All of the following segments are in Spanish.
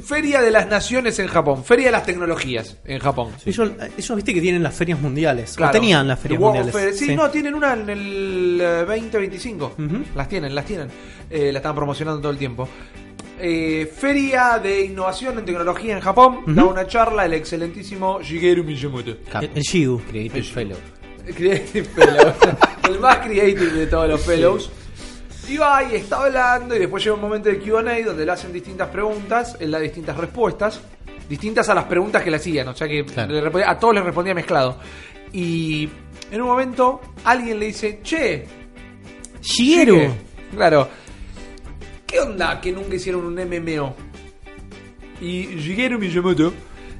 Feria de las Naciones en Japón, Feria de las Tecnologías en Japón. Ellos, ellos viste que tienen las ferias mundiales. Claro. O tenían las ferias World mundiales. Fair. Sí, no, tienen una en el eh, 2025. Ujú. Las tienen, las tienen. Eh, la están promocionando todo el tiempo. Eh, Feria de Innovación en Tecnología en Japón. Da una charla el excelentísimo Shigeru Miyamoto. El, el Shigu. Creative Fellow. Creative Fellow. el más creative de todos los fellows. Y va y está hablando y después llega un momento de Q&A donde le hacen distintas preguntas, él da distintas respuestas, distintas a las preguntas que le hacían, o sea que Claro. le respondía- a todos les respondía mezclado. Y en un momento alguien le dice, che, Shigeru. Shige, claro, ¿qué onda que nunca hicieron un MMO? Y Shigeru Miyamoto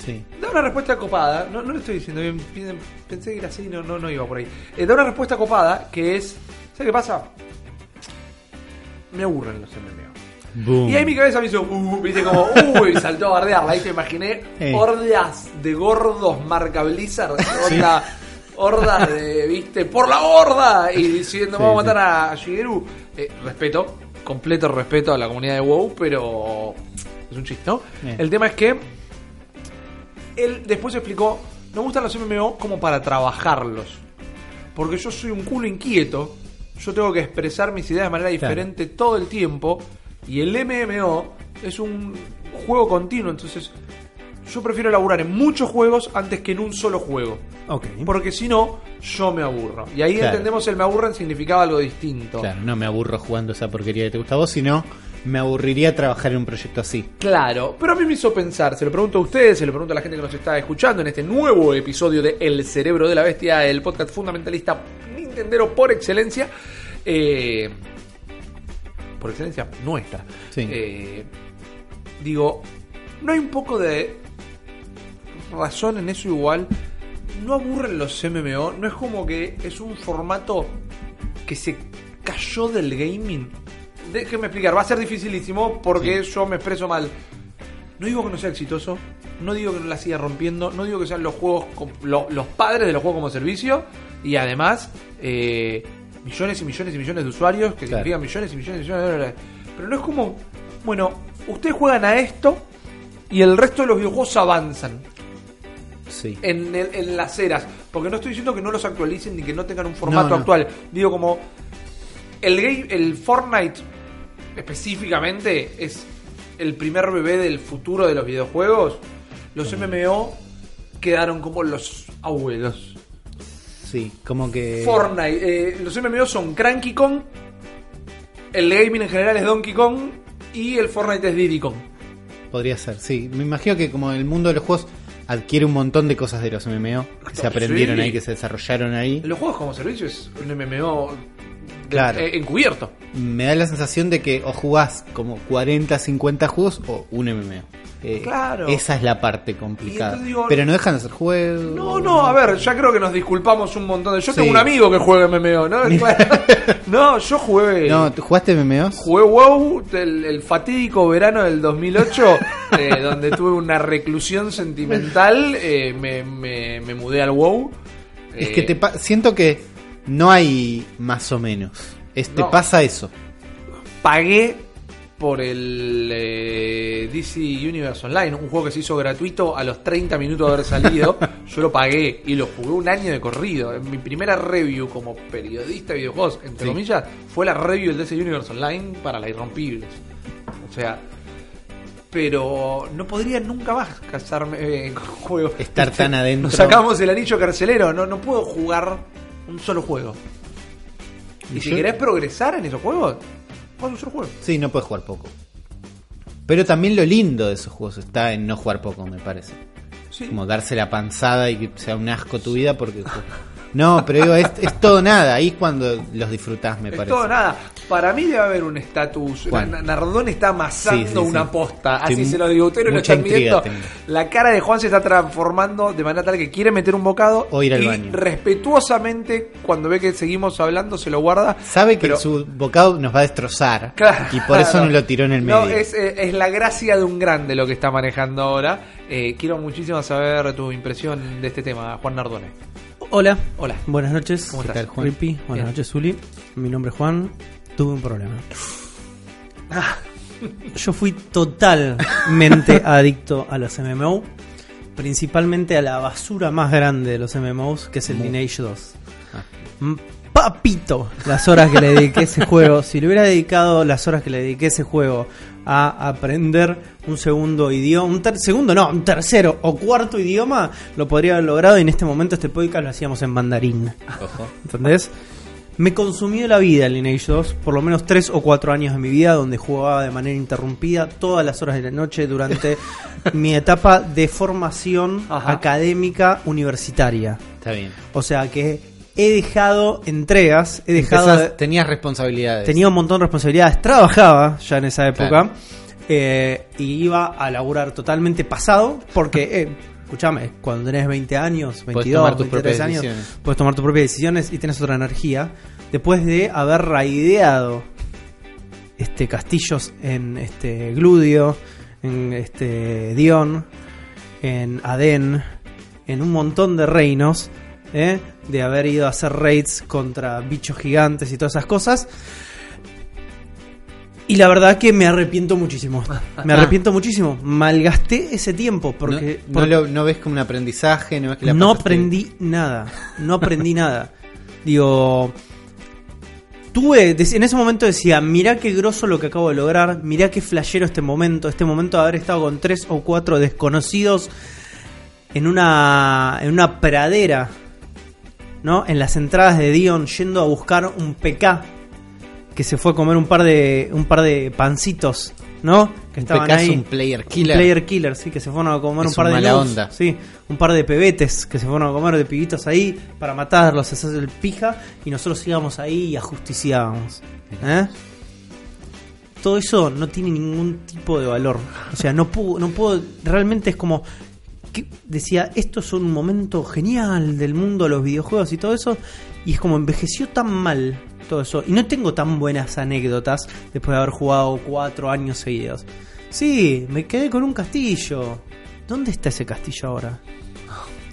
Sí. Da una respuesta copada, no, no lo estoy diciendo bien, pensé que era así, no, no, no iba por ahí. Eh, da una respuesta copada que es, ¿sabes qué pasa? Me aburren los MMO. Boom. Y ahí mi cabeza me hizo, uh, viste como, uy, saltó a bardearla. Ahí te imaginé hordas de gordos marca Blizzard, onda, hordas de, viste, por la horda, y diciendo, Sí, vamos a sí. matar a Shigeru. Eh, respeto, completo respeto a la comunidad de WoW, pero es un chiste, ¿no? Bien. El tema es que él después explicó, me gustan los MMO como para trabajarlos. Porque yo soy un culo inquieto, yo tengo que expresar mis ideas de manera Claro. diferente todo el tiempo. Y el MMO es un juego continuo, entonces yo prefiero laburar en muchos juegos antes que en un solo juego. Porque si no, yo me aburro. Y ahí Claro. entendemos el me aburren significaba algo distinto. Claro, no me aburro jugando esa porquería que te gusta a vos, sino me aburriría trabajar en un proyecto así. Claro, pero a mí me hizo pensar, se lo pregunto a ustedes, se lo pregunto a la gente que nos está escuchando en este nuevo episodio de El Cerebro de la Bestia, el podcast fundamentalista Nintendero por excelencia. eh, por excelencia nuestra. Sí. Eh, digo, ¿no hay un poco de razón en eso igual? ¿No aburren los MMO? ¿No es como que es un formato que se cayó del gaming? Déjenme explicar, va a ser dificilísimo porque yo me expreso mal. No digo que no sea exitoso, no digo que no la siga rompiendo, no digo que sean los juegos, los padres de los juegos como servicio y además eh, millones y millones y millones de usuarios que Claro. significan millones y millones y millones de dólares. Pero no es como, bueno, ustedes juegan a esto y el resto de los videojuegos avanzan Sí. en, el- en las eras. Porque no estoy diciendo que no los actualicen ni que no tengan un formato No, no. actual. Digo como el game, el Fortnite específicamente es el primer bebé del futuro de los videojuegos. Los MMO quedaron como los abuelos. Sí, como que. Fortnite, eh, los MMO son Cranky Kong, el gaming en general es Donkey Kong y el Fortnite es Diddy Kong. Podría ser, sí. Me imagino que como el mundo de los juegos adquiere un montón de cosas de los MMO, que se aprendieron Sí. ahí, que se desarrollaron ahí. Los juegos como servicio es un MMO Claro. eh, encubierto. Me da la sensación de que o jugás como 40, 50 juegos o un MMO. Eh, Claro. Esa es la parte complicada. digo- Pero no dejan de hacer juegos. No, no, a ver, ya creo que nos disculpamos un montón. Yo tengo un amigo que juega MMO, ¿no? No, yo jugué. No, ¿tú ¿jugaste MMOs? Jugué WoW el, el fatídico verano del 2008, eh, donde tuve una reclusión sentimental. eh, me, me- me mudé al WoW. Es que te pa- siento que no hay más o menos. Es, te pasa eso. pagué por el eh, DC Universe Online, un juego que se hizo gratuito a los 30 minutos de haber salido. Yo lo pagué y lo jugué un año de corrido. Mi primera review como periodista de videojuegos, entre Sí. comillas, fue la review del DC Universe Online para la Irrompibles. O sea, pero no podría nunca más casarme eh, con juegos. Estar tan adentro. Nos sacamos el anillo carcelero, no, no puedo jugar un solo juego. Y, Y si yo- querés progresar en esos juegos, juega un solo juego. Sí, no puedes jugar poco. Pero también lo lindo de esos juegos está en no jugar poco, me parece. Sí. Como darse la panzada y que sea un asco tu vida porque... No, pero digo, es, es todo nada. Ahí es cuando los disfrutás, me es parece. todo nada. Para mí debe haber un estatus. ¿Cuál? Na- Nardón está amasando Sí, sí, una sí. posta. Así Estoy se lo digo. Ustedes no lo están viendo. tengo. La cara de Juan se está transformando de manera tal que quiere meter un bocado. O ir al y baño. respetuosamente, cuando ve que seguimos hablando, se lo guarda. Sabe que Pero- su bocado nos va a destrozar. Claro. Y por eso no lo tiró en el medio. No, es, eh, es la gracia de un grande lo que está manejando ahora. Eh, quiero muchísimo saber tu impresión de este tema, Juan Nardone. Hola. Hola. Buenas noches. ¿Cómo ¿Qué estás? tal, Juan? Rippy. Buenas Bien. noches, Zuli. Mi nombre es Juan. Tuve un problema. Ah, yo fui totalmente adicto a los MMO, principalmente a la basura más grande de los MMOs, que es el Lineage 2. Ah. Papito, las horas que le dediqué a ese juego. Si le hubiera dedicado las horas que le dediqué a ese juego a aprender un segundo idioma, un ter- segundo no, un tercero o cuarto idioma, lo podría haber logrado y en este momento este podcast lo hacíamos en mandarín. Ojo. ¿Entendés? Me consumió la vida el Lineage 2, por lo menos 3 o 4 años de mi vida, donde jugaba de manera interrumpida todas las horas de la noche durante mi etapa de formación Ajá. académica universitaria. Está bien. O sea que he dejado entregas, he dejado... Empezás- tenías responsabilidades. tenía un montón de responsabilidades, trabajaba ya en esa época Claro. eh, y iba a laburar totalmente pasado porque, eh, escúchame, cuando tenés 20 años, 22, tomar tus 23 propias años, decisiones. puedes tomar tus propias decisiones y tenés otra energía después de haber raideado este castillos en este Gludio, en este Dion, en Aden, en un montón de reinos, ¿eh? de haber ido a hacer raids contra bichos gigantes y todas esas cosas. Y la verdad que me arrepiento muchísimo. Me arrepiento muchísimo. Malgasté ese tiempo porque no, no porque lo, no ves como un aprendizaje, no ves que la no pasaste- aprendí nada. No aprendí nada. Digo, tuve, en ese momento decía, mirá qué grosso lo que acabo de lograr, mirá qué flashero este momento, este momento de haber estado con tres o cuatro desconocidos en una, en una pradera, ¿no? En las entradas de Dion yendo a buscar un PK que se fue a comer un par de, un par de pancitos, ¿no? Que Un estaban PK es ahí. un player killer. Player killer, sí, que se fueron a comer Es un par un de mala noobs, onda. Sí, un par de pebetes que se fueron a comer de pibitos ahí para matarlos, hacer el pija y nosotros íbamos ahí y ajusticiábamos. ¿Eh? Todo eso no tiene ningún tipo de valor. O sea, no puedo, no puedo, realmente es como que decía, esto es un momento genial del mundo de los videojuegos y todo eso, y es como envejeció tan mal todo eso, y no tengo tan buenas anécdotas después de haber jugado cuatro años seguidos. Sí, me quedé con un castillo. ¿Dónde está ese castillo ahora?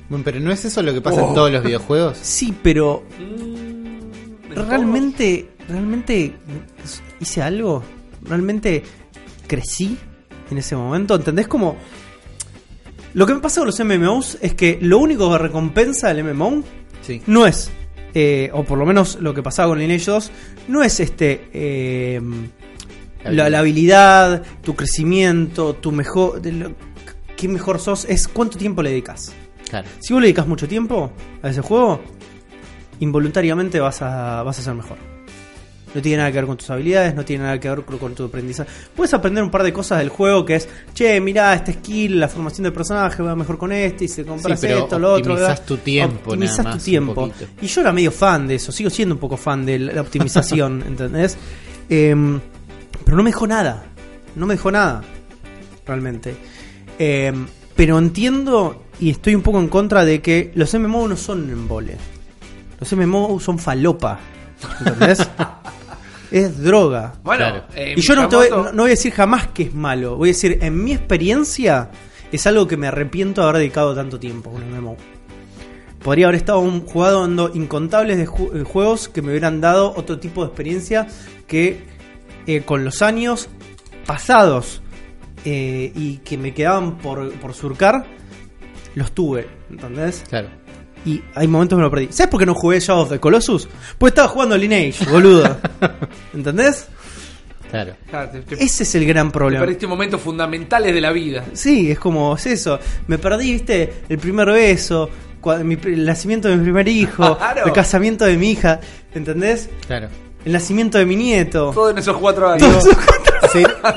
Bueno, pero no es eso lo que pasa Oh. en todos los videojuegos. Sí, pero Mm, realmente, realmente hice algo. Realmente crecí en ese momento. ¿Entendés? Como lo que me pasa con los MMOs es que lo único que recompensa el MMO Sí. no es, eh, o por lo menos lo que pasaba con Lineage 2, no es este eh, la, la habilidad, tu crecimiento, tu mejor, lo- qué mejor sos, es cuánto tiempo le dedicas. Claro. Si vos le dedicas mucho tiempo a ese juego, involuntariamente vas a, vas a ser mejor. No tiene nada que ver con tus habilidades, no tiene nada que ver con, tu aprendizaje. Puedes aprender un par de cosas del juego que es, che, mirá, este skill, la formación del personaje va mejor con este, y se compras Sí, pero esto, lo otro. optimizás tu tiempo, Optimizás nada tu más, tiempo. Y yo era medio fan de eso, sigo siendo un poco fan de la optimización, ¿entendés? Em, pero no me dejó nada. No me dejó nada. Realmente. Em, pero entiendo y estoy un poco en contra de que los MMO no son embole. Los MMO son falopa. ¿Entendés? es droga. Bueno, Claro. eh, Y yo no, te voy, Miyamoto- no- no voy a decir jamás que es malo. Voy a decir, en mi experiencia, es algo que me arrepiento de haber dedicado tanto tiempo a un MMO. Podría haber estado jugando incontables de ju- eh, juegos que me hubieran dado otro tipo de experiencia que eh, con los años pasados eh, y que me quedaban por, por surcar, los tuve. ¿Entendés? Claro. Y hay momentos que me lo perdí. ¿Sabes por qué no jugué Shadow of the Colossus? Pues estaba jugando Lineage, boludo. ¿Entendés? Claro. Claro, te- te- Ese es el gran te problema. perdiste momentos fundamentales de la vida. Sí, es como, es eso. Me perdí, viste, el primer beso, cua- mi pr- el nacimiento de mi primer hijo, Claro. el casamiento de mi hija, ¿entendés? Claro. El nacimiento de mi nieto. Todo en esos cuatro años.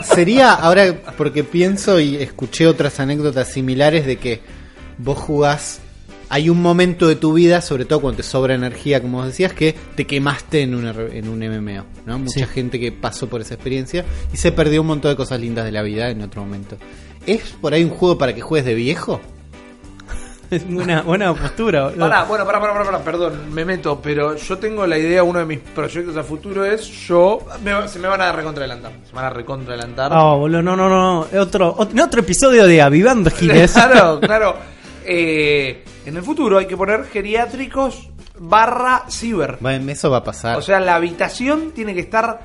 Sería, ahora porque pienso y escuché otras anécdotas similares de que vos jugás, hay un momento de tu vida, sobre todo cuando te sobra energía, como vos decías, que te quemaste en un, R- en un MMO, ¿no? Mucha Sí. gente que pasó por esa experiencia y se perdió un montón de cosas lindas de la vida en otro momento. ¿Es por ahí un juego para que juegues de viejo? Es una buena postura. Pará, bueno, pará, pará, pará, pará, perdón, me meto, pero yo tengo la idea, uno de mis proyectos a futuro es yo. me- se me van a recontradelantar. Se van a recontradelantar. Ah, boludo, no, no, no. Otro, otro, otro episodio de Avivando Giles. Claro, claro. Eh, en el futuro hay que poner geriátricos barra ciber. Bueno, eso va a pasar. O sea, la habitación tiene que estar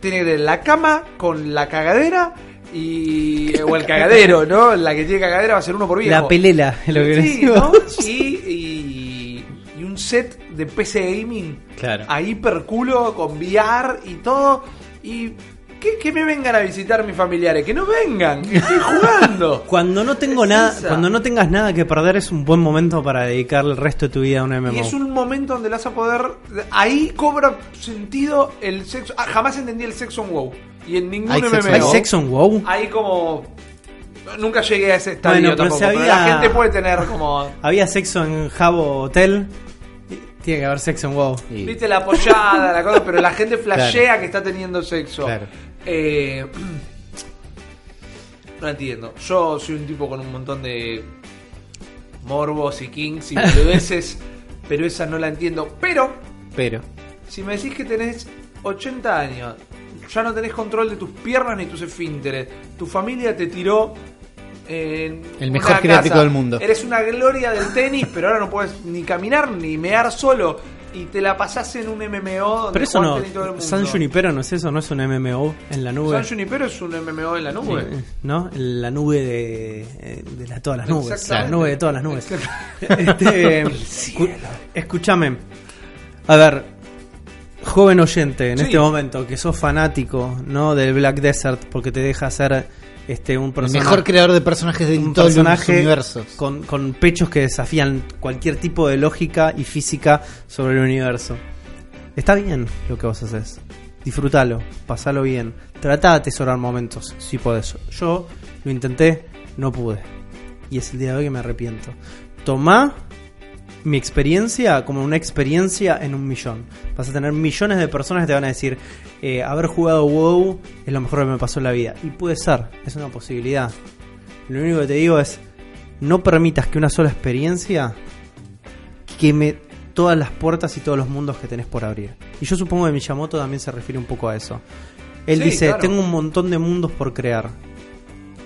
tiene que tener la cama con la cagadera y o el cagadero, ¿no? La que tiene cagadera va a ser uno por viejo. La pelela, lo que Sí. ¿no? Y, y, y un set de PC gaming Claro. a hiperculo con VR y todo. Y que, que me vengan a visitar mis familiares, que no vengan, que estoy jugando. Cuando no tengo Es nada, esa. cuando no tengas nada que perder es un buen momento para dedicar el resto de tu vida a un MMO. Y es un momento donde vas a poder. Ahí cobra sentido el sexo. ah, jamás entendí el sexo en WoW. Y en ningún ¿Hay MMO. sexo? ¿Hay sexo en WoW? Hay como. Nunca llegué a ese estadio Bueno, pero tampoco. si pero había- la gente puede tener como. Había sexo en Jabo Hotel. Tiene que haber sexo en WoW. Y- Viste la apoyada, la cosa, pero la gente flashea que está teniendo sexo. Claro. Eh, no entiendo. Yo soy un tipo con un montón de morbos y kings y boludeces, pero esa no la entiendo. Pero, Pero. si me decís que tenés 80 años, ya no tenés control de tus piernas ni tus esfínteres, tu familia te tiró en El una mejor criático del mundo. Eres una gloria del tenis, pero ahora no puedes ni caminar ni mear solo y te la pasás en un MMO donde Pero eso no. todo el mundo. San Junipero no es eso, no es un MMO en la nube. San Junipero es un MMO en la nube. ¿No? En la nube de, de la- todas las nubes. La nube de todas las nubes. Este, escúchame. A ver, joven oyente, en Sí. este momento, que sos fanático ¿no? del Black Desert porque te deja ser este, un El personaje. mejor creador de personajes de un los personaje universos. con, con pechos que desafían cualquier tipo de lógica y física sobre el universo. Está bien lo que vos haces. Disfrútalo, pasalo bien. Trata de atesorar momentos, si podés. Yo lo intenté, no pude. Y es el día de hoy que me arrepiento. Tomá mi experiencia como una experiencia en un millón. Vas a tener millones de personas que te van a decir, eh, haber jugado WoW es lo mejor que me pasó en la vida. Y puede ser, es una posibilidad. Lo único que te digo es, no permitas que una sola experiencia queme todas las puertas y todos los mundos que tenés por abrir. Y yo supongo que Miyamoto también se refiere un poco a eso. Él Sí, dice, claro. tengo un montón de mundos por crear.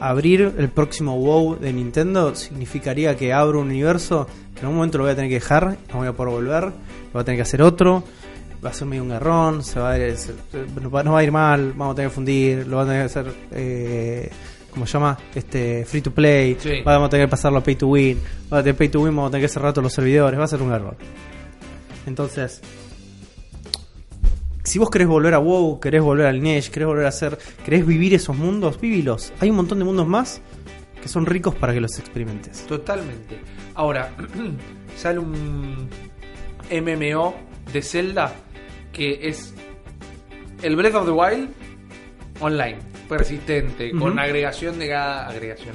Abrir el próximo WoW de Nintendo significaría que abro un universo que en algún momento lo voy a tener que dejar, no voy a poder volver, voy a tener que hacer otro, va a ser medio un garrón, se va a ir, se- no va a ir mal, vamos a tener que fundir, lo va a tener que hacer, eh, ¿cómo se llama? Este, free to play, Sí. vamos a tener que pasarlo a pay to win, va a tener pay to win, vamos a tener que cerrar todos los servidores, va a ser un garrón. Entonces, si vos querés volver a WoW, querés volver al Lineage, querés volver a hacer, querés vivir esos mundos, vivilos. Hay un montón de mundos más que son ricos para que los experimentes. Totalmente. Ahora, sale un MMO de Zelda que es el Breath of the Wild online, persistente, con agregación de cada agregación.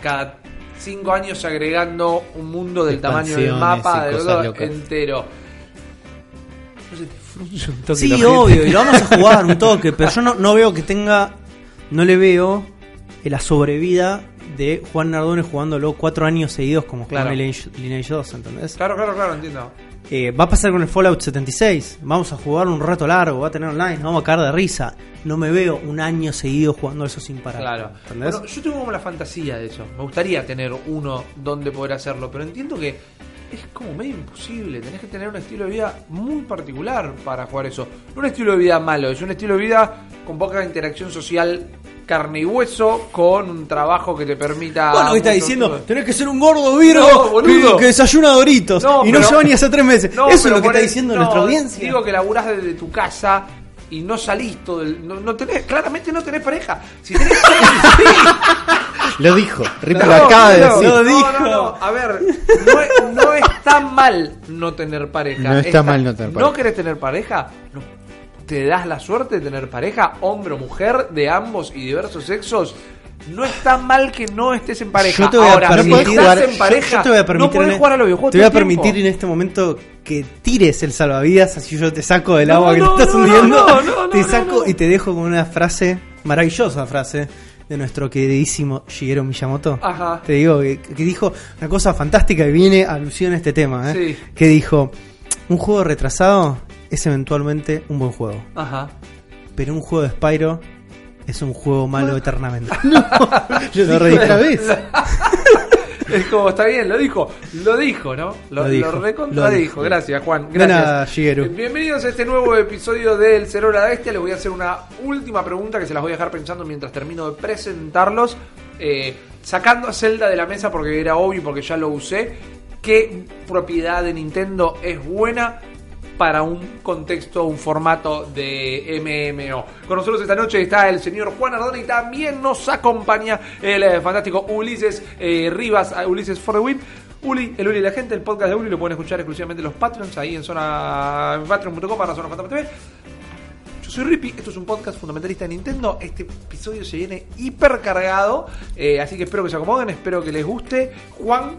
Cada cinco años agregando un mundo del tamaño del mapa del entero. No se te frunce un toque Sí, obvio, y lo vamos a jugar un toque, pero yo no, no veo que tenga, no le veo la sobrevida de Juan Nardone jugándolo cuatro años seguidos como Claro. Lineage, Lineage 2, ¿entendés? Claro, claro, claro, entiendo. Eh, va a pasar con el Fallout 76. Vamos a jugar un rato largo, va a tener online, nos vamos a caer de risa. No me veo un año seguido jugando eso sin parar. Claro. ¿entendés? Bueno, yo tengo como la fantasía de eso. Me gustaría tener uno donde poder hacerlo, pero entiendo que es como medio imposible. Tenés que tener un estilo de vida muy particular para jugar eso. No un estilo de vida malo, es un estilo de vida con poca interacción social, carne y hueso, con un trabajo que te permita. Bueno, ¿qué está diciendo? Tenés que ser un gordo virgo No, que, desayuna doritos No, y no pero- lleva ni hace tres meses. No, Eso es lo que está el- diciendo nuestra audiencia. Digo que laburás desde tu casa y no salís todo el. No, no tenés, claramente no tenés pareja. Si tenés sí. Lo dijo. Rip No, lo acaba de no, decir. Lo no, dijo. no, no. A ver, no, es- no está mal no tener pareja. No está mal no tener ¿No pareja. querés tener pareja? No. ¿Te das la suerte de tener pareja, hombre o mujer, de ambos y diversos sexos? No está mal que no estés en pareja. Yo te voy a Ahora, permitir, si estás en pareja, yo te voy a permitir no podés jugar a los videojuegos Te voy a permitir tiempo. en este momento que tires el salvavidas, así yo te saco del No, agua que no, te estás no, hundiendo. no, no, no, te no, saco no. y te dejo con una frase, maravillosa frase, de nuestro queridísimo Shigeru Miyamoto. Ajá. Te digo que, que dijo una cosa fantástica y viene alusión a este tema. ¿eh? Sí. Que dijo: Un juego retrasado es eventualmente un buen juego. Ajá. Pero un juego de Spyro es un juego malo eternamente. Lo Lo dijo redijo. otra vez. Es como, está bien, lo dijo, lo dijo, ¿no? Lo, Lo dijo, lo recontra lo dijo. dijo. Gracias, Juan. De Gracias. nada. Eh, Bienvenidos a este nuevo episodio del Cero la Bestia. Les voy a hacer una última pregunta que se las voy a dejar pensando mientras termino de presentarlos. Eh, sacando a Zelda de la mesa porque era obvio, porque ya lo usé. ¿Qué propiedad de Nintendo es buena? Para un contexto, un formato de MMO. Con nosotros esta noche está el señor Juan Ardona y también nos acompaña el eh, fantástico Ulises eh, Rivas, eh, Ulises for the Win. Uli, el Uli la gente, el podcast de Uli lo pueden escuchar exclusivamente los Patreons ahí en zona patreon.com para zona Fantasma. Yo soy Rippy, esto es un podcast fundamentalista de Nintendo. Este episodio se viene hipercargado, eh, así que espero que se acomoden, espero que les guste. Juan,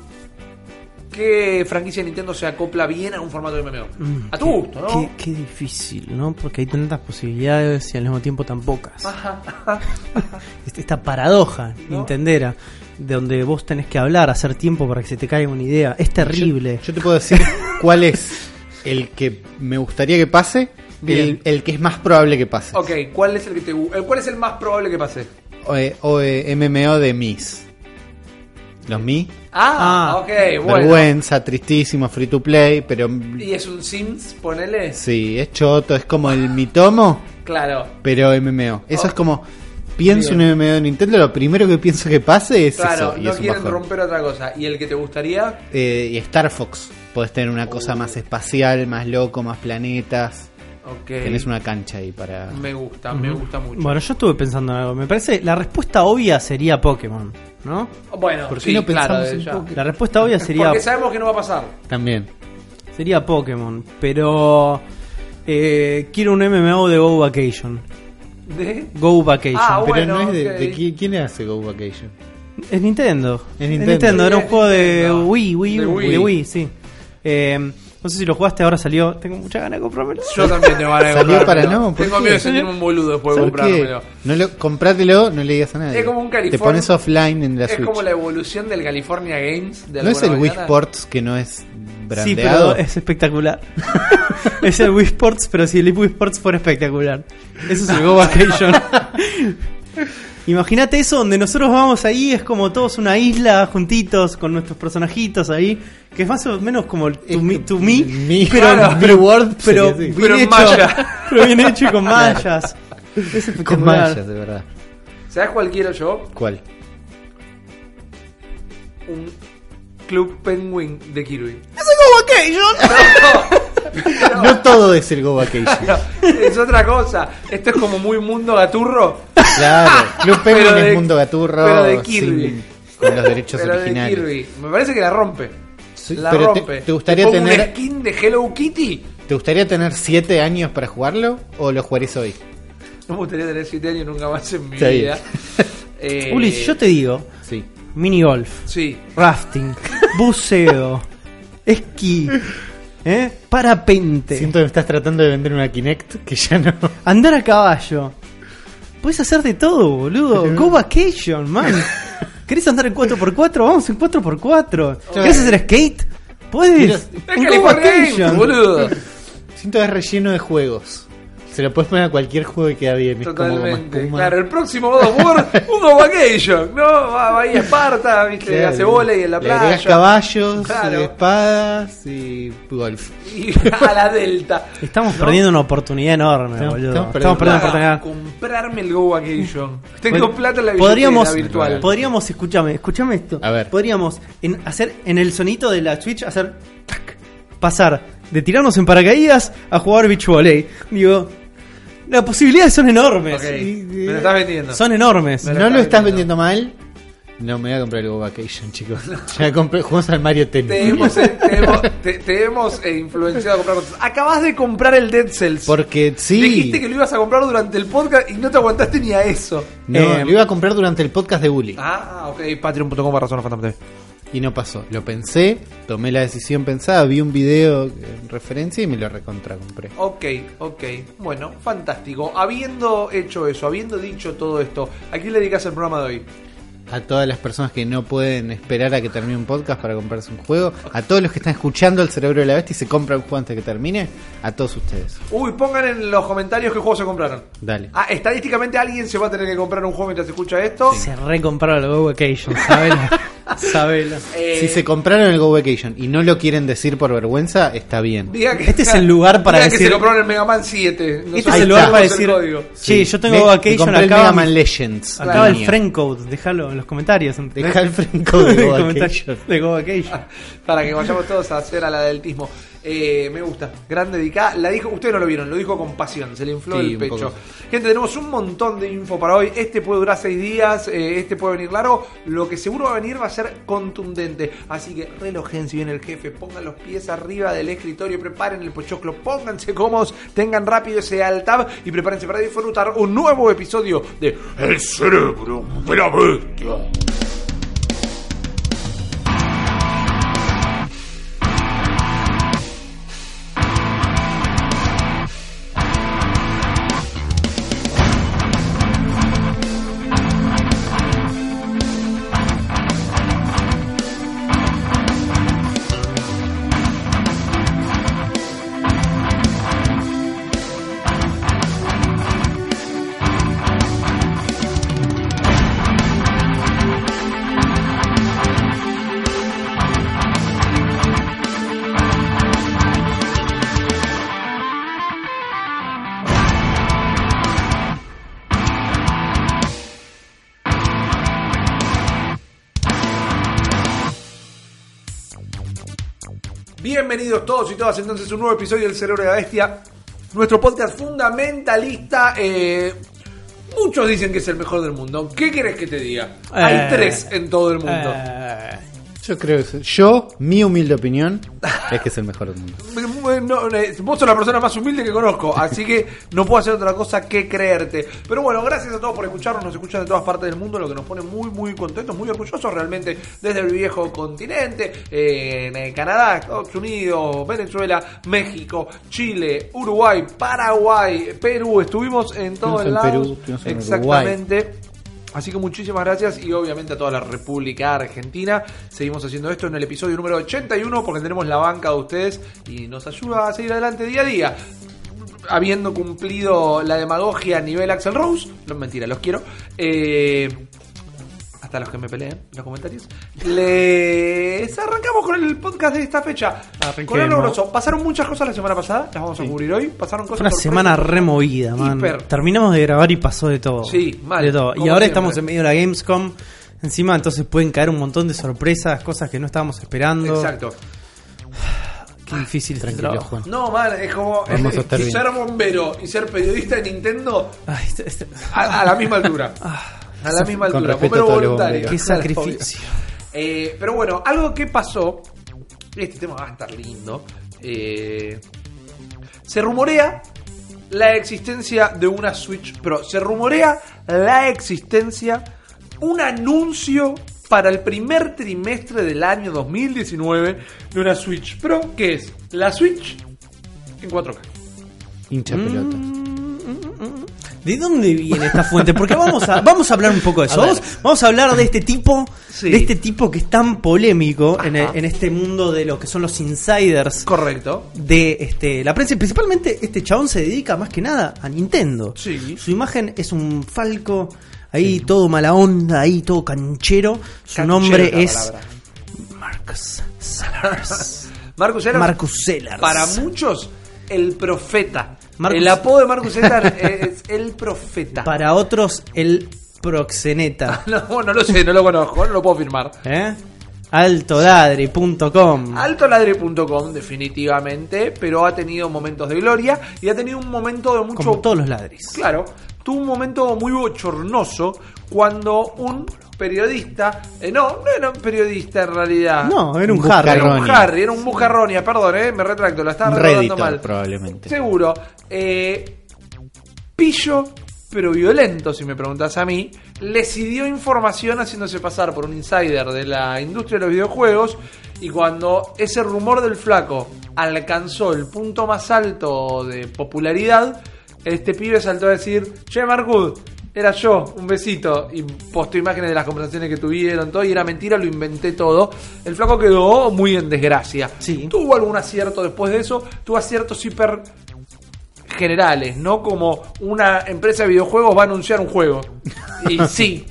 ¿qué franquicia de Nintendo se acopla bien a un formato de MMO? Mm, a tu qué- gusto, ¿no? Qué, qué difícil, ¿no? Porque hay tantas posibilidades y al mismo tiempo tan pocas. Ajá, ajá. Este- Esta paradoja ¿No? nintendera, de donde vos tenés que hablar, hacer tiempo para que se te caiga una idea. Es terrible. Yo, yo te puedo decir cuál es el que me gustaría que pase, el, el que es más probable que pase. Ok, ¿cuál es el que te eh, ¿Cuál es el más probable que pase? O, eh, o, eh, MMO de Mis. Los Mi. Ah, Ah, ok, bueno. Vergüenza, tristísimo, free to play, pero ¿Y es un Sims, ponele? sí, es choto, es como el Mitomo, Claro. pero MMO. Eso Oh. es como, pienso Bien. en MMO de Nintendo, lo primero que pienso que pase es Claro, eso. Y no es un quieren romper otra cosa. ¿Y el que te gustaría? Eh, y Star Fox, podés tener una Oh. cosa más espacial, más loco, más planetas. Ok. Tenés una cancha ahí para... Me gusta, me gusta mucho. Bueno, yo estuve pensando en algo. Me parece, la respuesta obvia sería Pokémon, ¿no? Bueno, ¿Por qué sí, no pensamos claro, en. Pokémon? La respuesta obvia sería, Porque sabemos que no va a pasar. También. sería Pokémon, pero eh, quiero un MMO de Go Vacation. ¿De? Go Vacation. Ah, Pero bueno, no es de, ok. de qui- quién hace Go Vacation. Es Nintendo. Es Nintendo. Era un juego de. Wii, Wii, De U, Wii. de Wii, sí. Eh, no sé si lo jugaste, ahora salió. Tengo mucha ganas de comprármelo. Yo también tengo ganas de comprármelo. para no, ¿por Tengo qué? miedo de sentirme un boludo después de comprármelo. No lo, comprátelo, no le digas a nadie. Es como un Te California- pones offline en la Es Switch. como la evolución del California Games. De ¿No es el Wii. Sports que no es brandeado? Sí, pero es espectacular. es el Wii Sports, pero si el Wii Sports fuera espectacular. Eso es el Go Vacation. Imagínate eso donde nosotros vamos ahí, es como todos una isla juntitos con nuestros personajitos ahí, que es más o menos como el to me, to me, Mi- pero, claro, pero, Mi World pero bien Pero en hecho, maya. pero bien hecho y con mallas. Es. Con mallas, de verdad. ¿Sabes cuál quiero yo? ¿Cuál? Un Club Penguin de Kirby. No todo es el Go Vacation. No, es otra cosa. Esto es como muy mundo gaturro. Claro, Club Penguin Pero de- es mundo gaturro pero de Kirby. sin- con los derechos Pero de originales. Kirby. Me parece que la rompe. Sí, la pero rompe. te gustaría tener- un skin de Hello Kitty? ¿Te gustaría tener 7 años para jugarlo o lo jugarías hoy? No me gustaría tener 7 años nunca más en mi vida. Eh, Uli, si yo te digo Sí. mini golf, Sí. rafting, buceo, esquí, ¿eh? parapente, Siento que me estás tratando de vender una Kinect que ya no. andar a caballo. Puedes hacer de todo, boludo. Go vacation, man. ¿Querés andar en 4x4? Vamos en 4x4. ¿Querés hacer skate? Puedes. En Go vacation. boludo. Siento que es relleno de juegos. Se lo puedes poner a cualquier juego y queda bien. Totalmente. Claro, el próximo God of War, un Go Vacation, ¿no? Va ahí a Esparta, viste, Claro. hace volei en la playa. caballos, Claro. espadas y golf. Y a la Delta. Estamos perdiendo una oportunidad enorme, Estamos- boludo. estamos Estamos perdiendo una oportunidad. comprarme el Go Vacation. Tengo Bueno, plata en la podríamos, virtual. podríamos, escúchame, escúchame esto. A ver. Podríamos en, hacer en el sonito de la Switch hacer tac, pasar de tirarnos en paracaídas a jugar beach volley. Digo, las posibilidades son enormes. Ok, Y- me lo estás vendiendo. Son enormes. Me lo no lo estás vendiendo. mal. No me voy a comprar el Go Vacation, chicos. Ya compré, jugamos al Mario Tennis. Te hemos, eh, te hemos, te- te hemos, eh, influenciado a comprar otros. Acabas de comprar el Dead Cells. Porque sí. Dijiste que lo ibas a comprar durante el podcast y no te aguantaste ni a eso. No, Eh, lo iba a comprar durante el podcast de Bully. Ah, ok. Patreon.com barra Zona TV. Y no pasó. Lo pensé, tomé la decisión pensada, vi un video en referencia y me lo recontra compré. Ok, ok. Bueno, fantástico. Habiendo hecho eso, habiendo dicho todo esto, ¿a quién le dedicas el programa de hoy? A todas las personas que no pueden esperar a que termine un podcast para comprarse un juego, a todos los que están escuchando el cerebro de la bestia y se compran un juego antes de que termine, a todos ustedes. Uy, pongan en los comentarios qué juegos se compraron. Dale. Ah, estadísticamente alguien se va a tener que comprar un juego mientras escucha esto. Se recompraron el Go Vacation, ¿sabes? Sabela. Eh, Si se compraron el Go Vacation y no lo quieren decir por vergüenza, está bien. diga que- Este es el lugar para diga que decir- se compraron el Mega Man 7. Este Nosotros es el lugar para decir, código. sí, yo tengo me Vacation compré el acá. Mega Man Legends. Acaba el mío. friend code, déjalo en los comentarios. Deja el friend code de Go Comentarios Vacation. de Go Vacation. Para que vayamos todos a hacer a la del tismo. Eh, me gusta, gran dedicada. La dijo, ustedes no lo vieron, lo dijo con pasión, se le infló Sí, el pecho. Gente, tenemos un montón de info para hoy. Este puede durar seis días, eh, este puede venir largo. Lo que seguro va a venir va a ser contundente. Así que relojen si viene el jefe, pongan los pies arriba del escritorio, preparen el pochoclo, pónganse cómodos, tengan rápido ese alt tab y prepárense para disfrutar un nuevo episodio de El cerebro de la bestia. Bienvenidos todos y todas entonces a un nuevo episodio del Cerebro de la Bestia, nuestro podcast fundamentalista. eh, muchos dicen que es el mejor del mundo. ¿Qué querés que te diga? Hay Eh, tres en todo el mundo. Eh, Yo creo que yo, mi humilde opinión, es que es el mejor del mundo. No, eh, vos sos la persona más humilde que conozco, así que no puedo hacer otra cosa que creerte. Pero bueno, gracias a todos por escucharnos, nos escuchan de todas partes del mundo, lo que nos pone muy, muy contentos, muy orgullosos realmente desde el viejo continente, eh, en eh, Canadá, Estados Unidos, Venezuela, México, Chile, Uruguay, Paraguay, Perú, estuvimos en todos lados. Perú, estuvimos en Exactamente. Así que muchísimas gracias y obviamente a toda la República Argentina. Seguimos haciendo esto en el episodio número 81 porque tenemos la banca de ustedes y nos ayuda a seguir adelante día a día. Habiendo cumplido la demagogia a nivel Axel Rose, no mentira, los quiero. Eh, hasta los que me peleen en los comentarios. Les arrancamos con el podcast de esta fecha. Arranquemos. Con algo grosso. Pasaron muchas cosas la semana pasada, las vamos a cubrir hoy. Pasaron cosas Fue una semana removida, man. Hiper. Terminamos de grabar y pasó de todo. Sí, mal, De todo. Y ahora siempre. estamos en medio de la Gamescom. Encima, entonces pueden caer un montón de sorpresas, cosas que no estábamos esperando. Exacto. Qué difícil Tranquilo. Juan. No, man, es como Vamos es- a ser bombero y ser periodista de Nintendo Ay, este- este- a, a la misma altura. A la misma Con altura. los voluntario. qué sacrificio. Eh, pero bueno, algo que pasó. Este tema va a estar lindo. eh, se rumorea la existencia de una Switch Pro. Se rumorea la existencia, un anuncio para el primer trimestre del año 2019 de una Switch Pro, que es la Switch en 4K. Hincha pelota. ¿De dónde viene esta fuente? Porque vamos a, vamos a hablar un poco de eso. Vamos, vamos a hablar de este tipo, Sí. de este tipo que es tan polémico en, en este mundo de lo que son los insiders Correcto. de este, la prensa. Y Principalmente este chabón se dedica más que nada a Nintendo. Sí. Su imagen es un falco, ahí todo mala onda, ahí todo canchero. Su Canchero nombre es palabra. Marcus Sellers. Marcus Sellers. Marcus Sellers. Para muchos, el profeta. Marcus- El apodo de Marcus Sellers es el profeta. Para otros, el proxeneta. No, no lo sé, no lo conozco, no lo puedo firmar. ¿Eh? Altoladri.com. Altoladre.com, definitivamente, pero ha tenido momentos de gloria y ha tenido un momento de mucho. Como todos los ladris. Claro, tuvo un momento muy bochornoso cuando un periodista. eh, no, no era un periodista en realidad. No, era un Un Harry. Era un. Harry, era un bujarronia, perdón, eh, me retracto, la estaba recordando mal. probablemente. Seguro. Eh, pillo, pero violento, si me preguntas a mí, le dio información haciéndose pasar por un insider de la industria de los videojuegos. Y cuando ese rumor del flaco alcanzó el punto más alto de popularidad, este pibe saltó a decir: Che, Marcud, era yo, un besito. Y postó imágenes de las conversaciones que tuvieron, todo. Y era mentira, lo inventé todo. El flaco quedó muy en desgracia. Sí. Tuvo algún acierto después de eso, tuvo aciertos hiper generales, no como una empresa de videojuegos va a anunciar un juego. Y sí,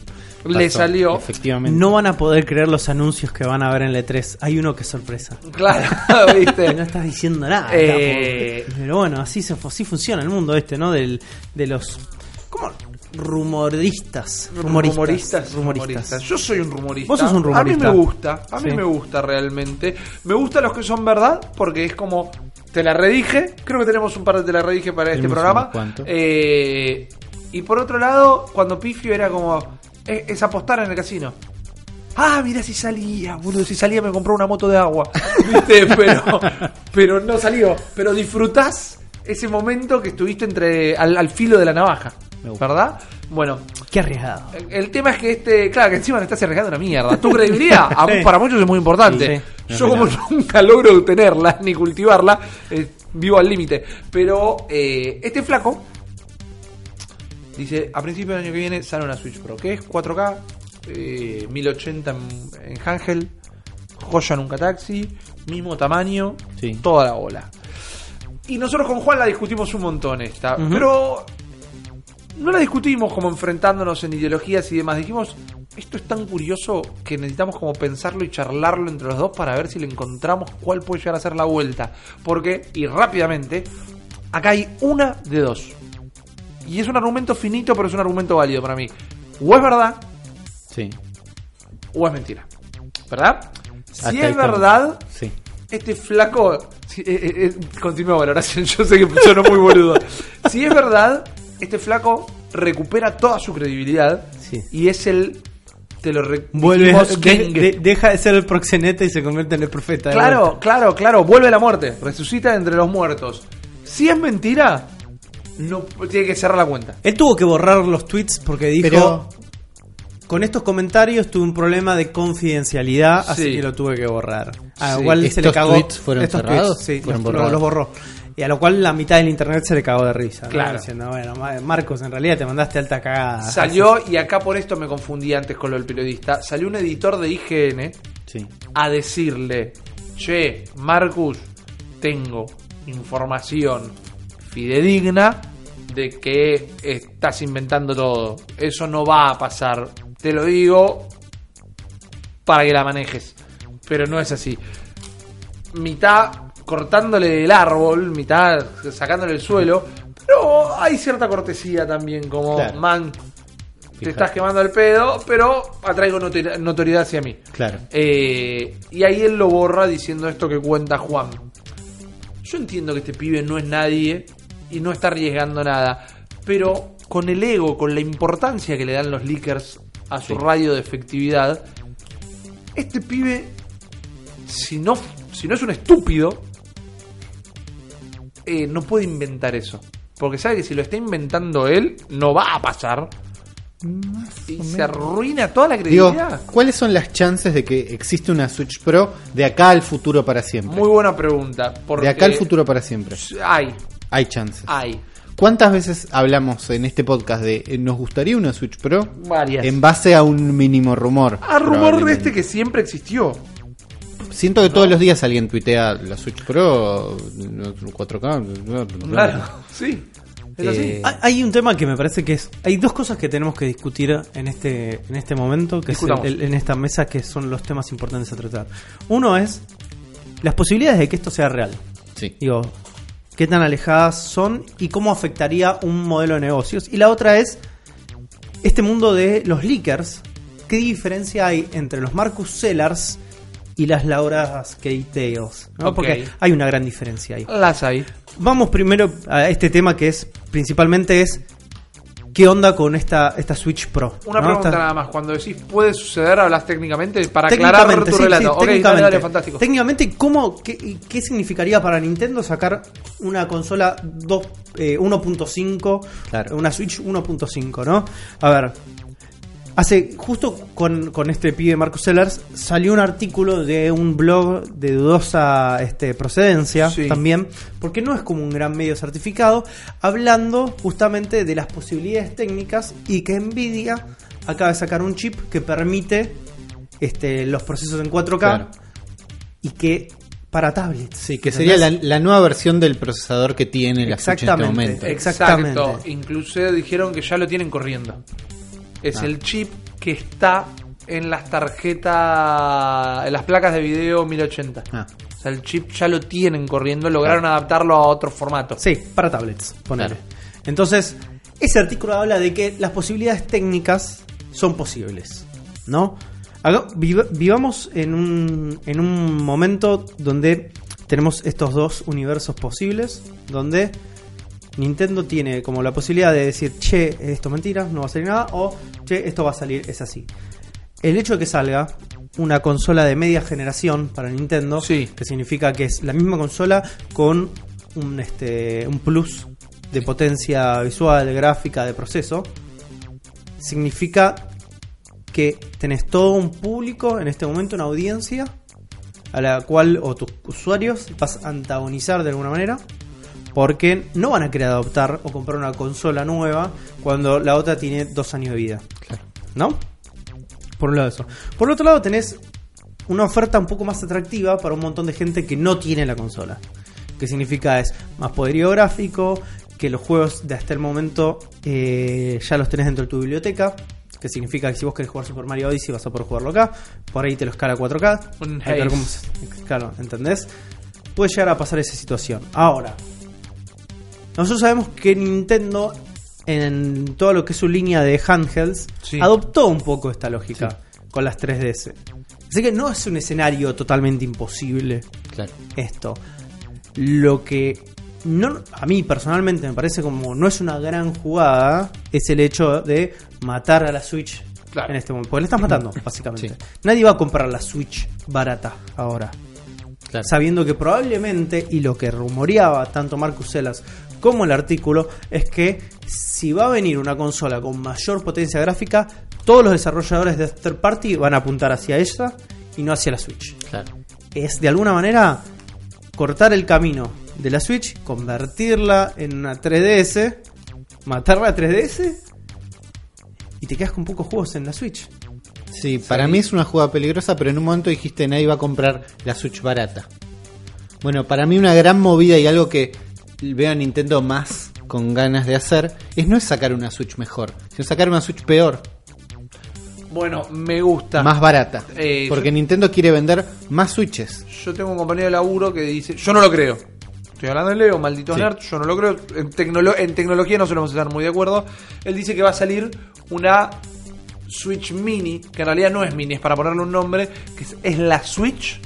le Pasó, salió. Efectivamente. No van a poder creer los anuncios que van a ver en el E3. Hay uno que es sorpresa. Claro, ¿viste? no estás diciendo nada. Eh. Pero bueno, así, se, así funciona el mundo este, ¿no? Del, de los... Rumoristas. Rumoristas. Rumoristas, Rumoristas. Yo soy un rumorista. Vos sos un rumorista. A mí me gusta, a mí Sí. me gusta realmente. Me gustan los que son verdad porque es como te la redije. Creo que tenemos un par de te la redije para este programa. Eh, y por otro lado, cuando Pifio era como es, es apostar en el casino. Ah, mira si salía, boludo, si salía me compró una moto de agua. ¿Viste? Pero, pero no salió. Pero disfrutás ese momento que estuviste entre al, al filo de la navaja. ¿Verdad? Bueno, Qué arriesgado. el, el tema es que este, claro, que encima le estás arriesgando una mierda. Tu credibilidad a- para muchos es muy importante. Sí, Yo como nunca logro tenerla ni cultivarla, eh, vivo al límite. Pero eh, este flaco dice, a principio del año que viene sale una Switch Pro, que es 4K, eh, 1080 en, en joya nunca taxi, mismo tamaño, Sí. toda la bola. Y nosotros con Juan la discutimos un montón esta, pero no la discutimos como enfrentándonos en ideologías y demás. Dijimos, esto es tan curioso que necesitamos como pensarlo y charlarlo entre los dos para ver si le encontramos cuál puede llegar a ser la vuelta. Porque, y rápidamente, acá hay una de dos. Y es un argumento finito, pero es un argumento válido para mí. O es verdad, Sí. o es mentira. ¿Verdad? Si Hasta es verdad, Sí. este flaco. eh, eh, eh, continúa valoración, yo sé que sonó muy boludo. Si es verdad, este flaco recupera toda su credibilidad Sí. y es el. Te lo Vuelve, de- de- deja de ser el proxeneta y se convierte en el profeta. Claro, claro, claro. Vuelve a la muerte. Resucita entre los muertos. Si es mentira, no tiene que cerrar la cuenta. Él tuvo que borrar los tweets porque dijo... Pero Con estos comentarios tuve un problema de confidencialidad, así Sí. que lo tuve que borrar. A Sí. lo cual se le ¿Estos cagó. tweets fueron estos cerrados? tweets, sí, Fueron los, borrados. los borró. Y a lo cual la mitad del internet se le cagó de risa. ¿no? Claro. Diciendo, bueno, Ma- Marcos, en realidad te mandaste alta cagada. Salió, y acá por esto me confundí antes con lo del periodista, salió un editor de IGN sí. a decirle, che, Marcus, tengo información fidedigna de que estás inventando todo. Eso no va a pasar. Te lo digo para que la manejes. Pero no es así. Mitad cortándole el árbol, mitad sacándole el suelo. Pero hay cierta cortesía también, como, Claro. man, te estás quemando el pedo, pero atraigo notori- notoriedad hacia mí. Claro. Eh, y ahí él lo borra diciendo esto que cuenta Juan. Yo entiendo que este pibe no es nadie y no está arriesgando nada, pero con el ego, con la importancia que le dan los leakers a su Sí. radio de efectividad, este pibe, si no, si no es un estúpido, eh, no puede inventar eso. Porque sabe que si lo está inventando él, no va a pasar. Y se arruina toda la Digo, credibilidad. ¿cuáles son las chances de que existe una Switch Pro de acá al futuro para siempre? Muy buena pregunta. Porque De acá al futuro para siempre. Hay, Hay chances. hay. ¿Cuántas veces hablamos en este podcast de eh, nos gustaría una Switch Pro? Varias. En base a un mínimo rumor. A rumor de este que siempre existió. Siento que todos los días alguien tuitea la Switch Pro no, 4K. Claro, sí. Es así. Eh, Hay- Hay un tema que me parece que es. Hay dos cosas que tenemos que discutir en este, en este momento, que es el- en esta mesa, que son los temas importantes a tratar. Uno es las posibilidades de que esto sea real. Sí. Digo, qué tan alejadas son y cómo afectaría un modelo de negocios. Y la otra es este mundo de los leakers. ¿Qué diferencia hay entre los Marcus Sellers y las Laura's Kate Tales? ¿no? Ok. Porque hay una gran diferencia ahí. Las hay. Vamos primero a este tema que es principalmente es qué onda con esta, esta Switch Pro. Una ¿no? pregunta Esta- nada más. Cuando decís puede suceder, hablas técnicamente para aclarar Técnicamente, tu sí, relato. sí, ok, dale, técnicamente. dale, fantástico. Técnicamente, ¿cómo, qué, qué significaría para Nintendo sacar una consola 2, eh, 1.5, Claro. una Switch 1.5, ¿no? A ver, hace justo con, con este pibe Marcos Sellers salió un artículo de un blog de dudosa este, procedencia Sí. también, porque no es como un gran medio certificado, hablando justamente de las posibilidades técnicas y que Nvidia acaba de sacar un chip que permite este, los procesos en 4K Claro. y que para tablets. Sí, que sería la, la nueva versión del procesador que tiene la Switch en este Exactamente. momento. Exactamente. Exacto. Incluso dijeron que ya lo tienen corriendo. Es Ah. el chip que está en las tarjetas, en las placas de video 1080. Ah, O sea, el chip ya lo tienen corriendo, lograron adaptarlo a otro formato. Sí, para tablets, ponele. Claro. Entonces, ese artículo habla de que las posibilidades técnicas son posibles, ¿no? Haga- vivamos en un, en un momento donde tenemos estos dos universos posibles, donde Nintendo tiene como la posibilidad de decir, che, esto es mentira, no va a salir nada, o che, esto va a salir, es así. El hecho de que salga una consola de media generación para Nintendo, Sí. que significa que es la misma consola con un, este, un plus de potencia visual, gráfica, de proceso, significa que tenés todo un público en este momento, una audiencia a la cual o tus usuarios vas a antagonizar de alguna manera porque no van a querer adoptar o comprar una consola nueva cuando la otra tiene dos años de vida. ¿No? Por un lado eso. Por el otro lado tenés una oferta un poco más atractiva para un montón de gente que no tiene la consola. Que significa es más poderío gráfico, que los juegos de hasta el momento eh, ya los tenés dentro de tu biblioteca. Que significa que si vos querés jugar Super Mario Odyssey vas a poder jugarlo acá. Por ahí te lo escala a 4K. Un Hay que ver haze. cómo se- Claro, ¿entendés? Puede llegar a pasar esa situación. Ahora, nosotros sabemos que Nintendo, en todo lo que es su línea de handhelds, Sí. adoptó un poco esta lógica con las 3DS. Así que no es un escenario totalmente imposible claro. esto. Lo que no, a mí personalmente me parece como no es una gran jugada es el hecho de matar a la Switch Claro. en este momento. Porque le estás matando, básicamente. Sí. Nadie va a comprar la Switch barata ahora claro. sabiendo que probablemente, y lo que rumoreaba tanto Marcus Celas como el artículo, es que si va a venir una consola con mayor potencia gráfica, todos los desarrolladores de third party van a apuntar hacia ella y no hacia la Switch. claro. Es de alguna manera cortar el camino de la Switch, convertirla en una 3DS, matar la 3DS y te quedas con pocos juegos en la Switch. Sí, para mí es una jugada peligrosa, pero en un momento dijiste nadie va a comprar la Switch barata. Bueno, para mí una gran movida y algo que veo a Nintendo más con ganas de hacer es no es sacar una Switch mejor, sino sacar una Switch peor, Bueno, me gusta. más barata. Eh, porque yo- Nintendo quiere vender más Switches. Yo tengo un compañero de laburo que dice, yo no lo creo. Estoy hablando de Leo, malditos Sí. nerds, yo no lo creo. En, tecnolo- en tecnología no solemos estar muy de acuerdo. Él dice que va a salir una Switch Mini, que en realidad no es mini, es para ponerle un nombre, que es, es la Switch,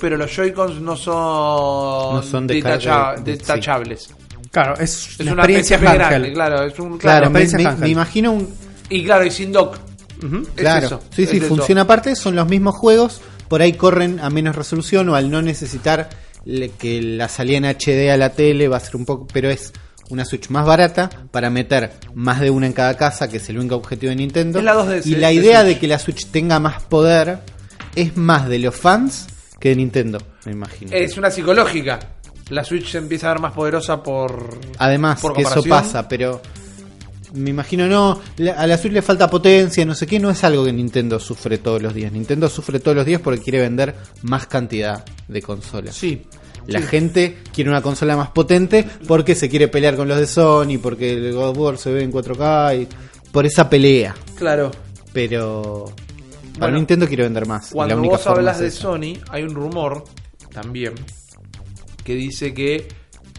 pero los Joy-Cons no son, No son detachables. Claro, es, Es una una experiencia PSP grande, claro, es un Claro, claro. me, imagino un... Y claro, y sin dock. Ujú. Es Claro, eso, sí, sí, eso. funciona aparte, son los mismos juegos, por ahí corren a menos resolución o al no necesitar le- que la salida en HD a la tele va a ser un poco, pero es una Switch más barata para meter más de una en cada casa, que es el único objetivo de Nintendo. Es la 2DS y la de idea de que la Switch tenga más poder es más de los fans que de Nintendo, me imagino. Es una psicológica. La Switch se empieza a ver más poderosa por. Además, por que eso pasa, pero me imagino no, a la Switch le falta potencia, no sé qué, no es algo que Nintendo sufre todos los días. Nintendo sufre todos los días porque quiere vender más cantidad de consolas. Sí. La sí. gente quiere una consola más potente porque se quiere pelear con los de Sony, porque el God of War se ve en 4K y por esa pelea. Claro. Pero Bueno, Nintendo quiere vender más. Cuando la única vos hablas de. Sony, hay un rumor también que dice que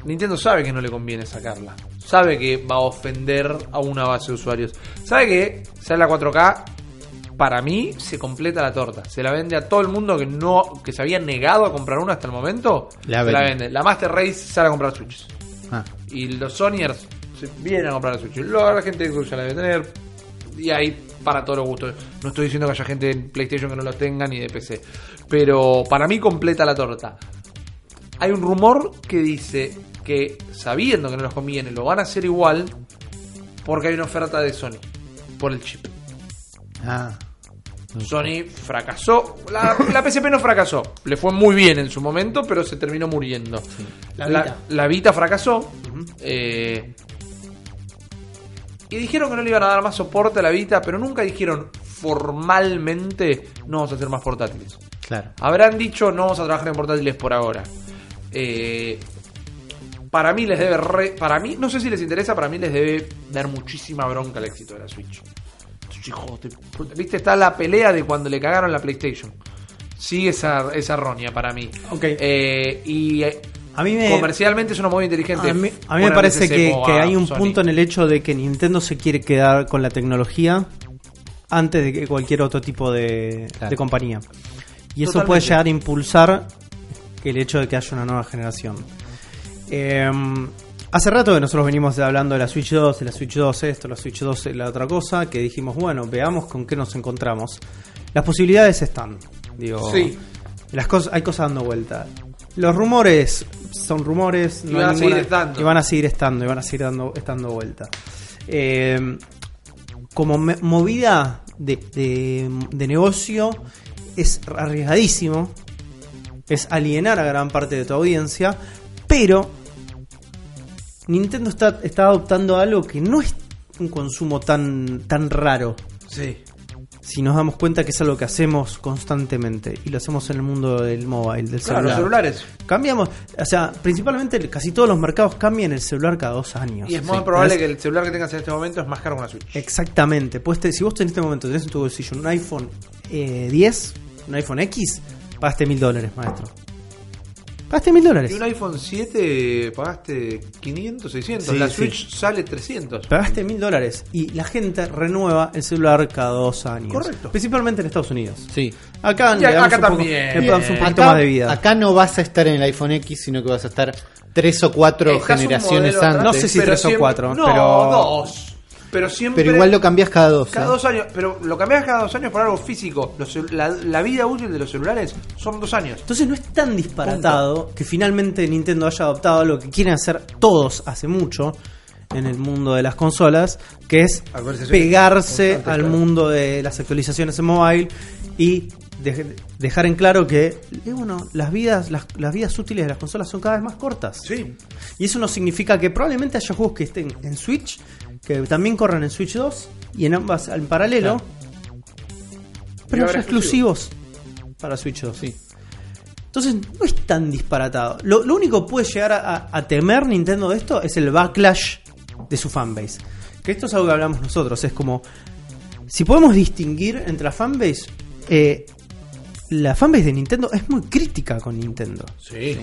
Nintendo sabe que no le conviene sacarla. Sabe que va a ofender a una base de usuarios. Sabe que sale la 4K, para mí se completa la torta. Se la vende a todo el mundo que no que se había negado a comprar una hasta el momento. La se la vende. vende. La Master Race sale a comprar Switches. Ah, Y los Sonyers se vienen a comprar la Switch. Luego la gente que ya la debe tener. Y ahí para todos los gustos. No estoy diciendo que haya gente en PlayStation que no lo tenga ni de PC. Pero para mí completa la torta. Hay un rumor que dice que sabiendo que no les conviene lo van a hacer igual porque hay una oferta de Sony por el chip. ah. Sony fracasó. La, la PSP no fracasó. Le fue muy bien en su momento, pero se terminó muriendo. La La, Vita. la Vita fracasó. eh, y dijeron que no le iban a dar más soporte a la Vita, pero nunca dijeron formalmente no vamos a hacer más portátiles. Claro. Habrán dicho no vamos a trabajar en portátiles por ahora. Eh, para mí les debe re- para mí no sé si les interesa, para mí les debe dar muchísima bronca el éxito de la Switch. de puta. Viste, está la pelea de cuando le cagaron la PlayStation. Sigue esa, esa roña para mí. Ok. Eh, y eh, A mí me, comercialmente es una movida inteligente. a mí, a mí me parece que, hay un Sony. punto en el hecho de que Nintendo se quiere quedar con la tecnología antes de que cualquier otro tipo de, Claro. de compañía. Y eso puede llegar a impulsar el hecho de que haya una nueva generación. Eh, hace rato que nosotros venimos hablando de la Switch 2, de la Switch 2 esto, la Switch 2 la otra cosa, que dijimos, bueno, veamos con qué nos encontramos. Las posibilidades están. Digo, Sí. las cosas, hay cosas dando vuelta. Los rumores son rumores, Y no van a seguir estando. y van a seguir estando, y van a seguir dando, estando vuelta. Eh, como me- movida de, de- de negocio es arriesgadísimo, es alienar a gran parte de tu audiencia, pero Nintendo está, está adoptando algo que no es un consumo tan, tan raro Sí. Si nos damos cuenta que es algo que hacemos constantemente y lo hacemos en el mundo del mobile, del Claro, celular. los celulares. Cambiamos, o sea, principalmente casi todos los mercados cambian el celular cada dos años. Y es Sí. muy probable que el celular que tengas en este momento es más caro que una Switch. Exactamente. Pues te- si vos en este momento tenés en tu bolsillo un iPhone eh, 10, un iPhone X, pagaste mil dólares, maestro. Pagaste mil dólares. Y un iPhone 7 pagaste 500, 600. Sí, la sí. Switch sale 300. Pagaste mil dólares y la gente renueva el celular cada dos años. Correcto. Principalmente en Estados Unidos. Sí. Acá, Y acá poco- también. un poquito acá, más de vida. acá no vas a estar en el iPhone X, sino que vas a estar tres o cuatro Estás generaciones antes. No sé si tres o cuatro, No, pero- dos. Pero siempre. Pero igual lo cambias cada dos. Cada ¿eh? dos años. Pero lo cambias cada dos años por algo físico. Los la, la vida útil de los celulares son dos años. Entonces no es tan disparatado que finalmente Nintendo haya adoptado lo que quieren hacer todos hace mucho en el mundo de las consolas, que es pegarse al claro. mundo de las actualizaciones en mobile y de- dejar en claro que eh, bueno, las vidas las, las vidas útiles de las consolas son cada vez más cortas. Sí. Y eso no significa que probablemente haya juegos que estén en Switch, que también corran en Switch 2 y en ambas en paralelo, pero habrá haya exclusivos para Switch 2. Sí. Entonces no es tan disparatado. Lo, lo único que puede llegar a, a- a temer Nintendo de esto es el backlash de su fanbase. Que esto es algo que hablamos nosotros. Es como, si podemos distinguir entre la fanbase, eh, la fanbase de Nintendo es muy crítica con Nintendo. Sí.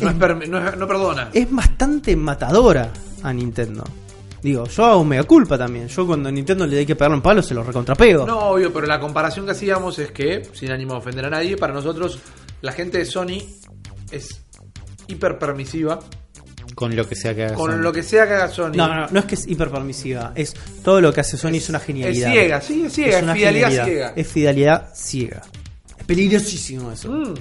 No, es permi- no, es- no perdona. Es bastante matadora a Nintendo. Digo, yo hago mega culpa también. Yo cuando a Nintendo le hay que pegarle un palo se lo recontrapego. No, obvio, pero la comparación que hacíamos es que, sin ánimo de ofender a nadie, para nosotros la gente de Sony es hiper permisiva Con lo que sea que hagas. con lo que sea que haga Sony. No, no, no, no es que es hiper permisiva. Es todo lo que hace Sony es, una Es genialidad. ciega, sí, es ciega, es, fidelidad ciega. Es fidelidad ciega. Es peligrosísimo eso. Mm.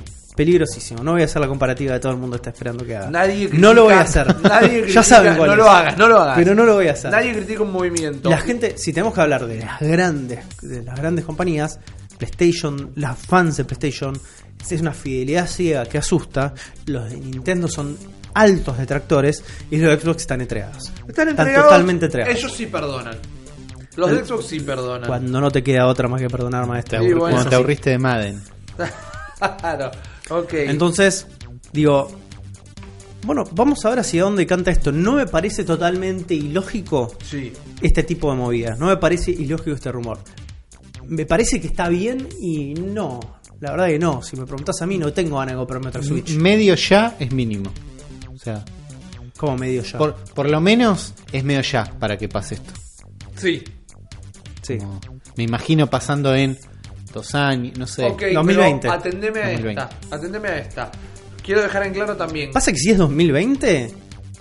Peligrosísimo. No voy a hacer la comparativa que todo el mundo está esperando que haga. Nadie no lo voy a critica- hacer. nadie ya critica- saben cuál no es. lo hagas, no lo hagas. Pero no lo voy a hacer. Nadie critica un movimiento. La gente, si tenemos que hablar de las grandes, de las grandes compañías, PlayStation, las fans de PlayStation, es una fidelidad ciega que asusta. Los de Nintendo son altos detractores y los de Xbox están entregados. Están entregados. totalmente entregados. Ellos sí perdonan. Los de Xbox sí perdonan. Cuando no te queda otra más que perdonar, maestro. aburri- Sí, bueno, cuando te sí. aburriste de Madden. claro. Ok. Entonces, digo, bueno, vamos a ver hacia dónde canta esto. No me parece totalmente ilógico Sí. este tipo de movidas. No me parece ilógico este rumor. Me parece que está bien y no. La verdad que no. Si me preguntas a mí, no tengo ganas de comprarme otra Switch. Medio ya es mínimo. O sea, Como medio ya. por, por lo menos es medio ya para que pase esto. Sí. Sí. Como- me imagino pasando en dos años, no sé. Ok, 2020. pero atendeme a 2020. esta. Atendeme a esta. Quiero dejar en claro también. Pasa que si es 2020,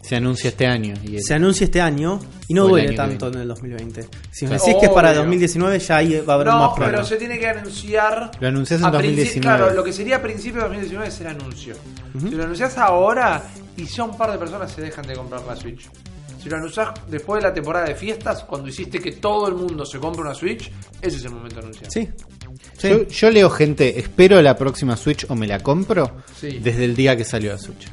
Se anuncia este año. Y el- se anuncia este año y no duele tanto en el 2020. Si me decís que es para Obvio. 2019, ya ahí va a haber No, más pero problemas. se tiene que anunciar. Lo anunciás en a princi- 2019. Claro, lo que sería a principios de 2019 es el anuncio. Si lo anunciás ahora y ya un par de personas se dejan de comprar la Switch. Si lo anunciás después de la temporada de fiestas, cuando hiciste que todo el mundo se compre una Switch, ese es el momento de anunciar. Sí. Yo, yo leo gente, espero la próxima Switch o me la compro Sí. desde el día que salió la Switch.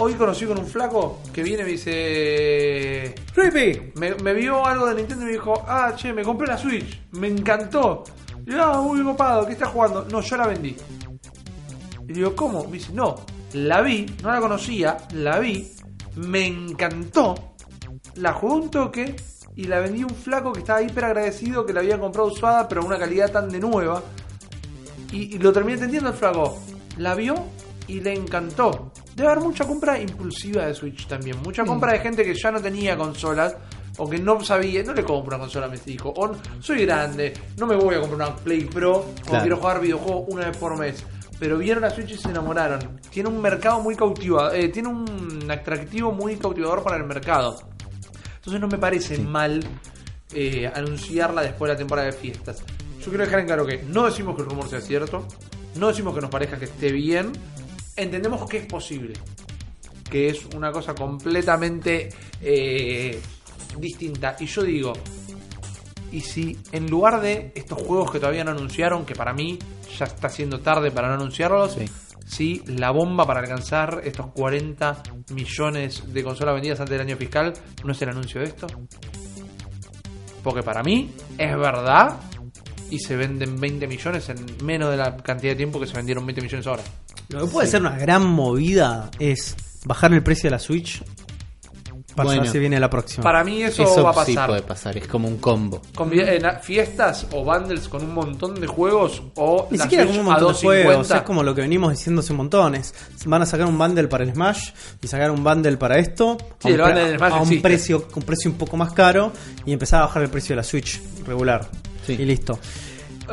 Hoy conocí con un flaco que viene y me dice. Creepy. Me, me vio algo de Nintendo y me dijo, ah, che, me compré la Switch, me encantó. Y yo, ah, muy copado, ¿qué estás jugando? No, yo la vendí. Y digo, ¿cómo? Me dice, no, la vi, no la conocía, la vi, me encantó, la jugué un toque y la vendí a un flaco que estaba hiper agradecido que la había comprado usada, pero a una calidad tan de nueva. Y, y lo terminé entendiendo el flaco. La vio y le encantó. Debe haber mucha compra impulsiva de Switch también. Mucha compra de gente que ya no tenía consolas. O que no sabía, no le compro una consola a mis hijos. O soy grande, no me voy a comprar una Play Pro. O Claro. quiero jugar videojuegos una vez por mes. Pero vieron la Switch y se enamoraron. Tiene un mercado muy cautivador. eh, tiene un atractivo muy cautivador para el mercado. Entonces no me parece mal eh, anunciarla después de la temporada de fiestas. Yo quiero dejar en claro que no decimos que el rumor sea cierto, no decimos que nos parezca que esté bien, entendemos que es posible, que es una cosa completamente eh, distinta. Y yo digo, y si en lugar de estos juegos que todavía no anunciaron, que para mí ya está siendo tarde para no anunciarlos, Sí. Si la bomba para alcanzar estos 40 millones de consolas vendidas antes del año fiscal no es el anuncio de esto. Porque para mí es verdad y se venden 20 millones en menos de la cantidad de tiempo que se vendieron 20 millones ahora. Lo que puede ser una gran movida es bajar el precio de la Switch para Bueno. si viene la próxima. Para mí eso, Eso va a sí pasar. puede pasar, es como un combo. Con fiestas o bundles con un montón de juegos o Ni la siquiera Switch como un montón de juegos, 250. es como lo que venimos diciendo hace un montón. es, van a sacar un bundle para el Smash y sacar un bundle para esto Sí, a, un, el bundle del Smash a un precio, un precio un poco más caro y empezar a bajar el precio de la Switch regular. Sí. Y listo.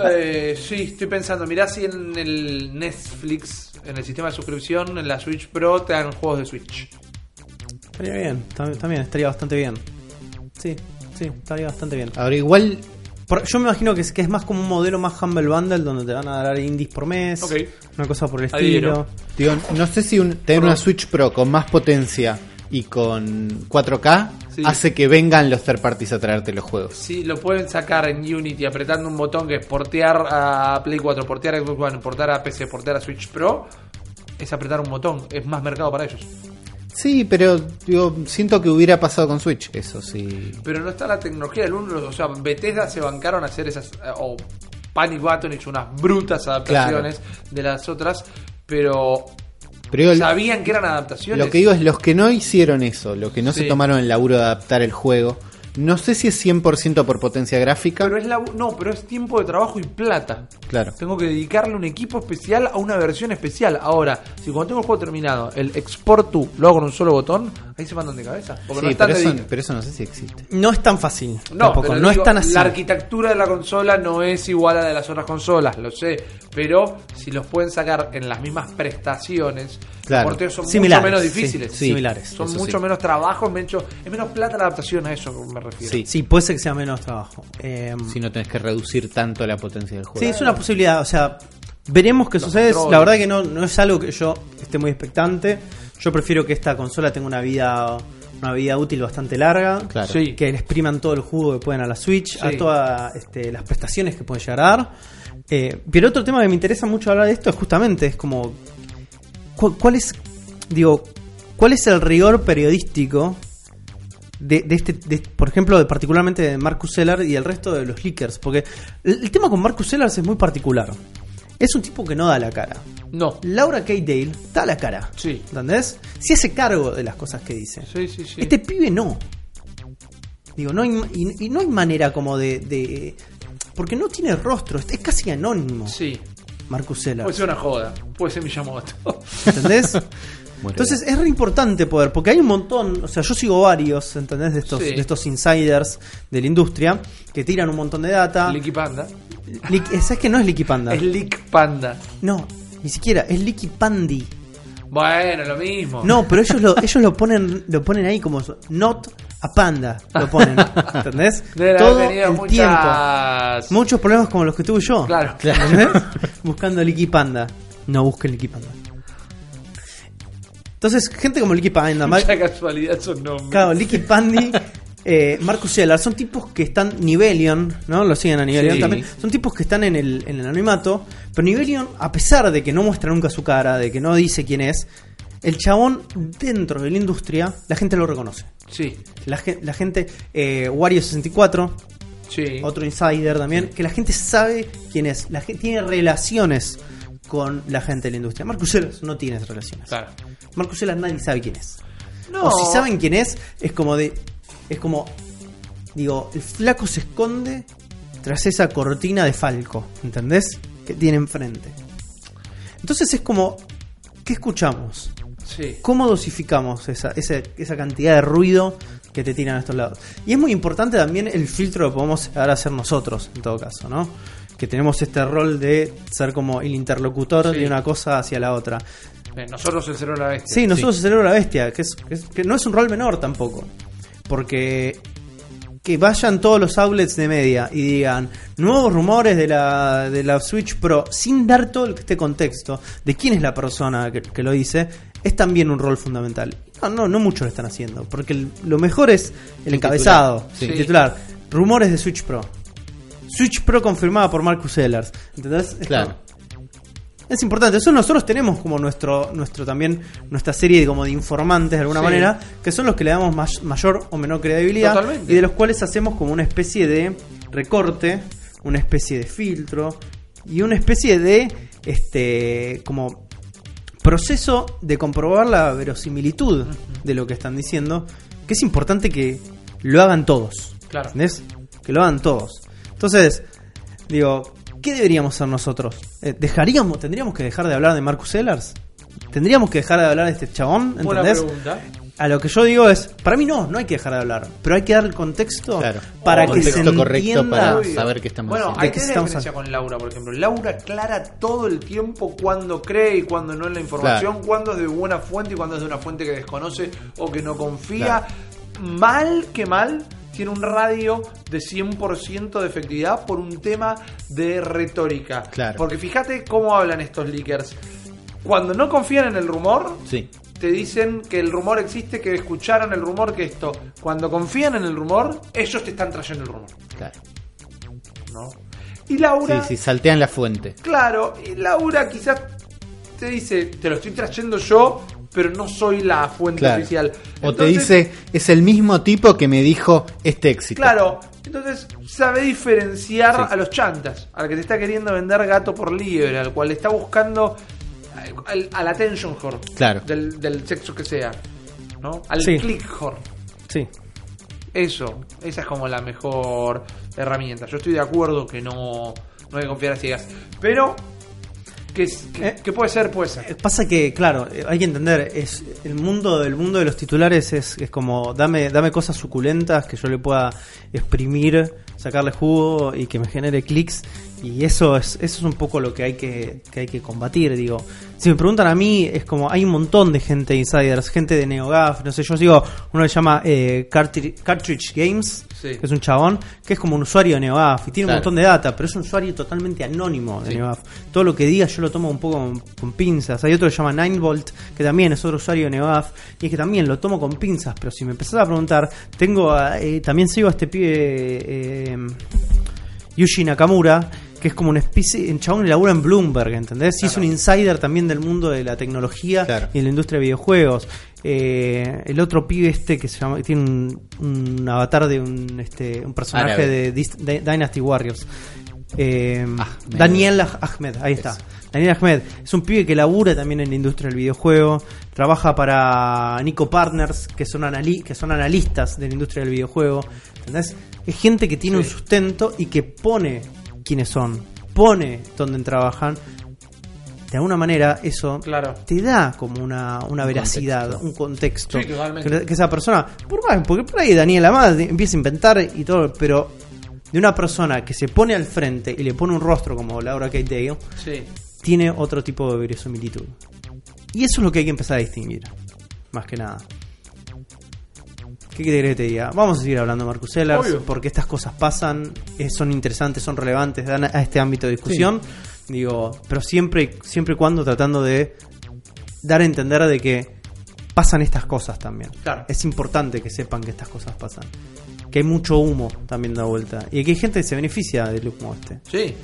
Eh, sí, estoy pensando, mirá si en el Netflix, en el sistema de suscripción, en la Switch Pro te dan juegos de Switch. Estaría bien, tam- también estaría bastante bien. Sí, sí, estaría bastante bien. Ahora igual Por- yo me imagino que es, que es más como un modelo más Humble Bundle donde te van a dar indies por mes, una cosa por el estilo. Digo, no sé si un- tener Pro. una Switch Pro con más potencia y con 4K Sí. hace que vengan los third parties a traerte los juegos. Si lo pueden sacar en Unity apretando un botón que es portear a Play 4, portear a Xbox One, portear a PC, portear a Switch Pro, es apretar un botón, es más mercado para ellos. Sí, pero digo, siento que hubiera pasado con Switch, eso sí. Pero no está la tecnología del uno, o sea, Bethesda se bancaron a hacer esas, eh, o Panic Button hizo unas brutas adaptaciones de las otras, pero Pero sabían que eran adaptaciones. lo que digo es los que no hicieron eso, los que no Sí. se tomaron el laburo de adaptar el juego, no sé si es 100% por potencia gráfica. Pero es la, no, pero es tiempo de trabajo y plata. Claro. Tengo que dedicarle un equipo especial a una versión especial. Ahora, si cuando tengo el juego terminado, el export to lo hago con un solo botón, ahí se mandan de cabeza. Porque Sí, no pero, eso, dedicados. pero eso no sé si existe. No es tan fácil. No, tampoco, pero no digo, es tan así. La arquitectura de la consola no es igual a la de las otras consolas, lo sé. Pero si los pueden sacar en las mismas prestaciones, Claro. los porteos son Similares, mucho menos difíciles. sí, similares. Son mucho sí. menos trabajo, menos, es menos plata la adaptación, a eso me refiero. Sí. Sí, puede ser que sea menos trabajo. Eh, Si no tenés que reducir tanto la potencia del juego. sí, es una posibilidad. O sea, veremos qué Los sucede. controles. La verdad que no, no es algo que yo esté muy expectante. Yo prefiero que esta consola tenga una vida una vida útil bastante larga. Claro. Sí. Que le expriman todo el jugo que pueden a la Switch, Sí. a todas este, las prestaciones que pueden llegar a dar. Eh, pero otro tema que me interesa mucho hablar de esto es justamente, es como, ¿cuál, cuál es, digo, cuál es el rigor periodístico de, de este, de- por ejemplo, de, particularmente de Marcus Sellers y el resto de los leakers? Porque el, el tema con Marcus Sellers es muy particular. Es un tipo que no da la cara. No. Laura K. Dale da la cara. Sí. ¿Entendés? Se hace cargo de las cosas que dice. Sí, sí, sí. Este pibe no. Digo, no hay, y, y no hay manera como de, de- Porque no tiene rostro, es casi anónimo. Sí. Marcus Puede ser una joda. Puede ser Miyamoto. ¿Entendés? Entonces es re importante poder, porque hay un montón, o sea, yo sigo varios, ¿entendés? De estos, Sí. de estos insiders de la industria que tiran un montón de data. Licky Panda. Lick- ¿Sabes que no es Licky Panda? Es Lick Panda. No, ni siquiera, es Licky Pandi. Bueno, lo mismo. No, pero ellos lo, ellos lo ponen, lo ponen ahí como not a panda, lo ponen, ¿entendés? Todo el muchas... tiempo. Muchos problemas como los que tuve yo. Claro. ¿entendés? Buscando Licky Panda. No busquen Licky Panda. Entonces, gente como Licky Panda, Mar- casualidad esos nombres. claro, Licky Pandi, eh, Marcus Sellers, son tipos que están Nivelion, ¿no? Lo siguen a Nivelion Sí. también. Son tipos que están en el, en el anonimato, pero Nivelion, a pesar de que no muestra nunca su cara, de que no dice quién es, el chabón dentro de la industria, la gente lo reconoce. Sí, la gente, eh, Wario64, sí. otro insider también, que la gente sabe quién es, la gente tiene relaciones con la gente de la industria. Marcus Sellers no tiene relaciones. Claro. Marcus Sellers nadie sabe quién es. No. O si saben quién es, es como de. Es como. digo, el flaco se esconde tras esa cortina de Falco, ¿entendés? Que tiene enfrente. Entonces es como, ¿qué escuchamos? Sí. ¿Cómo dosificamos esa, esa, esa cantidad de ruido que te tiran a estos lados? Y es muy importante también el filtro que podemos llegar a hacer nosotros, en todo caso, ¿no? Que tenemos este rol de ser como el interlocutor Sí. de una cosa hacia la otra. Eh, Nosotros el cerebro de la bestia. Sí, nosotros el cerebro de la bestia, que, es, que es- que no es un rol menor tampoco. Porque que vayan todos los outlets de media y digan nuevos rumores de la, de la Switch Pro sin dar todo este contexto de quién es la persona que, que lo dice, es también un rol fundamental. No, no, no muchos lo están haciendo, porque el- lo mejor es el El encabezado, titular, sí. el titular. Rumores de Switch Pro. Switch Pro confirmada por Marcus Sellers. ¿Entendés? Es Claro. es importante, eso nosotros tenemos como nuestro, nuestro también, nuestra serie de, como de informantes de alguna Sí. manera, que son los que le damos may- mayor o menor credibilidad Totalmente. y de los cuales hacemos como una especie de recorte, una especie de filtro y una especie de este como proceso de comprobar la verosimilitud de lo que están diciendo, que es importante que lo hagan todos. Claro. ¿Entendés? Que lo hagan todos. Entonces, digo, ¿qué deberíamos hacer nosotros? Eh, ¿Dejaríamos, tendríamos que dejar de hablar de Marcus Sellers? ¿Tendríamos que dejar de hablar de este chabón? Buena ¿Entendés? pregunta. A lo que yo digo es, para mí no, no hay que dejar de hablar, pero hay que dar el contexto Claro. para que se contexto correcto entienda. para saber qué estamos Bueno, haciendo. hay ¿De qué que estamos diferencia con Laura, por ejemplo. Laura aclara todo el tiempo cuando cree y cuando no es la información, cuando es de buena fuente y cuando es de una fuente que desconoce o que no confía. Mal que mal, tiene un radio de 100% de efectividad por un tema de retórica. Claro. Porque fíjate cómo hablan estos leakers. Cuando no confían en el rumor, Sí. te dicen que el rumor existe, que escucharon el rumor, que esto. Cuando confían en el rumor, ellos te están trayendo el rumor. Claro. ¿no? Y Laura, Sí, sí, saltean la fuente. claro, y Laura quizás te dice, te lo estoy trayendo yo, pero no soy la fuente Claro. oficial. O te dice, es el mismo tipo que me dijo este éxito. Claro, entonces sabe diferenciar Sí. a los chantas, al que te está queriendo vender gato por liebre, al cual está buscando al, al attention whore, Claro. del, del sexo que sea, ¿no? Al Sí. click whore. Sí. Eso, esa es como la mejor herramienta. Yo estoy de acuerdo que no, no hay que confiar a ciegas. Pero, que, que, Eh. que puede ser, puede ser. Pasa que, claro, hay que entender, es el mundo del mundo de los titulares es, es como dame, dame cosas suculentas que yo le pueda exprimir, sacarle jugo y que me genere clics. Y eso es, eso es un poco lo que hay que, que hay que combatir, digo. Si me preguntan a mí, es como hay un montón de gente insiders, gente de NeoGAF, no sé, yo sigo uno que se llama eh, Cartri- Cartridge Games, Sí. que es un chabón, que es como un usuario de NeoGAF y tiene Claro. un montón de data, pero es un usuario totalmente anónimo de Sí. NeoGAF. Todo lo que diga yo lo tomo un poco con, con pinzas. Hay otro que se llama 9volt, que también es otro usuario de NeoGAF, y es que también lo tomo con pinzas, pero si me empezás a preguntar, tengo a- eh, también sigo a este pibe eh, Yuji Nakamura, que es como una especie, un chabón labura en Bloomberg, ¿entendés? Y es un insider también del mundo de la tecnología Claro. y de la industria de videojuegos. Eh, el otro pibe este que se llama, que tiene un, un avatar de un, este, un personaje de, Dynasty Warriors. Eh, Ahmed. Daniel Ah- Ahmed, ahí está. Eso. Daniel Ahmed es un pibe que labura también en la industria del videojuego, trabaja para Nico Partners, que son, anali- que son analistas de la industria del videojuego. ¿entendés? Es gente que tiene Sí. un sustento y que pone quiénes son, pone dónde trabajan. De alguna manera eso Claro. te da como una, una Un veracidad, contexto. un contexto. Sí, totalmente. que, que esa persona, por más, porque por ahí Daniel Amad empieza a inventar y todo, pero de una persona que se pone al frente y le pone un rostro como Laura Kate Dale, Sí. tiene otro tipo de verosimilitud. Y eso es lo que hay que empezar a distinguir, más que nada. ¿Qué querés que te diga? Vamos a seguir hablando de Marcus Sellers, Obvio. porque estas cosas pasan, eh, son interesantes, son relevantes, dan a este ámbito de discusión. Digo, pero siempre, siempre y cuando tratando de dar a entender de que pasan estas cosas también. Claro. Es importante que sepan que estas cosas pasan. Que hay mucho humo también da vuelta. Y que hay gente que se beneficia del humo este. Sí.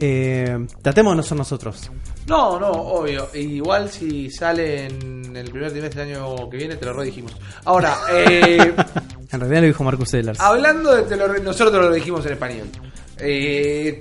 Eh, tratemos de no ser nosotros. No, no, obvio. Igual si sale en el primer trimestre del año que viene, te lo redijimos. Ahora, eh, En realidad lo dijo Marcus Sellers. hablando de te lo re- nosotros te lo dijimos en español. Eh,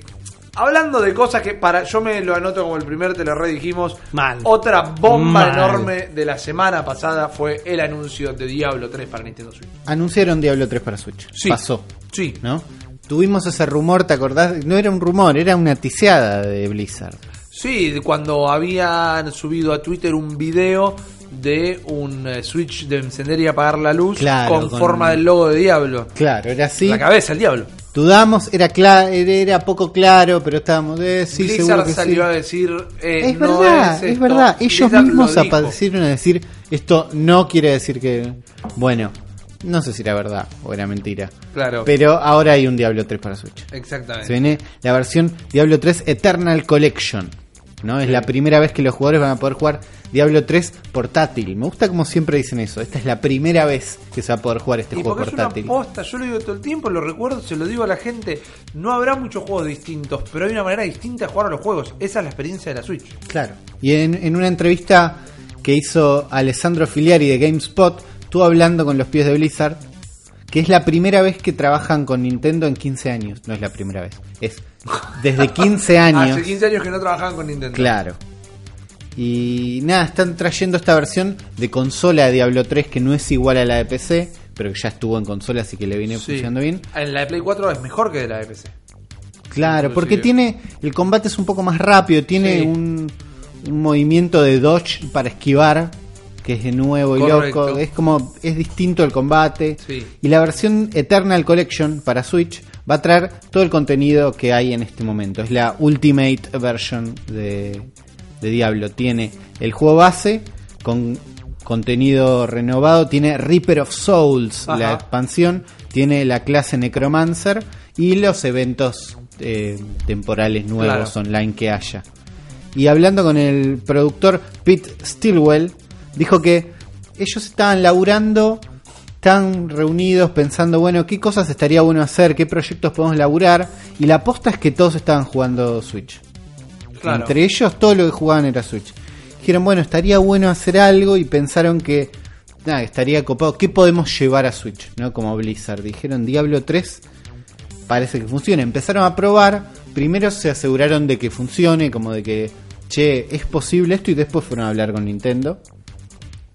Hablando de cosas que para yo me lo anoto como el primer, te lo redijimos. Mal. Otra bomba Mal. enorme de la semana pasada fue el anuncio de Diablo 3 para Nintendo Switch. Anunciaron Diablo 3 para Switch. Sí. Pasó, Sí. ¿no? Tuvimos ese rumor, ¿te acordás? No era un rumor, era una tiseada de Blizzard. Sí, cuando habían subido a Twitter un video de un eh, switch de encender y apagar la luz Claro, con, con- forma del logo de Diablo. Claro, era así. La cabeza, el Diablo. Dudamos, era, cla- era, poco claro, pero estábamos de sí, Blizzard que salió a decir eh, Es no verdad, es, verdad. Ellos Blizzard mismos aparecieron a decir esto no quiere decir que. Bueno, no sé si era verdad o era mentira. Claro. Pero ahora hay un Diablo 3 para Switch. Exactamente. Se viene la versión Diablo 3 Eternal Collection. ¿No? Es la primera vez que los jugadores van a poder jugar Diablo 3 portátil. Me gusta como siempre dicen eso. Esta es la primera vez que se va a poder jugar este Y juego es una portátil. posta, yo lo digo todo el tiempo, lo recuerdo, se lo digo a la gente. No habrá muchos juegos distintos, pero hay una manera distinta de jugar a los juegos. Esa es la experiencia de la Switch. Claro. Y en, en una entrevista que hizo Alessandro Filiari de GameSpot, estuvo hablando con los pies de Blizzard, que es la primera vez que trabajan con Nintendo en 15 años. No es la primera vez, es desde 15 años. Hace 15 años que no trabajaban con Nintendo. Claro. Y nada, están trayendo esta versión de consola de Diablo 3 que no es igual a la de PC, pero que ya estuvo en consola, así que le viene Sí. funcionando bien. En la de Play 4 es mejor que de la de PC. Claro, porque tiene el combate es un poco más rápido, tiene Sí. un, un movimiento de dodge para esquivar que es de nuevo y loco, es como es distinto el combate. Sí. Y la versión Eternal Collection para Switch va a traer todo el contenido que hay en este momento. Es la Ultimate version de, de Diablo. Tiene el juego base con contenido renovado, tiene Reaper of Souls, Ajá. la expansión, tiene la clase Necromancer y los eventos eh, temporales nuevos Claro. online que haya. Y hablando con el productor Pete Stilwell, dijo que ellos estaban laburando, están reunidos pensando, bueno, qué cosas estaría bueno hacer, qué proyectos podemos laburar. Y la aposta es que todos estaban jugando Switch. Claro. Entre ellos, todo lo que jugaban era Switch. Dijeron, bueno, estaría bueno hacer algo y pensaron que nada, estaría copado. ¿Qué podemos llevar a Switch? ¿No? Como Blizzard. Dijeron, Diablo 3 parece que funciona. Empezaron a probar. Primero se aseguraron de que funcione, como de que, che, es posible esto. Y después fueron a hablar con Nintendo.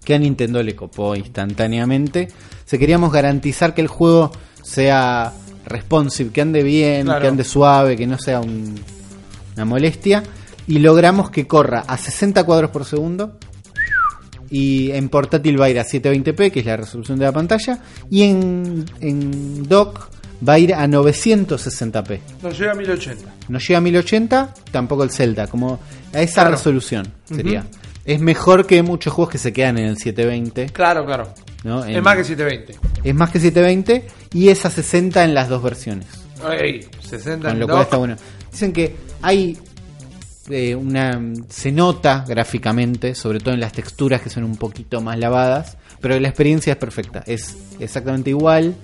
Que a Nintendo le copó instantáneamente. Se queríamos garantizar que el juego sea responsive, que ande bien, Claro. que ande suave, que no sea un- una molestia. Y logramos que corra a 60 cuadros por segundo. Y en portátil va a ir a 720p, que es la resolución de la pantalla. Y en, en dock va a ir a 960p. No llega a 1080. No llega a 1080, tampoco el Zelda, como a esa Claro. resolución sería. Es mejor que muchos juegos que se quedan en el 720. Claro, claro. ¿no? En- Es más que 720. es más que 720 y es a 60 en las dos versiones. Ey, 60 Con en lo cual está bueno. Dicen que hay eh, una. Se nota gráficamente, sobre todo en las texturas que son un poquito más lavadas, pero la experiencia es perfecta. Es exactamente igual.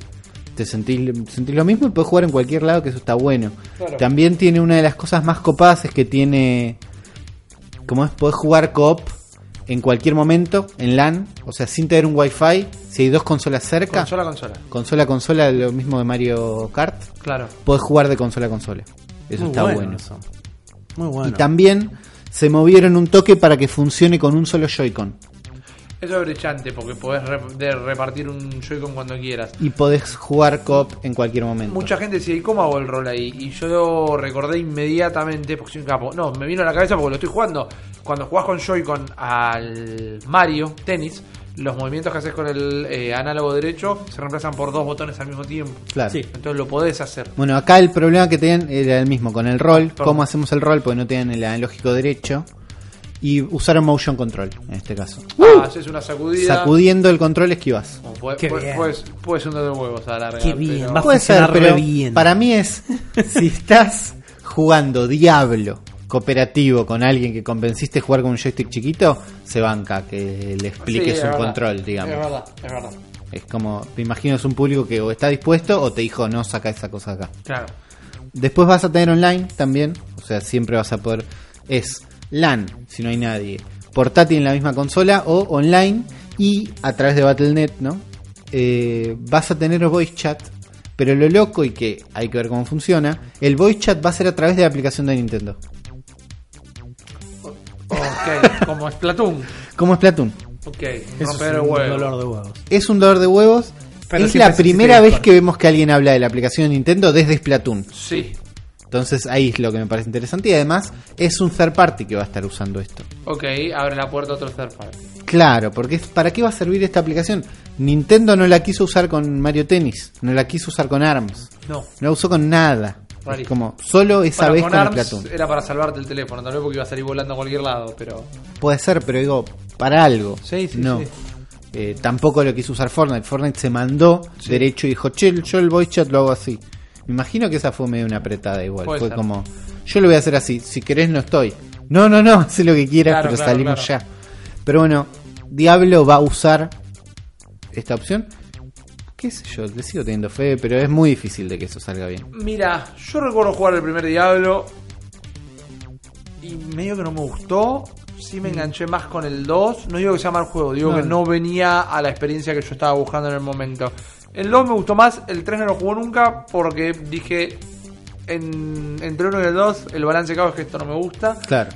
Te sentís, sentís lo mismo y puedes jugar en cualquier lado, que eso está bueno. Claro. También tiene una de las cosas más copadas es que tiene. Como es, podés jugar coop en cualquier momento, en LAN, o sea, sin tener un wifi. Si hay dos consolas cerca, Consola, consola. consola a consola, lo mismo de Mario Kart, Claro. podés jugar de consola a consola. Eso Muy está bueno. eso. Muy bueno. Y también se movieron un toque para que funcione con un solo Joy-Con. Eso es brillante porque podés repartir un Joy-Con cuando quieras. Y podés jugar coop en cualquier momento. Mucha gente decía, ¿y cómo hago el rol ahí? Y yo recordé inmediatamente, porque soy un capo. No, me vino a la cabeza porque lo estoy jugando. Cuando jugás con Joy-Con al Mario, tenis, los movimientos que haces con el eh, análogo derecho se reemplazan por dos botones al mismo tiempo. Claro. Sí. Entonces lo podés hacer. Bueno, acá el problema que tenían era el mismo con el rol. ¿Cómo hacemos el rol? Porque no tenían el analógico derecho. Y usaron motion control en este caso. Ah, haces una sacudida. Sacudiendo el control esquivas. O puede, Qué puede- bien. puedes, puedes hundir de huevos a la. Qué bien, pero- va a Puede ser, pero bien. para mí es si estás jugando Diablo cooperativo con alguien que convenciste a jugar con un joystick chiquito, se banca que le expliques es un verdad. control, digamos. Es verdad, es verdad. Es como, te imagino es un público que o está dispuesto o te dijo no saca esa cosa acá. Claro. Después vas a tener online también, o sea, siempre vas a poder. Es LAN, si no hay nadie, portátil en la misma consola o online y a través de Battle.net, ¿no? Eh, vas a tener voice chat Pero lo loco y que hay que ver cómo funciona, el voice chat va a ser a través de la aplicación de Nintendo. Ok, como Splatoon. Como es Platoon. Ok, Eso es un huevo. dolor de huevos. Es un dolor de huevos. Pero es la primera vez que vemos que alguien habla de la aplicación de Nintendo desde Splatoon. Sí, Entonces ahí es lo que me parece interesante. Y además es un third party que va a estar usando esto. ok, abre la puerta a otro third party. Claro, porque ¿para qué va a servir esta aplicación? Nintendo no la quiso usar con Mario Tennis, no la quiso usar con ARMS, No. no la usó con nada. Es como solo esa Bueno, vez con con, el Splatoon. era para salvarte el teléfono, tal vez porque iba a salir volando a cualquier lado, pero... Puede ser, pero digo, para algo. Sí, sí, no. sí. Eh, tampoco lo quiso usar Fortnite. Fortnite se mandó derecho y dijo, che, yo el voice chat lo hago así. Me imagino que esa fue medio una apretada igual. Puede fue ser. como, yo lo voy a hacer así, si querés no estoy. No, no, no, haz lo que quieras, Claro, pero claro, salimos claro. ya. Pero bueno, Diablo va a usar esta opción. Qué sé yo, le sigo teniendo fe, pero es muy difícil de que eso salga bien. Mira, yo recuerdo jugar el primer Diablo y medio que no me gustó. Sí me enganché más con el 2. No digo que sea mal juego, digo No. que no venía a la experiencia que yo estaba buscando en el momento. El 2 me gustó más, el 3 no lo jugué nunca porque dije en, entre el 1 y el 2 el balance hago es que esto no me gusta. Claro.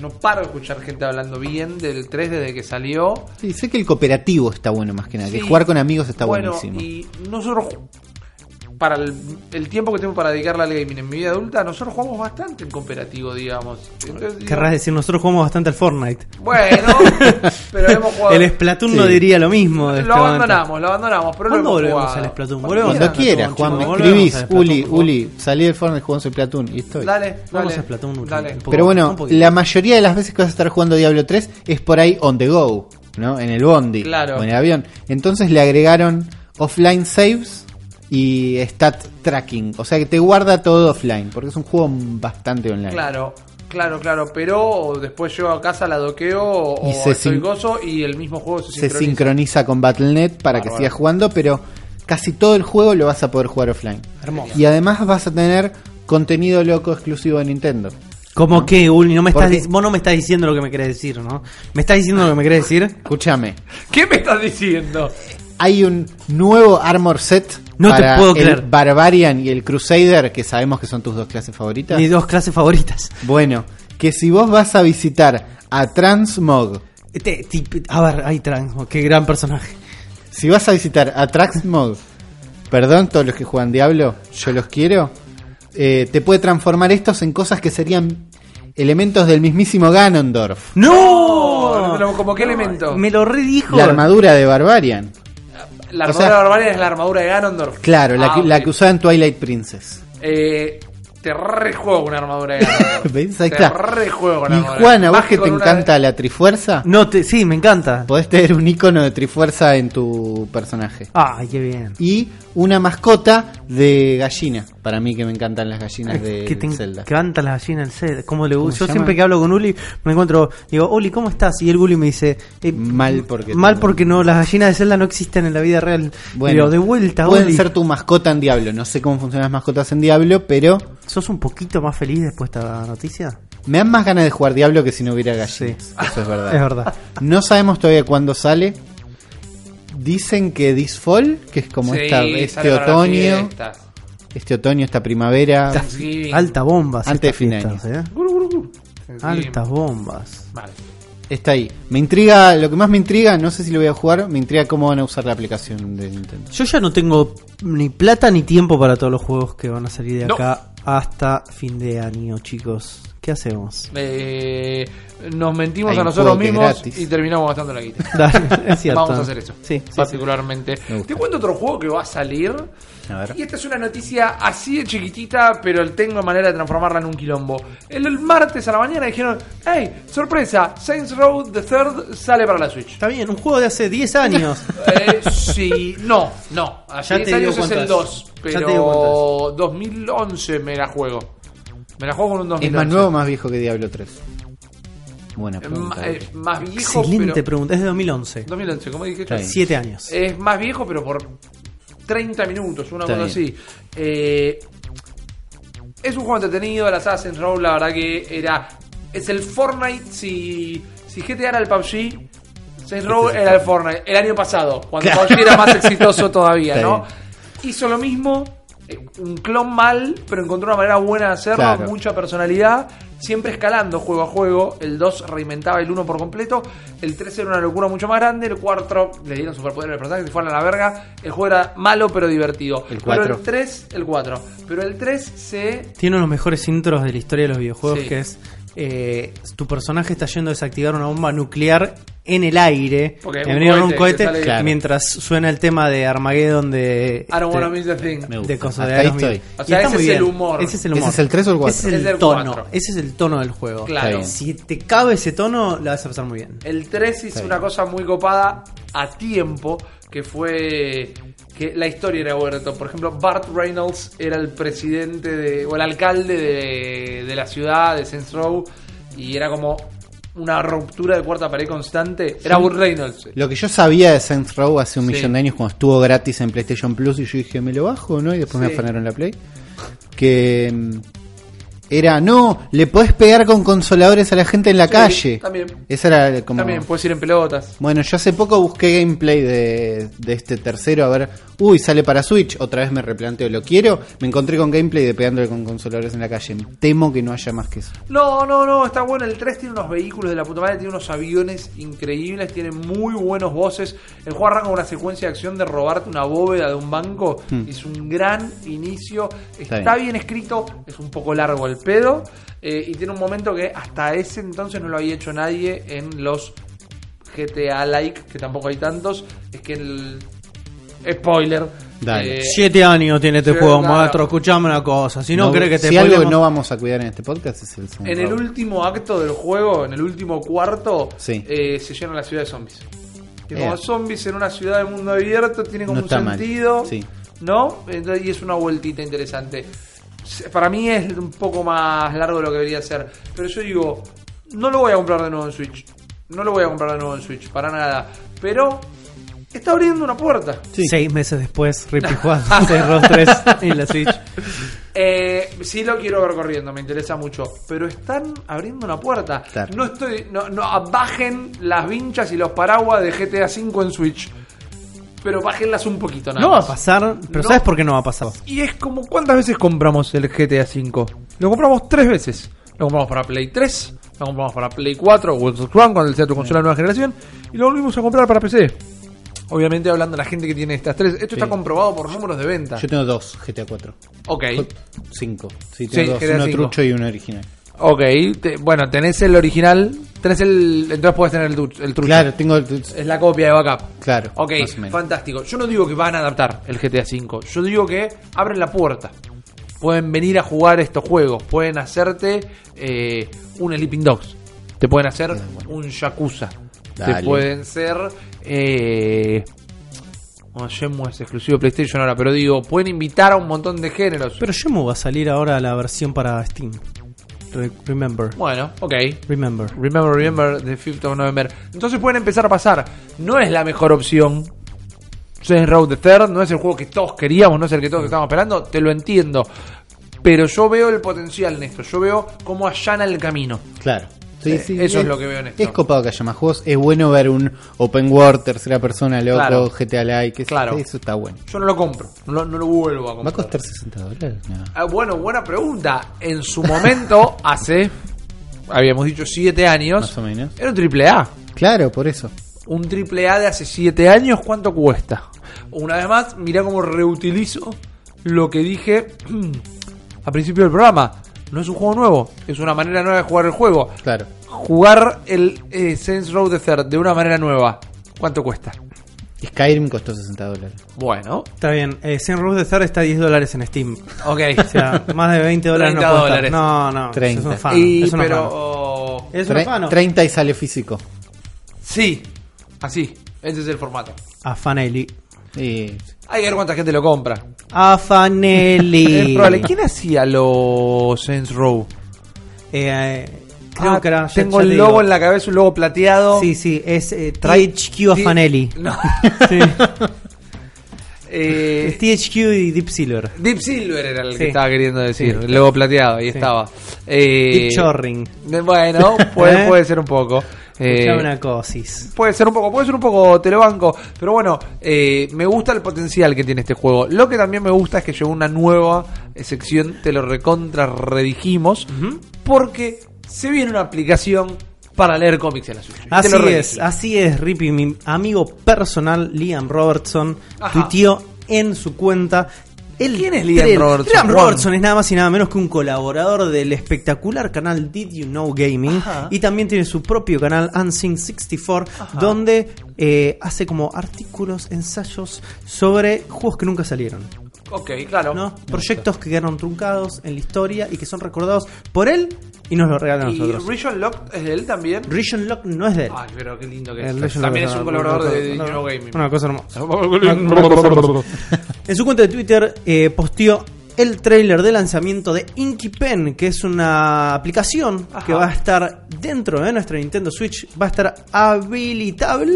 No paro de escuchar gente hablando bien del 3 desde que salió. Sí, sé que el cooperativo está bueno más que nada, que jugar con amigos está bueno, buenísimo. y nosotros, para el, el tiempo que tengo para dedicarle al gaming en mi vida adulta, nosotros jugamos bastante en cooperativo, digamos. Entonces, digo, Querrás decir, nosotros jugamos bastante al Fortnite. Bueno, pero hemos jugado. El Splatoon Sí. no diría lo mismo. de lo este abandonamos, lo abandonamos, pero lo ¿Cuándo hemos volvemos jugado. al Splatoon? Cuando Volvemos Cuando a quieras, Splatoon, Juan, me escribís, al Splatoon, Uli. Uli, salí del Fortnite, jugamos el Platoon y estoy. Dale, Vamos dale. a Splatoon dale. poco. Pero bueno, la mayoría de las veces que vas a estar jugando Diablo 3 es por ahí on the go, ¿no? En el bondi Claro. o en el avión. Entonces le agregaron offline saves y stat tracking. O sea que te guarda todo offline, porque es un juego bastante online. Claro, claro, claro. Pero después llego a casa, la doqueo o Y se estoy sin- gozo y el mismo juego se, Se sincroniza. sincroniza con Battle.net para que sigas jugando, pero casi todo el juego lo vas a poder jugar offline. Hermoso. Y además vas a tener contenido loco exclusivo de Nintendo. ¿Cómo que, Uli? No me estás, vos no me estás diciendo lo que me querés decir, ¿no? ¿Me estás diciendo lo que me querés decir? Escúchame, ¿Qué me estás diciendo? Hay un nuevo armor set No te para puedo el creer. Barbarian y el Crusader, que sabemos que son tus dos clases favoritas. Mis dos clases favoritas. Bueno, que si vos vas a visitar a Transmog, Te- ti- a ver, ahí Transmo, qué gran personaje. si vas a visitar a Transmog, perdón todos los que juegan Diablo, yo los quiero, eh, te puede transformar estos en cosas que serían elementos del mismísimo Ganondorf. ¡No! ¿Como qué elemento? Me lo redijo. La armadura de Barbarian. La o armadura sea- de Barbarian es la armadura de Ganondorf. Claro, la, Ah, que, la que usaba en Twilight Princess. Eh, te rejuego una armadura de. ¿Ves? Ahí te está. rejuego Y armadura. Juan, a vos que te una- encanta la trifuerza, No, te, sí, me encanta. podés tener un icono de trifuerza en tu personaje. Ay, qué bien. Y una mascota de gallina. Para mí que me encantan las gallinas de que te Zelda. encanta la gallina del Zelda. ¿Cómo le ¿Cómo Yo llama? siempre que hablo con Uli me encuentro, digo, Uli, ¿cómo estás? Y el Uli me dice, eh, Mal porque mal tengo- porque no, las gallinas de Zelda no existen en la vida real. Bueno, Digo, de vuelta, pueden Uli. ser tu mascota en Diablo. No sé cómo funcionan las mascotas en Diablo, pero ¿Sos un poquito más feliz después de esta noticia? me dan más ganas de jugar Diablo que si no hubiera gallinas. Sí. Eso es verdad. Es verdad. No sabemos todavía cuándo sale. Dicen que this fall, que es como Sí, esta, este otoño, este otoño, esta primavera. Alta bombas. Antes de fin de fiestas, ¿eh? Altas bombas. Vale. Está ahí. Me intriga, lo que más me intriga, no sé si lo voy a jugar, me intriga cómo van a usar la aplicación de Nintendo. Yo ya no tengo ni plata ni tiempo para todos los juegos que van a salir de No. acá hasta fin de año, chicos. ¿Qué hacemos? Eh, nos mentimos Hay a nosotros mismos y terminamos gastando la guita. Dale, es cierto. Vamos a hacer eso. Sí, sí, sí. particularmente. Te cuento otro juego que va a salir. A ver. Y esta es una noticia así de chiquitita, pero tengo manera de transformarla en un quilombo. El, el martes a la mañana dijeron, hey, sorpresa, Saints Row The Third sale para la Switch. Está bien, un juego de hace 10 años. Eh, sí, no, no. Hace Ya te 10 digo años es el es. 2, Ya te digo pero 2011 me la juego. Me la juego con un 2011. ¿Es más nuevo o más viejo que Diablo 3? Buena Eh, pregunta. ma- eh, más viejo, Excelente pero... pregunta, es de 2011. 2011, ¿cómo dije? 7 años. Es más viejo, pero por 30 minutos, una Está cosa así. Eh, es un juego entretenido, el Assassin's Row, la verdad que era. Es el Fortnite si. Si GTA era el PUBG. Saints Row Este era el Fortnite. El año pasado, cuando PUBG era más exitoso todavía, ¿no? hizo lo mismo, eh, un clon mal, pero encontró una manera buena de hacerlo, Claro. mucha personalidad, siempre escalando juego a juego. El 2 reinventaba el 1 por completo, el 3 era una locura mucho más grande, el 4 le dieron superpoder al personaje, se fueron a la verga. El juego era malo pero divertido. El pero 4. el 3, el 4. Pero el 3 se Tiene uno de los mejores intros de la historia de los videojuegos, Sí. que es eh, tu personaje está yendo a desactivar una bomba nuclear en el aire, Porque en un venir un cohete Claro. mientras suena el tema de Armageddon de... I don't wanna miss the thing. De cosas de ahí estoy. O Y sea, está ese muy es el humor. Ese es el ¿Ese humor. es el 3 o el 4? Ese es el del tono. cuatro. Ese es el tono del juego. Claro. Si te cabe ese tono, la vas a pasar muy bien. El 3 hizo Sí. una cosa muy copada a tiempo, que fue que la historia era buena. Por ejemplo, Bart Reynolds era el presidente de, o el alcalde de, de la ciudad de Saints Row y era como una ruptura de cuarta pared constante. Era Burt Reynolds. Lo que yo sabía de Saints Row hace un Sí. millón de años cuando estuvo gratis en PlayStation Plus y yo dije, ¿me lo bajo no? Y después me afanaron la Play. Que mm, era, no, le podés pegar con consoladores a la gente en la Sí, calle. También. Esa era como... También puedes ir en pelotas. Bueno, yo hace poco busqué gameplay de, de este tercero, a ver, uy, sale para Switch, otra vez me replanteo, ¿lo quiero? Me encontré con gameplay de pegándole con consoladores en la calle. Temo que no haya más que eso. No, no, no, está bueno. El 3 tiene unos vehículos de la puta madre, tiene unos aviones increíbles, tiene muy buenos voces. El juego arranca una secuencia de acción de robarte una bóveda de un banco. Hmm. Es un gran inicio. Está, Está bien. bien. escrito, es un poco largo el pedo. eh, y tiene un momento que hasta ese entonces no lo había hecho nadie en los GTA like, que tampoco hay tantos. Es que el. Spoiler. Dale. eh, Siete años tiene este juego, claro. maestro. Escuchame una cosa. Si no, crees que te si algo que no vamos a cuidar en este podcast es el En el último acto del juego, en el último cuarto, Sí. eh, se llena la ciudad de zombies. Eh. como zombies en una ciudad de mundo abierto tiene como No un sentido, Sí. ¿no? Entonces, y es una vueltita interesante. Para mí es un poco más largo de lo que debería ser. Pero yo digo, no lo voy a comprar de nuevo en Switch. No lo voy a comprar de nuevo en Switch, para nada. Pero está abriendo una puerta. Sí. Seis meses después, Saints Row 3 en la Switch. Eh, sí lo quiero ver corriendo, me interesa mucho. Pero están abriendo una puerta. Claro. No estoy. No, no bajen las vinchas y los paraguas de GTA V en Switch. Pero bájenlas un poquito nada No va a más. pasar, pero No. ¿sabes por qué no va a pasar? Y es como, ¿cuántas veces compramos el GTA V? Lo compramos tres veces. Lo compramos para Play 3, lo compramos para Play 4 o Xbox One cuando sea tu consola de nueva generación, y lo volvimos a comprar para PC. Obviamente hablando de la gente que tiene estas tres. Esto está comprobado por números de venta. Yo tengo dos GTA 4. Ok. Cinco. Sí, tengo Sí, dos. GTA Uno cinco. trucho y uno original. Ok, te- bueno, tenés el original, tenés el... Entonces puedes tener el, el trucho. Claro, tengo... Es la copia de backup. Claro, Ok, fantástico. Yo no digo que van a adaptar el GTA V. Yo digo que abren la puerta. Pueden venir a jugar estos juegos. Pueden hacerte eh, un Sleeping Dogs. Te pueden hacer bueno. un Yakuza. Dale. Te pueden ser... Eh, bueno, es exclusivo de PlayStation ahora, pero digo, pueden invitar a un montón de géneros. Pero Shenmue va a salir ahora la versión para Steam. Re- Remember. Bueno, ok. Remember. Remember, remember, the 5th of November. Entonces pueden empezar a pasar. No es la mejor opción. Saints Row the Third no es el juego que todos queríamos, no es el que todos estábamos esperando. Te lo entiendo. Pero yo veo el potencial en esto. Yo veo cómo allana el camino. Claro. Sí, Eh, sí, eso es lo que veo en esto. Es copado que haya más juegos. Es bueno ver un open world, tercera persona, loco, Claro. GTA Like. Eso, Claro. eso está bueno. Yo no lo compro. No, lo- no lo vuelvo a ¿Va a comprar. costar 60 dólares? No. Ah, bueno, buena pregunta. En su momento, hace. Habíamos dicho 7 años. Más o menos. Era un triple A. Claro, por eso. un triple A de hace 7 años, ¿cuánto cuesta? Una vez más, mirá cómo reutilizo lo que dije al principio del programa. No es un juego nuevo, es una manera nueva de jugar el juego. Claro. Jugar el eh, Saints Row the Third de una manera nueva, ¿cuánto cuesta? Skyrim costó 60 dólares. Bueno, Está bien. Eh, Saints Row the Third está a 10 dólares en Steam. ok. O sea, más de 20 dólares 30 no cuesta. dólares. No, no. 30. Es un fan. y, es un pero. fan. oh, Es un fan. 30 y sale físico. sí, así, ese es el formato. A Fanelli. Y Hay que ver cuánta gente lo compra. A Fanelli. Es probable. ¿Quién hacía los Saints Row? Eh, eh, creo Ah, que era. ya- tengo ya el te logo digo. en la cabeza, un logo plateado. Sí, sí, es eh, THQ a Sí. Fanelli. No. Sí. Eh, Es THQ y Deep Silver. Deep Silver era el Sí. que estaba queriendo decir, Sí. el logo plateado, ahí Sí. estaba. Eh, Deep Chorring. de- Bueno, puede, ¿Eh? puede ser un poco. Eh, una cosis. Puede ser un poco, puede ser un poco, te lo banco. Pero bueno, eh, me gusta el potencial que tiene este juego. Lo que también me gusta es que llegó una nueva eh, sección, te lo recontra redijimos, porque se viene una aplicación para leer cómics en la Switch. Así es, así es, Rippy. Mi amigo personal, Liam Robertson, Ajá. tuiteó en su cuenta. El ¿Quién es Liam trail- Robertson, Liam? Robertson es nada más y nada menos que un colaborador del espectacular canal Did You Know Gaming Ajá. y también tiene su propio canal Unseen 64 Ajá. donde eh, hace como artículos, ensayos sobre juegos que nunca salieron. Ok, claro. ¿no? Proyectos que quedaron truncados en la historia y que son recordados por él y nos lo regalan a Y nosotros. Region Lock es de él también. Region Lock no es de él. Ay, pero qué lindo que es. También es un colaborador de una- Did You Know Gaming. Una cosa hermosa. En su cuenta de Twitter eh, posteó el trailer de lanzamiento de Inky Pen, que es una aplicación Ajá. que va a estar dentro de nuestra Nintendo Switch. Va a estar habilitable.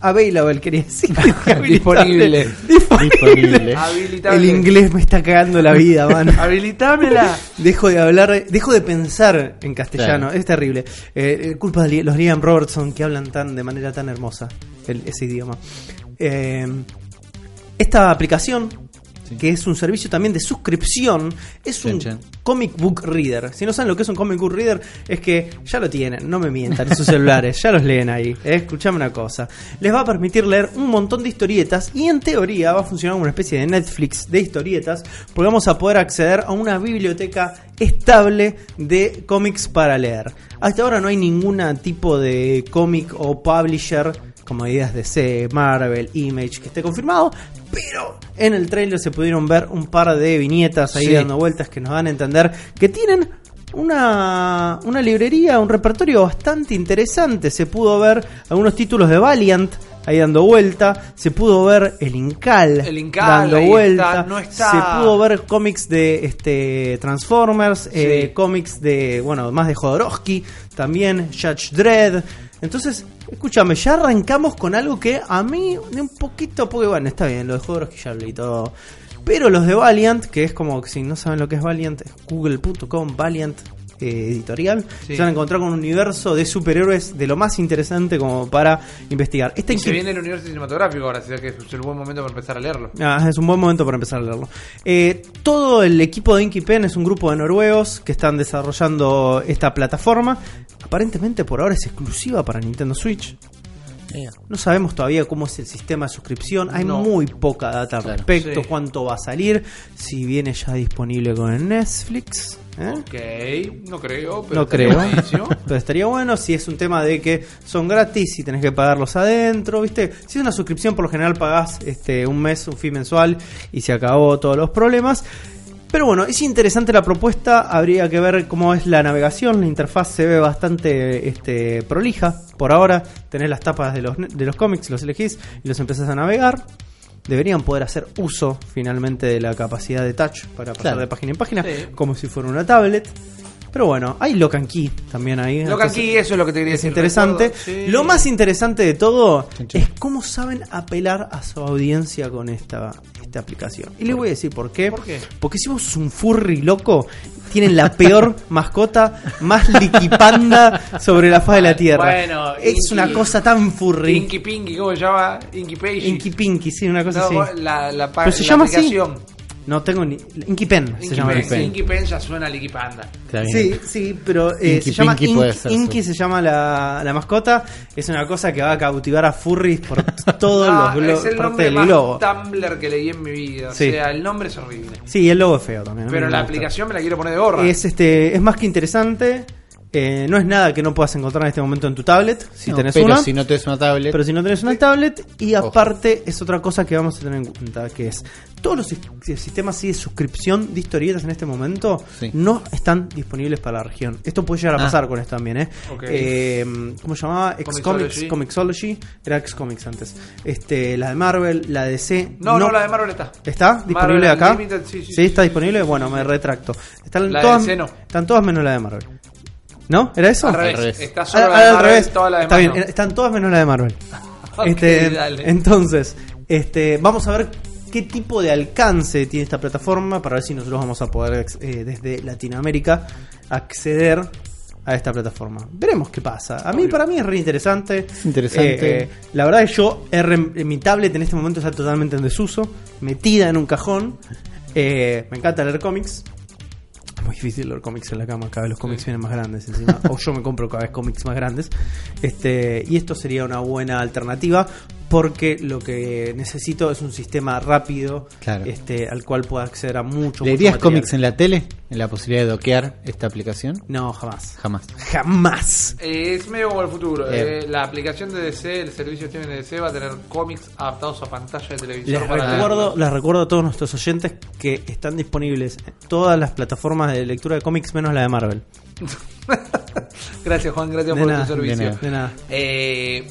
Available, quería decir. Disponible. Disponible. Habilitable. El inglés me está cagando la vida, man. Habilitámela. Dejo de hablar, dejo de pensar en castellano, es terrible. Eh, eh, culpa de los Liam Robertson que hablan tan de manera tan hermosa el- ese idioma. Eh, esta aplicación, que es un servicio también de suscripción, es un comic book reader. Si no saben lo que es un comic book reader, es que ya lo tienen, no me mientan en sus celulares, ya los leen ahí. Eh, escuchame una cosa. Les va a permitir leer un montón de historietas y en teoría va a funcionar como una especie de Netflix de historietas, porque vamos a poder acceder a una biblioteca estable de cómics para leer. Hasta ahora no hay ningún tipo de cómic o publisher como ideas de C, Marvel, Image, que esté confirmado, pero en el trailer se pudieron ver un par de viñetas ahí Sí. dando vueltas que nos dan a entender que tienen una, una librería, un repertorio bastante interesante. Se pudo ver algunos títulos de Valiant ahí dando vuelta, se pudo ver el Incal, El Incal, dando vuelta, está, no está- se pudo ver cómics de este Transformers, eh, cómics de, bueno, más de Jodorowsky, también Judge Dredd. Entonces, escúchame, ya arrancamos con algo que a mí de un poquito, porque bueno, está bien, lo de Jodorowsky ya lo leí todo. Pero los de Valiant, que es como que si no saben lo que es Valiant, es google.com, Valiant eh, editorial, Sí. se van a encontrar con un universo de superhéroes de lo más interesante como para investigar. Esta Y se viene el universo cinematográfico ahora, así que es el buen momento para empezar a leerlo. Ah, es un buen momento para empezar a leerlo. Eh, todo el equipo de Inky Pen es un grupo de noruegos que están desarrollando esta plataforma. Aparentemente por ahora es exclusiva para Nintendo Switch. No sabemos todavía cómo es el sistema de suscripción. Hay No. muy poca data al Claro. respecto. Sí. Cuánto va a salir. Si viene ya disponible con el Netflix. ¿eh? Ok, no creo, pero No estaría creo. Pero estaría bueno si es un tema de que son gratis y tenés que pagarlos adentro, ¿viste? Si es una suscripción, por lo general pagás este, un mes, un fee mensual y se acabó todos los problemas. Pero bueno, es interesante la propuesta, habría que ver cómo es la navegación, la interfaz se ve bastante este, prolija. Por ahora tenés las tapas de los, de los cómics, los elegís y los empezás a navegar. Deberían poder hacer uso finalmente de la capacidad de touch para pasar Claro. de página en página, Sí. como si fuera una tablet. Pero bueno, hay Lock and Key también ahí. Lo que entonces aquí, eso es lo que te quería es decir. interesante. sí. Lo más interesante de todo es cómo saben apelar a su audiencia con esta, esta aplicación. Y les voy a decir por qué. ¿Por qué? Porque si vos sos un furry loco, tienen la peor mascota, más liquipanda sobre la faz de la tierra. Bueno, es Inky- una cosa tan furry. Inky Pinky, ¿cómo se llama? Inky Page. Inky Pinky, sí, una cosa No, así. la, la, Pero se la llama así. No tengo ni. Inky Pen se Inky llama. Pen. Inky Pen. Inky Pen ya suena a Licky Panda. Sí, sí, pero eh, Inky se llama Pinky Ink- puede ser Inky, se llama la, la mascota. Es una cosa que va a cautivar a furries por todos Ah, los glo- es el nombre del más globo. Tumblr que leí en mi vida. Sí. O sea, el nombre es horrible. Sí, el logo es feo también. Pero no la aplicación me la quiero poner de gorra. es este es más que interesante. Eh, no es nada que no puedas encontrar en este momento en tu tablet, si No, tenés pero una. si no tenés una tablet, Pero si no tenés una tablet, y Ojo. aparte es otra cosa que vamos a tener en cuenta, que es todos los sis- sistemas así de suscripción de historietas en este momento Sí. no están disponibles para la región. Esto puede llegar a Ah. pasar con esto también, ¿eh? Ok. Eh, ¿Cómo se llamaba? X-Comics, Comixology, era X-Comics antes. Este, la de Marvel, la de DC. no, no, la de Marvel está. ¿Está disponible Marvel acá? Unlimited, sí, sí, sí, está disponible. sí, sí, bueno, me retracto. Están La de todas, DC no. están todas menos la de Marvel. ¿No? ¿Era eso? Al revés. Está solo Ah, la de al Marvel, revés. toda la Está demás bien, están todas menos la de Marvel. Ok, Este, dale. entonces, este, vamos a ver qué tipo de alcance tiene esta plataforma para ver si nosotros vamos a poder eh, desde Latinoamérica acceder a esta plataforma. Veremos qué pasa. A mí, para mí es re interesante. Es interesante. Eh, la verdad es que yo, mi tablet en este momento está totalmente en desuso, metida en un cajón. Eh, me encanta leer cómics. Muy difícil leer cómics en la cama, cada vez los cómics vienen más grandes encima. o yo me compro cada vez cómics más grandes. Este, y esto sería una buena alternativa porque lo que necesito es un sistema rápido Claro. este, al cual pueda acceder a mucho ¿Leerías mucho cómics en la tele? ¿En la posibilidad de doquear esta aplicación? No, jamás. Jamás. Jamás. Eh, es medio como el futuro. Eh, la aplicación de DC, el servicio de streaming de DC va a tener cómics adaptados a pantalla de televisor. Les para recuerdo, les recuerdo a todos nuestros oyentes que están disponibles en todas las plataformas de lectura de cómics menos la de Marvel. Gracias, Juan. Gracias De por nada, tu servicio. de nada. De nada. Eh,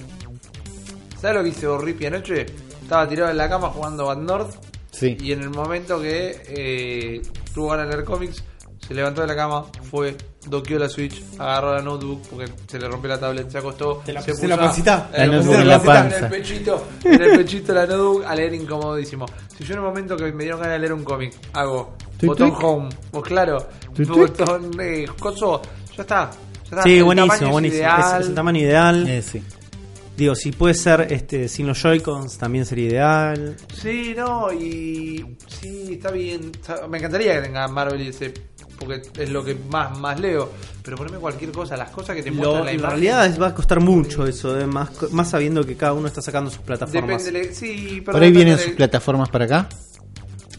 ¿Sabes lo que hice Borripi anoche? Estaba tirado en la cama jugando Bad North. Sí. Y en el momento que eh, tuvo ganas de leer cómics, se levantó de la cama, fue, doqueó la Switch, agarró la notebook porque se le rompió la tablet, se acostó, Te la se pusiste en la a- pancita. en La el- notebook en en la la pancita, En panza. el pechito, en el pechito la notebook a leer incomodísimo. Si yo en el momento que me dieron ganas de leer un cómic hago botón home, o claro, botón eh, coso, ya está. ya está. Sí, El buenísimo, tamaño es buenísimo. ideal. Es, es el tamaño ideal. Eh, sí. Digo, si puede ser este sin los Joy-Cons también sería ideal. Sí, no, y sí, está bien. Está- Me encantaría que tenga Marvel y DC, porque es lo que más más leo. Pero poneme cualquier cosa, las cosas que te Lo- muestran la en imagen. realidad es- va a costar mucho eso, eh, más, co- más sabiendo que cada uno está sacando sus plataformas. Depende, sí, pero Por ahí vienen sus plataformas para acá.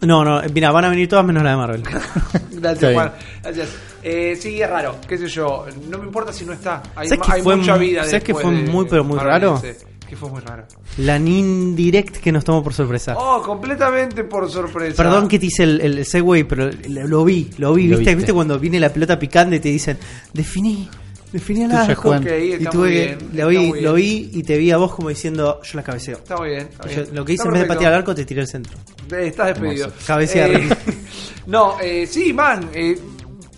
No, no, mira, van a venir todas menos la de Marvel. Gracias. Juan. Gracias. Eh, sí, es raro, qué sé yo. No me importa si no está. Hay, ¿Sabes que hay fue mucha mu- vida sabes que fue de muy, pero muy Marvel raro? Que fue muy raro. La Nin Direct que nos tomó por sorpresa. Oh, completamente por sorpresa. Perdón que te hice el, el segue, pero lo, lo vi, lo vi. Lo ¿Viste? viste. ¿Viste cuando viene la pelota picante y te dicen, definí, definí el arco? Juan. Ok, Y está tuve que, bien. lo, vi, lo y te vi a vos como diciendo, yo la cabeceo. Está muy bien. está Yo- bien. lo que hice Está en vez de patear al arco, te tiré el centro. Eh, Estás despedido. Hermoso. Cabecea, Eh, no, eh, sí, man. Eh,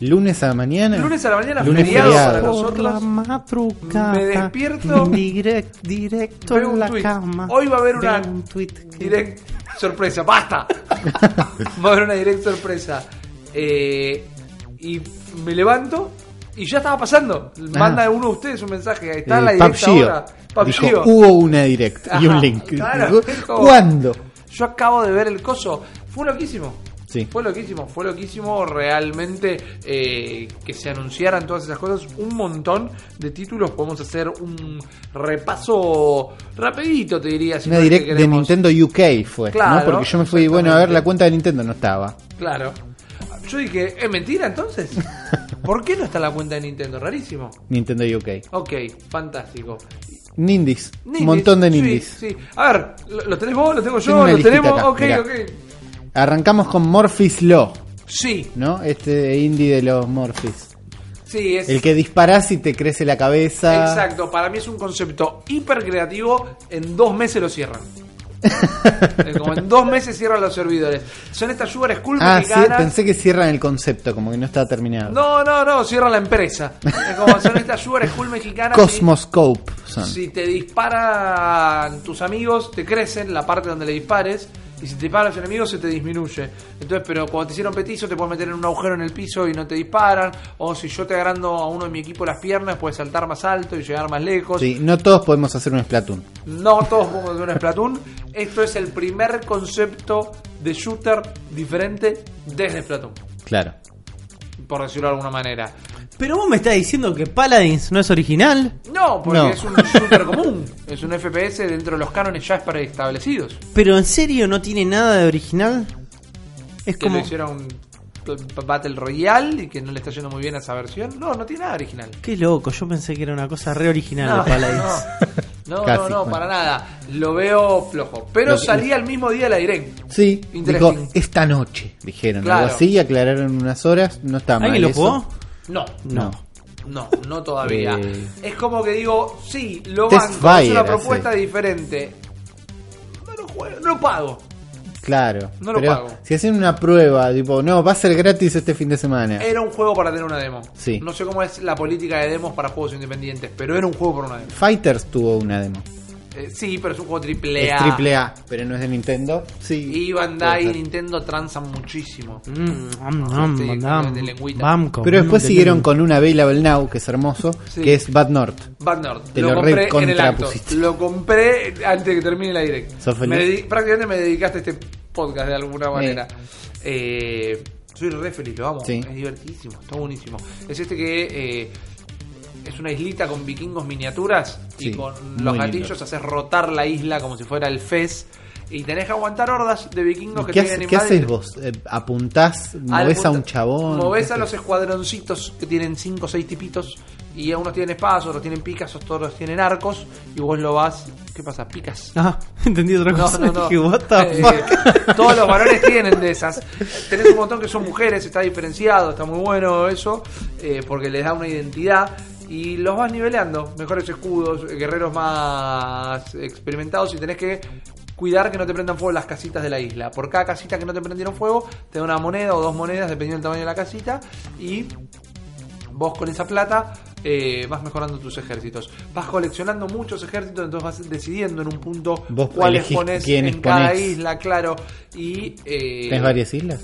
Lunes a la mañana. lunes a la mañana, Lunes feriado feriado. para Por nosotros. la madrugada. me despierto, Direct, directo en la tweet. cama. Hoy va a haber una un tweet que- direct sorpresa. ¡Basta! va a haber una direct sorpresa. Eh, y me levanto y ya estaba pasando. Manda uno de ustedes un mensaje. Está en la Eh, directa ahora. Dijo, hubo una direct y un link. claro, ¿Cuándo? Yo acabo de ver el coso. Fue loquísimo. Sí. Fue loquísimo, fue loquísimo realmente eh, que se anunciaran todas esas cosas. Un montón de títulos. Podemos hacer un repaso rapidito, te diría. Si Una no que de. Nintendo UK fue. Claro, ¿no? Porque yo me fui, bueno, a ver la cuenta de Nintendo, no estaba. Claro. Yo dije, ¿es mentira entonces? ¿Por qué no está la cuenta de Nintendo? Rarísimo. Nintendo UK. Ok, fantástico. Nindis. Un montón de Nindis. Sí, A ver, ¿lo, lo tenés vos? ¿Lo tengo Tengo yo? una ¿Lo listita tenemos? acá, ok, mirá. ok. Arrancamos con Morphe's Law, Sí, ¿no? Este indie de los Morphys. sí, es. El que disparás y te crece la cabeza. Exacto, para mí es un concepto hiper creativo. En dos meses lo cierran. Como en dos meses cierran los servidores. Son estas Sugar School Ah, sí, mexicanas. pensé que cierran el concepto, como que no estaba terminado. No, no, no, cierran la empresa. Es como son estas Sugar School mexicanas. Cosmoscope son. Si te disparan tus amigos, te crecen la parte donde le dispares. Y si te disparan los enemigos, se te disminuye. Entonces, pero cuando te hicieron petizo, te puedes meter en un agujero en el piso y no te disparan. O si yo te agrando a uno de mi equipo las piernas, puedes saltar más alto y llegar más lejos. Sí, no todos podemos hacer un Splatoon. No todos podemos hacer un Splatoon. Esto es el primer concepto de shooter diferente desde Splatoon. Claro. Por decirlo de alguna manera. Pero vos me estás diciendo que Paladins no es original. No, porque No. es un shooter común. Es un FPS dentro de los cánones ya preestablecidos. Pero en serio no tiene nada de original. Es que como. lo hicieron p- p- Battle Royale y que no le está yendo muy bien a esa versión. No, no tiene nada original. Qué loco, yo pensé que era una cosa re original No, de Paladins. no, no, Casi, no, bueno. para nada. Lo veo flojo. Pero Lo que- salía el mismo día de la Direct. Sí, Interesting. dijo esta noche, dijeron. Claro. Algo así, aclararon unas horas. No está mal. ¿Alguien lo eso. jugó? No, No. no, no todavía. Eh. Es como que digo, sí, lo Test banco, es una propuesta diferente. No lo juego, no lo pago. Claro. No lo pago. Si hacen una prueba, tipo, no, va a ser gratis este fin de semana. Era un juego para tener una demo. Sí. No sé cómo es la política de demos para juegos independientes, pero era un juego para una demo. Fighters tuvo una demo. Eh, sí, pero es un juego triple A. Es triple A, pero no es de Nintendo. Sí. Y Bandai y. Nintendo transan muchísimo. Mm, am, Sí, am, de lengüita. Bamco. Pero después siguieron de- con una Available Now, que es hermoso, Sí. que es Bad North. Bad North. Te lo, lo compré en el acto. Lo compré antes de que termine la direct. ¿Sos feliz? Me prácticamente me dedicaste a este podcast de alguna manera. Eh, soy re feliz, lo amo. Sí. Es divertidísimo, está buenísimo. Es este que eh, es una islita con vikingos miniaturas Sí, y con los lindo. gatillos haces rotar la isla como si fuera el Fez. Y tenés que aguantar hordas de vikingos que ¿Qué, te vienen qué haces vos? Eh, ¿Apuntás? ¿Movés a un chabón? Movés ¿Qué a los escuadroncitos que tienen 5 o 6 tipitos. Y unos tienen espadas, otros tienen picas, otros tienen arcos. Y vos lo vas. ¿Qué pasa? Picas. Ah, entendí otra No, cosa. no, no. Dije, what the Eh, todos los varones tienen de esas. Tenés un montón que son mujeres, está diferenciado, está muy bueno eso, eh, porque les da una identidad. Y los vas nivelando, mejores escudos, guerreros más experimentados y tenés que cuidar que no te prendan fuego las casitas de la isla. Por cada casita que no te prendieron fuego, te da una moneda o dos monedas, dependiendo del tamaño de la casita. Y vos con esa plata eh, vas mejorando tus ejércitos. Vas coleccionando muchos ejércitos, entonces vas decidiendo en un punto Vos cuáles pones en cada isla, claro. Y eh, ¿Tenés varias islas?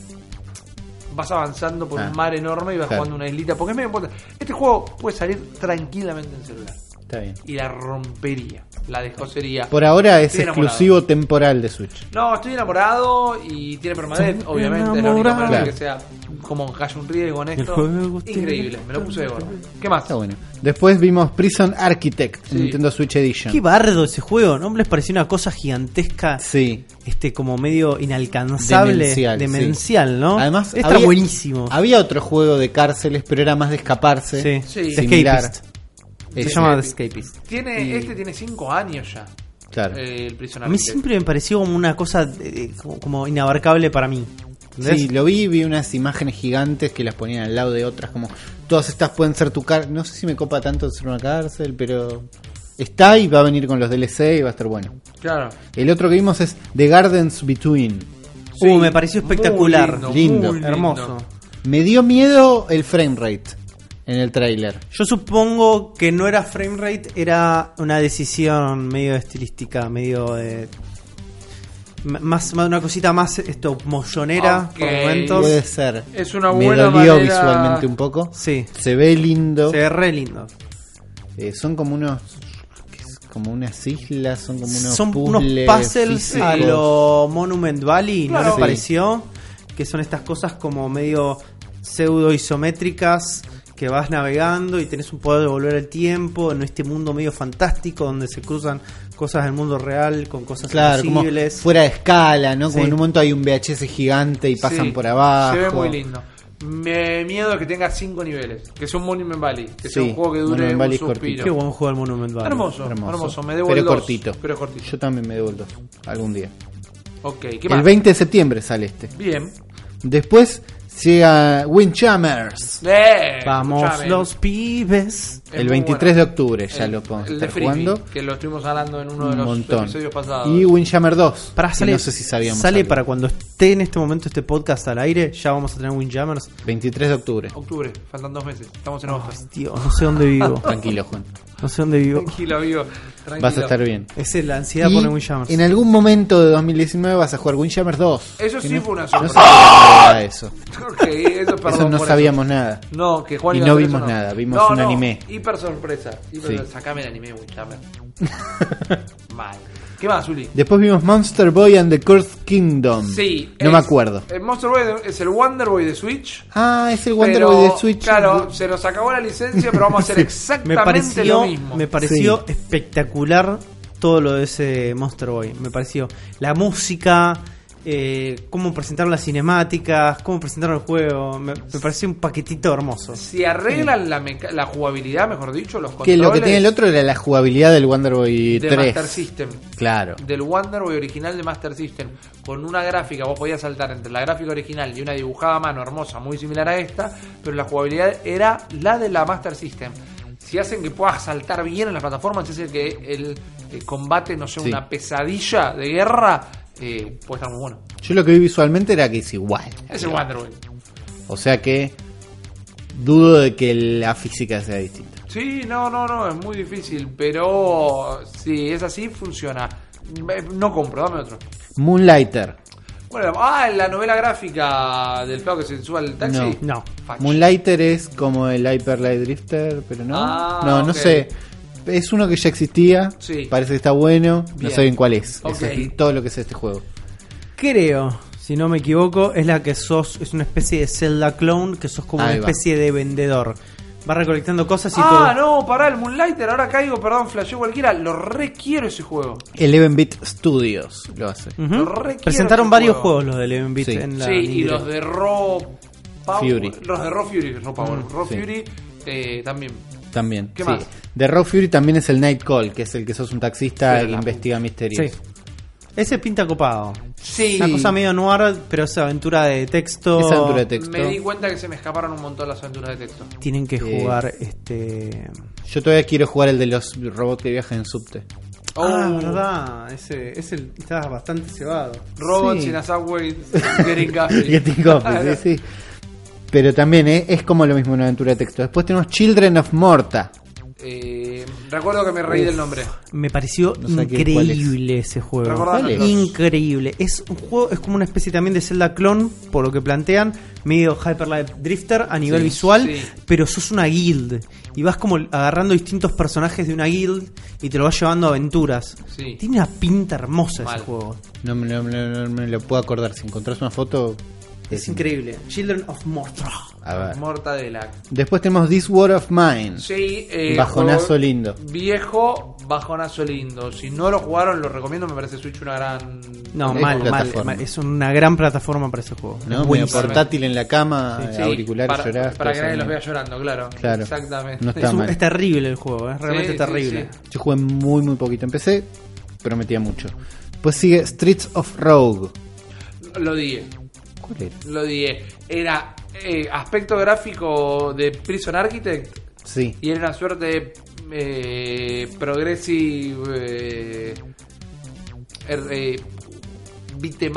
Vas avanzando por Ah. un mar enorme y vas Claro. jugando una islita. Porque es medio importante. Este juego puede salir tranquilamente en celular. Está bien. Y la rompería. La descosería. Por ahora es Estoy enamorado. exclusivo temporal de Switch. No, estoy enamorado y tiene permanente, obviamente. Es la única enamorado. manera Claro. que sea como haya un riesgo en El esto. Increíble, me lo puse de gorro. ¿Qué más? Está bueno. Después vimos Prison Architect Sí. Nintendo Switch Edition. Qué bardo ese juego, ¿no les pareció una cosa gigantesca? Sí. Este, como medio inalcanzable. Demencial, Demencial, sí. ¿no? Además, está había- buenísimo. Había otro juego de cárceles, pero era más de escaparse. Sí, Sí. Similar. Escapist. Se llama The Escapist. Tiene, Y- Este tiene 5 años ya. Claro. eh, el Prison A mí Architect. siempre me pareció como una cosa eh, como, como inabarcable para mí. ¿entendés? Sí, lo vi, vi unas imágenes gigantes que las ponían al lado de otras, como todas estas pueden ser tu cárcel. No sé si me copa tanto ser una cárcel, pero está y va a venir con los DLC y va a estar bueno. Claro. El otro que vimos es The Gardens Between. Sí, Uh, me pareció muy espectacular. Lindo. muy Hermoso. Me dio miedo el frame rate en el tráiler. Yo supongo que no era frame rate, era una decisión medio estilística, medio de. Más, más una cosita más esto mollonera Ok. por momentos. Puede ser. Es una Me buena dolió manera- visualmente un poco. Sí, Se ve lindo. se ve re lindo. Eh, son como unos. Como unas islas, son como unos Son unos puzzles a lo Monument Valley, ¿no Claro. les Sí. pareció? Que son estas cosas como medio pseudo isométricas que vas navegando y tenés un poder de volver el tiempo en este mundo medio fantástico donde se cruzan cosas del mundo real con cosas Claro, como fuera de escala, ¿no? Como en un momento hay un VHS gigante y pasan Sí, por abajo. Se ve muy lindo. Me miedo que tenga 5 niveles. Que sea un Monument Valley. Que sea Sí, un juego que dure Monument un Valley suspiro. cortito. Qué buen juego el Monument Valley. Hermoso, Hermoso. hermoso, Me debo Pero el dos, cortito. Pero cortito. Yo también me debo el 2 algún día. Ok, ¿qué El más? 20 de septiembre sale este. Bien. Después llega Windjammers. Eh, Vamos escuchame. los pibes. Es el muy 23 bueno. de octubre ya El- lo podemos de estar Frisbee, jugando. Que lo estuvimos hablando en uno de Un los montón. episodios pasados. Y Windjammer 2. Para sale, no sé si sabíamos. sale algo. para cuando esté en este momento este podcast al aire, ya vamos a tener Windjammers. 23 de octubre. Octubre, faltan dos meses. Estamos en agosto. Tío, no sé dónde vivo. Tranquilo, Juan. No sé dónde vivo. Tranquilo, amigo. Tranquilo. Vas a estar bien. Esa es la ansiedad Y por el Windjammers. en algún momento de 2019 vas a jugar Windjammers 2. Eso sí no- fue una No sorpresa. sabíamos nada de eso. Ok, eso, perdón Eso no sabíamos nada. No, que Juan Y no vimos eso, nada, vimos No, un no, anime. Hiper sorpresa. Hiper- Sí. Sacame el anime, Windjammer. Mal. ¿Qué más, Uli? Después vimos Monster Boy and the Cursed Kingdom. Sí. No es- me acuerdo. El Monster Boy es el Wonder Boy de Switch. Ah, es el Wonder pero, Boy de Switch. Claro, se nos acabó la licencia, pero vamos a hacer me exactamente pareció, lo mismo. me pareció espectacular todo lo de ese Monster Boy. Me pareció la música, eh, cómo presentaron las cinemáticas, cómo presentaron el juego. Me, me pareció un paquetito hermoso. Si arreglan la, meca- la jugabilidad, mejor dicho, los Que lo que tiene el otro era la jugabilidad del Wonder Boy de 3. Master System. Claro. Del Wonder Boy original de Master System, con una gráfica, vos podías saltar entre la gráfica original y una dibujada a mano hermosa, muy similar a esta, pero la jugabilidad era la de la Master System. Si hacen que puedas saltar bien en las plataformas, si hacen que el, combate no sea Sí. una pesadilla de guerra, eh, puede estar muy bueno. Yo lo que vi visualmente era que es igual. Es el Wonder Boy. O sea que dudo de que la física sea distinta. Sí, no, no, no, es muy difícil, pero si es así, funciona. No compro, dame otro. Moonlighter. Bueno, ah, la novela gráfica del feo que se sube al taxi. No. No. Moonlighter es como el Hyper Light Drifter, pero no. Ah, no, no sé. Es uno que ya existía. Sí. Parece que está bueno. Bien. No sé bien cuál es. Eso es todo lo que de este juego. Creo, si no me equivoco, es la que sos, es una especie de Zelda clone, que sos como Ahí una va. especie de vendedor. Vas recolectando cosas y Ah, todo. no, pará, el Moonlighter, ahora caigo, perdón, flasheo cualquiera. Lo requiero ese juego. 11-bit Studios lo hace. Lo requiero Presentaron ese varios juego. juegos los de Eleven Bit Sí. en la sí, y Nintendo. los de Raw Power. Fury. Los de Raw Fury, Raw Power. Mm, Raw sí. Fury eh, también. También. ¿Qué sí. más? De Raw Fury también es el Night Call, que es el que sos un taxista Sí, investiga misterios. Sí. Ese pinta copado. Sí. Una cosa medio noir, pero es aventura de texto. Es aventura de texto. Me di cuenta que se me escaparon un montón las aventuras de texto. Tienen que jugar este. Yo todavía quiero jugar el de los robots que viajan en subte. Ah, Oh. verdad. Ese, ese está bastante cebado. Robots Sí. in a subway getting coffee. Getting Coffee, sí, sí. Pero también eh, es como lo mismo una aventura de texto. Después tenemos Children of Morta. Eh, recuerdo que me reí del nombre. Me pareció No sé qué- cuál es. increíble ese juego. Increíble. Es un juego, es como una especie también de Zelda clone, por lo que plantean, medio Hyper Light Drifter a nivel Sí, visual, sí. pero sos una guild. Y vas como agarrando distintos personajes de una guild y te lo vas llevando a aventuras. Sí. Tiene una pinta hermosa Mal. ese juego. No no me lo puedo acordar. Si encontrás una foto. Es increíble. Children of Morta. A ver. Mortadela. Después tenemos This War of Mine. Sí, eh, Bajonazo lindo. Viejo, bajonazo lindo. Si no lo jugaron, lo recomiendo. Me parece Switch una gran. No, Es mal, mal. Es una gran plataforma para ese juego. ¿no? Es buenísimo. portátil en la cama, Sí, auriculares para, llorás. para que nadie los vea llorando, claro. Claro. Exactamente. No está Es, un- mal. es terrible el juego, es realmente Sí, terrible. sí, Yo jugué muy, muy poquito. Empecé, prometía mucho. Pues sigue Streets of Rogue. Lo dije. ¿Cuál era? Lo dije. Era eh, aspecto gráfico de Prison Architect Sí. y era una suerte de eh, progressive eh, er- eh, beat 'em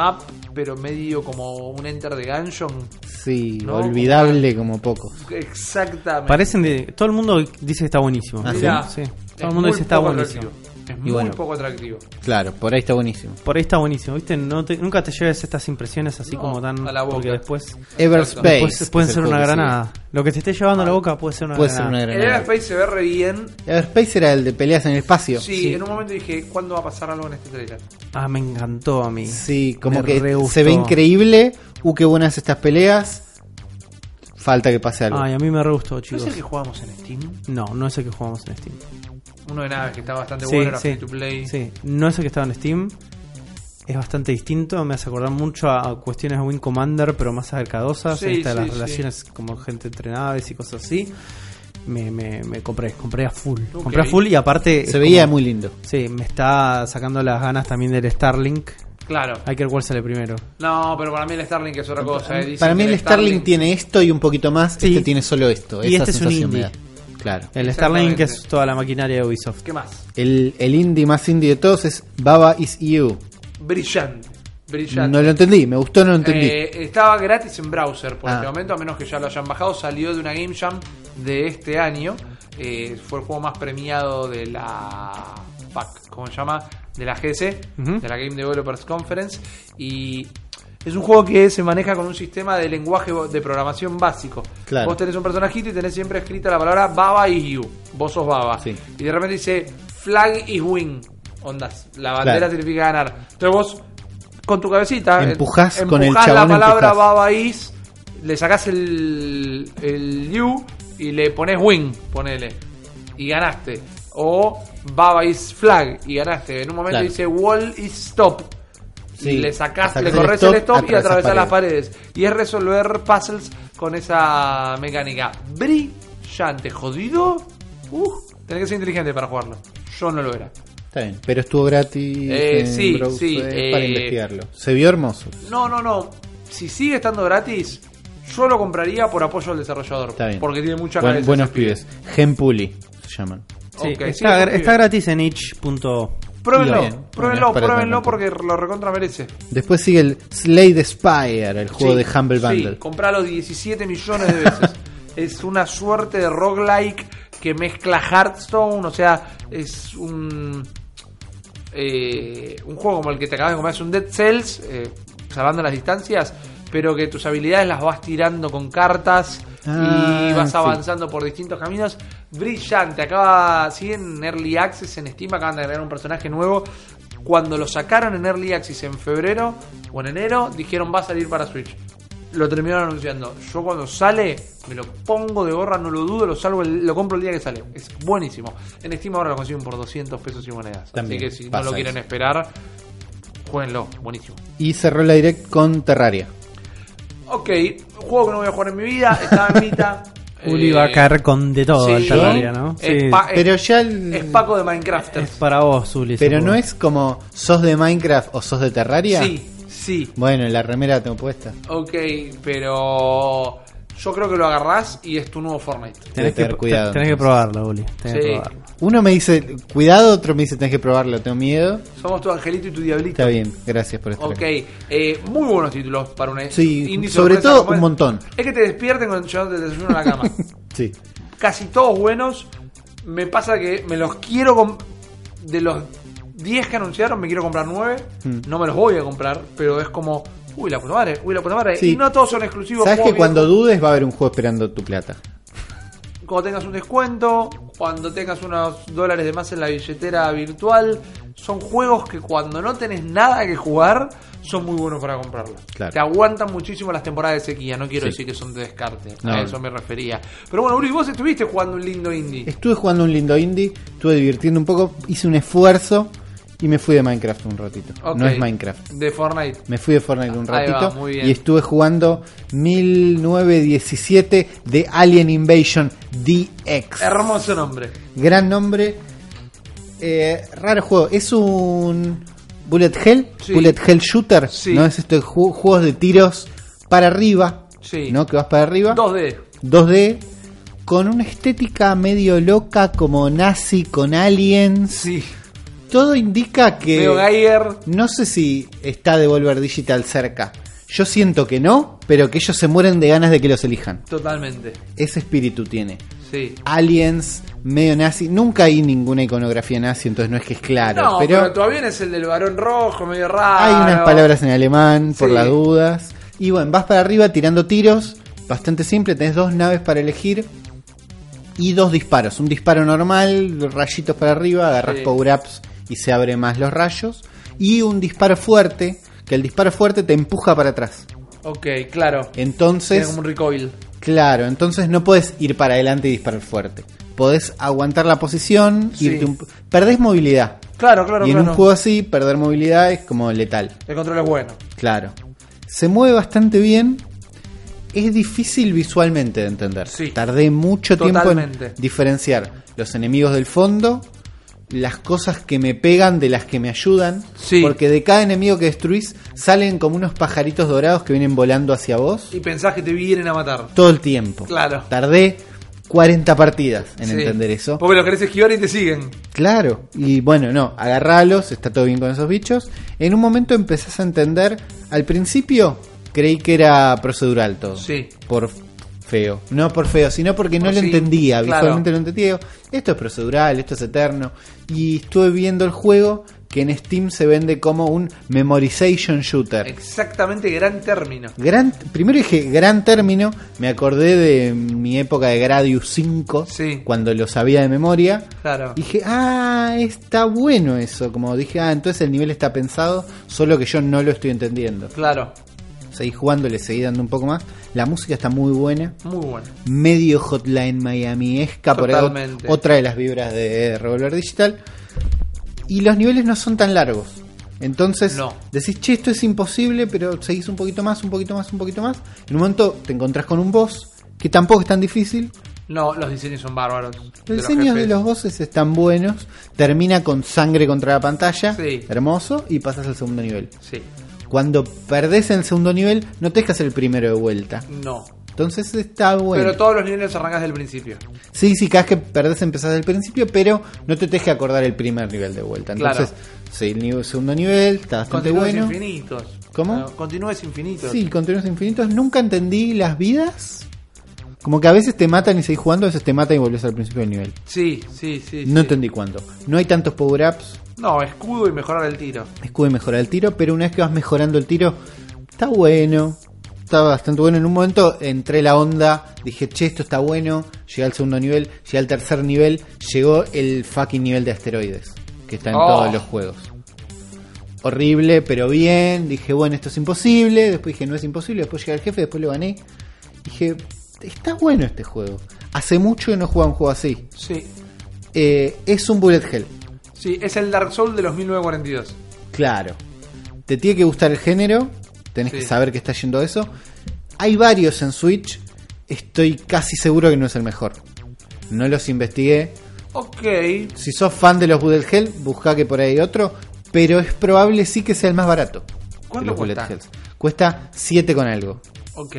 pero medio como un Enter de Gungeon. Sí, No, olvidable como poco. Exactamente. Parecen de. Todo el mundo dice que está buenísimo. Ah, ¿sí? Todo el mundo dice que está buenísimo. Es Y muy bueno. poco atractivo. Claro, por ahí está buenísimo. Por ahí está buenísimo, ¿viste? No te- nunca te lleves estas impresiones así No, como tan. a la boca. Porque después, Everspace. después pueden el ser una granada. Lo que te esté llevando a la boca puede ser una Puede ser granada. una El granada. Everspace se ve re bien. Everspace era el de peleas en el espacio. Sí, Sí. en un momento dije, ¿cuándo va a pasar algo en este trailer? Ah, me encantó a mí. Sí, como Me que re gustó. se ve increíble. Uh, qué buenas estas peleas. Falta que pase algo. Ay, a mí me re gustó, ¿No chicos. es el que jugamos en Steam? No, no es el que jugamos en Steam. Uno de naves que está bastante Sí, bueno, era sí, free to play. sí. No es el que estaba en Steam. Es bastante distinto, me hace acordar mucho a cuestiones de Wing Commander, pero más acercadosas. Sí, Esta de sí, las sí. relaciones como gente entre naves y cosas así. Me, me, me compré, compré a full. Compré a full y aparte. se veía como- muy lindo. Sí, me está sacando las ganas también del Starlink. Claro. Hay que ver cuál sale primero. No, pero para mí el Starlink es otra cosa. eh. Para mí el Starlink tiene esto y un poquito más. Sí. Este tiene solo esto. Y Esa este es un indie. Claro. El. Starlink es toda la maquinaria de Ubisoft. ¿Qué más? El, el indie más indie de todos es Baba Is You. Brillante. Brillante. No lo entendí, me gustó, no lo entendí. Eh, estaba gratis en browser por Ah. este momento, a menos que ya lo hayan bajado. Salió de una Game Jam de este año. Eh, fue el juego más premiado de la ¿cómo se llama? De la GC, de la Game Developers Conference. Y es un juego que se maneja con un sistema de lenguaje de programación básico. Claro. Vos tenés un personajito y tenés siempre escrita la palabra Baba is you. Vos sos Baba. Sí. Y de repente dice Flag is win. Ondas. La bandera Claro. significa ganar. Entonces vos con tu cabecita Empujás em- con el empujás la palabra empujás. Baba is, le sacás el, el you y le pones win, ponele. Y ganaste. O Baba is flag y ganaste. En un momento Claro. dice wall is stop. Sí, y le sacás, le el corres stop, el stop y atravesás las paredes. Y es resolver puzzles con esa mecánica. Brillante, jodido. Uh, tenés que ser inteligente para jugarlo. Yo no lo era. Está bien, pero estuvo gratis. Eh, en sí, browser sí, Para eh, investigarlo. Se vio hermoso. No, no, no. Si sigue estando gratis, yo lo compraría por apoyo al desarrollador. Está bien. Porque tiene mucha Buen- buenos pibes. Genpuli se llaman. Sí, Ok, sí, está, está gratis en itch.io. Pruébenlo, Bien. pruébenlo, pruébenlo porque lo recontra merece. Después sigue el Slay the Spire, el juego Sí, de Humble Bundle. Sí, compralo 17 millones de veces. es una suerte de roguelike que mezcla Hearthstone, o sea, es un eh, un juego como el que te acabas de comer, es un Dead Cells, eh, salvando las distancias, pero que tus habilidades las vas tirando con cartas Ah, y vas sí. avanzando por distintos caminos. Brillante, acaba, sigue en Early Access en Steam, acaban de agregar un personaje nuevo. Cuando lo sacaron en Early Access en febrero o en enero, dijeron va a salir para Switch. Lo terminaron anunciando. Yo cuando sale, me lo pongo de gorra, no lo dudo, lo salvo, lo compro el día que sale. Es buenísimo. En Steam ahora lo consiguen por 200 pesos y monedas. También Así que si no lo quieren eso. esperar, jueguenlo. Buenísimo. Y cerró la direct con Terraria. Ok, un juego que no voy a jugar en mi vida, estaba en mitad. Uli Eh, va a caer con de todo sí. en Terraria, ¿no? Es, Sí. pa- es- Pero ya el- es Paco de Minecraft. Es para vos, Uli. Pero no es como sos de Minecraft o sos de Terraria. Sí, sí. Bueno, la remera la tengo puesta. Ok, pero yo creo que lo agarrás y es tu nuevo Fortnite. Tenés que, tener cuidado. tenés que probarlo, Uli. Tenés Sí. que probarlo. Uno me dice, cuidado, otro me dice, tenés que probarlo, tengo miedo. Somos tu angelito y tu diablito. Está bien, gracias por estar Ok, aquí. eh, muy buenos títulos para un Sí, sobre todo un montón. Es que te despierten cuando yo te desayuno en la cama. Sí. Casi todos buenos. Me pasa que me los quiero de los 10 que anunciaron, me quiero comprar 9. Hmm. No me los voy a comprar, pero es como, uy, la puta madre, uy, la puta madre. Sí. Y no todos son exclusivos. Sabes que cuando dudes va a haber un juego esperando tu plata. Cuando tengas un descuento, cuando tengas unos dólares de más en la billetera virtual, son juegos que cuando no tenés nada que jugar, son muy buenos para comprarlos. Claro. Te aguantan muchísimo las temporadas de sequía, no quiero Sí. decir que son de descarte, No, a no. eso me refería. Pero bueno, Uri, vos estuviste jugando un lindo indie. Estuve jugando un lindo indie, estuve divirtiendo un poco, hice un esfuerzo y me fui de Minecraft un ratito. No es Minecraft. De Fortnite. Me fui de Fortnite un va, ratito muy bien. y estuve jugando 1917 de Alien Invasion DX. Hermoso nombre. Gran nombre. Eh, raro juego. Es un Bullet Hell. Sí. Bullet Hell Shooter. Sí. ¿no? Es esto de ju- juegos de tiros para arriba. Sí. ¿No? Que vas para arriba. 2D. 2D. Con una estética medio loca como nazi con aliens. Sí. Todo indica que... Leo Geiger. No sé si está Devolver Digital cerca. Yo siento que no, pero que ellos se mueren de ganas de que los elijan. Totalmente. Ese espíritu tiene. Sí. Aliens, medio nazi. Nunca hay ninguna iconografía nazi, entonces no es que es claro. no, pero, pero todavía es el del varón rojo, medio raro. hay unas palabras en alemán por Sí. las dudas. Y bueno, vas para arriba tirando tiros. Bastante simple. Tenés dos naves para elegir. Y dos disparos. Un disparo normal, rayitos para arriba, agarras Sí. power-ups y se abren más los rayos. Y un disparo fuerte, que el disparo fuerte te empuja para atrás. Ok, claro. Entonces, como un recoil. claro, entonces no puedes ir para adelante y disparar fuerte. Podés aguantar la posición, Sí. irte un- perdés movilidad. Claro, claro, y en claro. un juego así, perder movilidad es como letal. El control es bueno. Claro. Se mueve bastante bien. Es difícil visualmente de entender. Sí. Tardé mucho tiempo en diferenciar los enemigos del fondo, las cosas que me pegan de las que me ayudan. Sí. Porque de cada enemigo que destruís salen como unos pajaritos dorados que vienen volando hacia vos Y pensás que te vienen a matar. todo el tiempo. Claro. Tardé 40 partidas en Sí. entender eso. Porque los querés esquivar y te siguen. Claro, y bueno, no, agarralos, está todo bien con esos bichos. En un momento empezás a entender, al principio creí que era procedural todo. Sí. Por feo. No por feo, sino porque no lo sí, entendía, claro. visualmente lo entendía. Esto es procedural, esto es eterno. Y estuve viendo el juego que en Steam se vende como un memorization shooter. Exactamente, gran término. Gran, primero dije gran término, me acordé de mi época de Gradius 5, Sí. cuando lo sabía de memoria. Claro. Dije, ah, está bueno eso. Como dije, ah, entonces el nivel está pensado, solo que yo no lo estoy entendiendo. Claro. Seguí jugando, le seguí dando un poco más. La música está muy buena. Muy bueno. Medio Hotline Miami esca por ahí, Totalmente. otra de las vibras de Revolver Digital. Y los niveles no son tan largos. Entonces No. decís, che, esto es imposible, pero seguís un poquito más, un poquito más, un poquito más. En un momento te encontrás con un boss que tampoco es tan difícil. No, los diseños son bárbaros. Los diseños de los bosses están buenos. Termina con sangre contra la pantalla. Sí. Hermoso. Y pasas al segundo nivel. Sí. Cuando perdés en el segundo nivel, no te dejas hacer el primero de vuelta. No. Entonces está bueno. Pero todos los niveles arrancas del principio. Sí, sí, cada vez que perdés empezás del principio, pero no te dejes acordar el primer nivel de vuelta. Entonces, sí, el nivel- segundo nivel está bastante Continúes bueno. infinitos. ¿Cómo? Ah, Continúes infinitos. Sí, continuos infinitos. Nunca entendí las vidas. Como que a veces te matan y seguís jugando, a veces te matan y volvés al principio del nivel. Sí, sí, sí. No sí. entendí cuándo. No hay tantos power-ups, No, escudo y mejorar el tiro. escudo y mejorar el tiro, pero una vez que vas mejorando el tiro, está bueno. Está bastante bueno. En un momento entré la onda, dije, che, esto está bueno. Llegué al segundo nivel, llegué al tercer nivel. Llegó el fucking nivel de asteroides, que está en Oh. todos los juegos. Horrible, pero bien. Dije, bueno, esto es imposible. Después dije, no es imposible. Después llegué al jefe, después lo gané. Dije, está bueno este juego. Hace mucho que no jugaba un juego así. Sí. Eh, es un bullet hell. Sí, es el Dark Souls de los 1942. Claro. Te tiene que gustar el género. Tenés Sí. que saber que está yendo eso. Hay varios en Switch. Estoy casi seguro que no es el mejor. No los investigué. Ok. Si sos fan de los Bullet Hell, busca que por ahí hay otro. Pero es probable sí que sea el más barato. de ¿Cuánto los Bullet cuesta? Hells. Cuesta 7 con algo. Ok.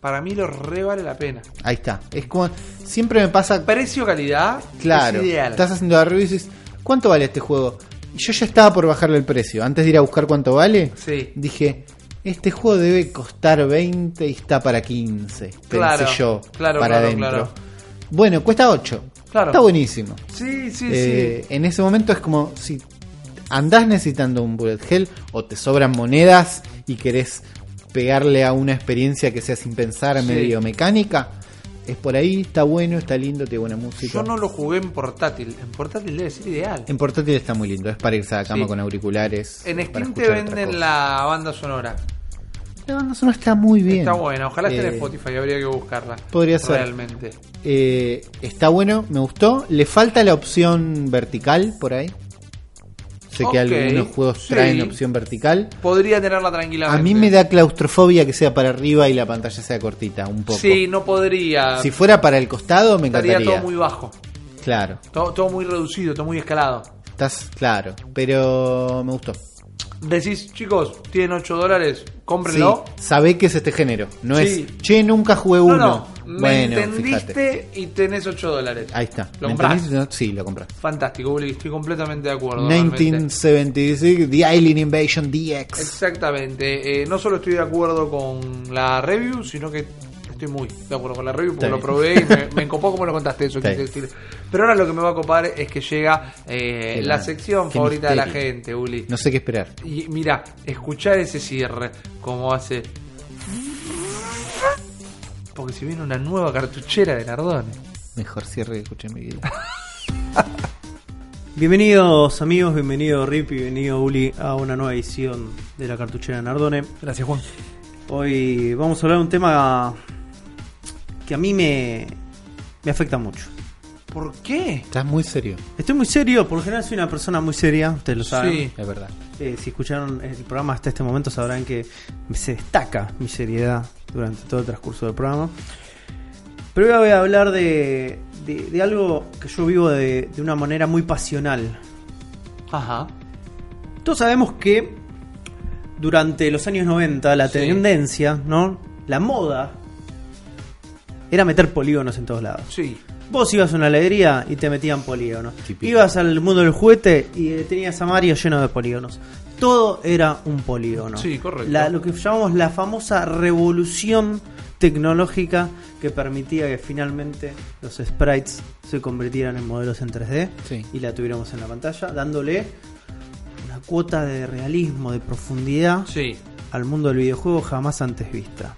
Para mí lo re vale la pena. Ahí está. Es como. Siempre me pasa. Precio-calidad. Claro. Es ideal. Estás haciendo la review y dices, ¿cuánto vale este juego? Y yo ya estaba por bajarle el precio. Antes de ir a buscar cuánto vale, Sí. dije, este juego debe costar 20 y está para 15. Claro, pensé yo, claro, para claro, adentro. claro. Bueno, cuesta 8. Claro. Está buenísimo. Sí, sí, Eh, sí. En ese momento es como si andás necesitando un bullet hell o te sobran monedas y querés pegarle a una experiencia que sea sin pensar, Sí. medio mecánica. Es por ahí, está bueno, está lindo, tiene buena música. Yo no lo jugué en portátil. En portátil debe ser ideal. En portátil está muy lindo, es para irse a la cama Sí. con auriculares. En Steam te venden la banda sonora. La banda sonora está muy bien. Está buena. Ojalá esté en Eh, Spotify. Habría que buscarla. podría ser. Realmente. eh, está bueno, me gustó. Le falta la opción vertical por ahí. Sé que algunos juegos sí. traen opción vertical. Podría tenerla tranquilamente. A mí me da claustrofobia que sea para arriba y la pantalla sea cortita, un poco. Sí, no podría. Si fuera para el costado, me Estaría encantaría. todo muy bajo. Claro, Todo, todo muy reducido, todo muy escalado. estás claro, pero me gustó. Decís, chicos, tienen 8 dólares, cómprenlo. Sí, sabé que es este género. No Sí. es, che, nunca jugué No, uno. no, me bueno, entendiste fíjate. y tenés 8 dólares. Ahí está. ¿Lo ¿Me comprás? No, Sí, lo compré. Fantástico, Uli, estoy completamente de acuerdo. realmente. 1976, The Alien Invasion DX. Exactamente. Eh, no solo estoy de acuerdo con la review, sino que estoy muy de acuerdo con la review porque lo probé y me, me encopó como lo contaste eso. Bien. decir. Pero ahora lo que me va a copar es que llega eh, la sección favorita de la gente, Uli. No sé qué esperar. Y mira, escuchar ese cierre, como hace. Porque si viene una nueva cartuchera de Nardone. Mejor cierre que escuché en mi vida. Bienvenidos amigos, bienvenido Rip y bienvenido Uli a una nueva edición de la cartuchera Nardone. Gracias, Juan. Hoy vamos a hablar de un tema que a mí me, me afecta mucho. ¿Por qué? Estás muy serio. Estoy muy serio, por lo general soy una persona muy seria, ustedes lo saben. Sí. Es verdad. Eh, si escucharon el programa hasta este momento sabrán que se destaca mi seriedad durante todo el transcurso del programa. Pero hoy voy a hablar de, de- de algo que yo vivo de, de una manera muy pasional. Ajá. Todos sabemos que durante los años 90 la Sí. tendencia, ¿no? La moda era meter polígonos en todos lados. Sí. Vos ibas a una alegría y te metían polígonos. Típico. Ibas al mundo del juguete y tenías a Mario lleno de polígonos. Todo era un polígono. Sí, correcto. La- lo que llamamos la famosa revolución tecnológica que permitía que finalmente los sprites se convirtieran en modelos en 3D Sí. y la tuviéramos en la pantalla, dándole una cuota de realismo, de profundidad Sí. al mundo del videojuego jamás antes vista.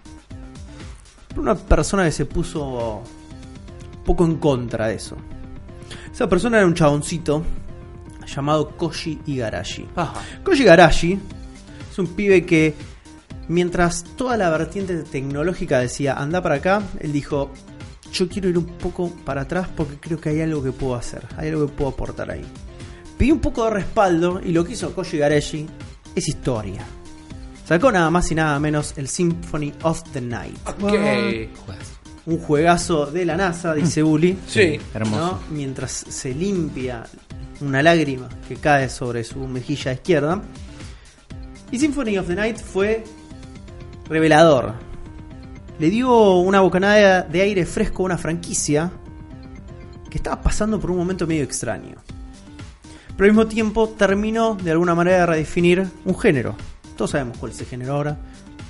Una persona que se puso poco en contra de eso. Esa persona era un chaboncito llamado Koji Igarashi. Ajá. Koji Igarashi es un pibe que mientras toda la vertiente tecnológica decía anda para acá, él dijo yo quiero ir un poco para atrás porque creo que hay algo que puedo hacer, hay algo que puedo aportar ahí. Pidió un poco de respaldo y lo que hizo Koji Igarashi es historia. Sacó nada más y nada menos el Symphony of the Night. Ok. Un juegazo de la NASA, dice Uli. Sí. Hermoso. ¿no? Mientras se limpia una lágrima que cae sobre su mejilla izquierda. Y Symphony of the Night fue revelador. Le dio una bocanada de aire fresco a una franquicia que estaba pasando por un momento medio extraño. Pero al mismo tiempo terminó de alguna manera de redefinir un género. Todos sabemos cuál es el género ahora.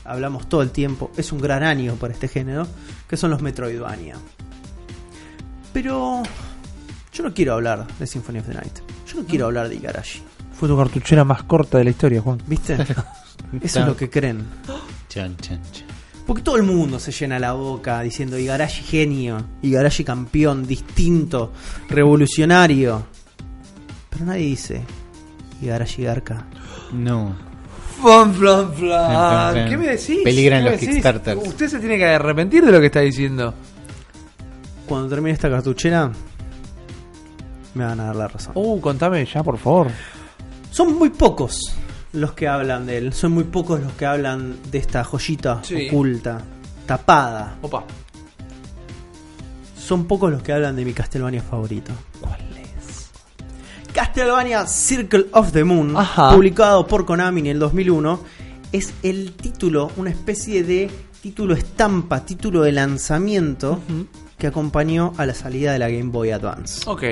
hablamos todo el tiempo, es un gran año para este género, que son los Metroidvania. Pero yo no quiero hablar de Symphony of the Night. Yo no quiero hablar de Igarashi. Fue tu cartuchera más corta de la historia, Juan. ¿Viste? Eso es lo que creen. Chan, chan, chan. Porque todo el mundo se llena la boca diciendo Igarashi genio, Igarashi campeón, distinto, revolucionario. Pero nadie dice Igarashi Garca. No. Flan, flan, Flan, flan, flan. ¿Qué me decís? Peligran ¿Qué me los decís? Kickstarters. Usted se tiene que arrepentir de lo que está diciendo. Cuando termine esta cartuchera, me van a dar la razón. Uh, contame ya, por favor. Son muy pocos los que hablan de él. Son muy pocos los que hablan de esta joyita Sí. oculta, tapada. Opa. Son pocos los que hablan de mi Castlevania favorito. ¿Cuál? Castlevania Circle of the Moon, Ajá. publicado por Konami en el 2001, es el título, una especie de título estampa, título de lanzamiento que acompañó a la salida de la Game Boy Advance. Ok.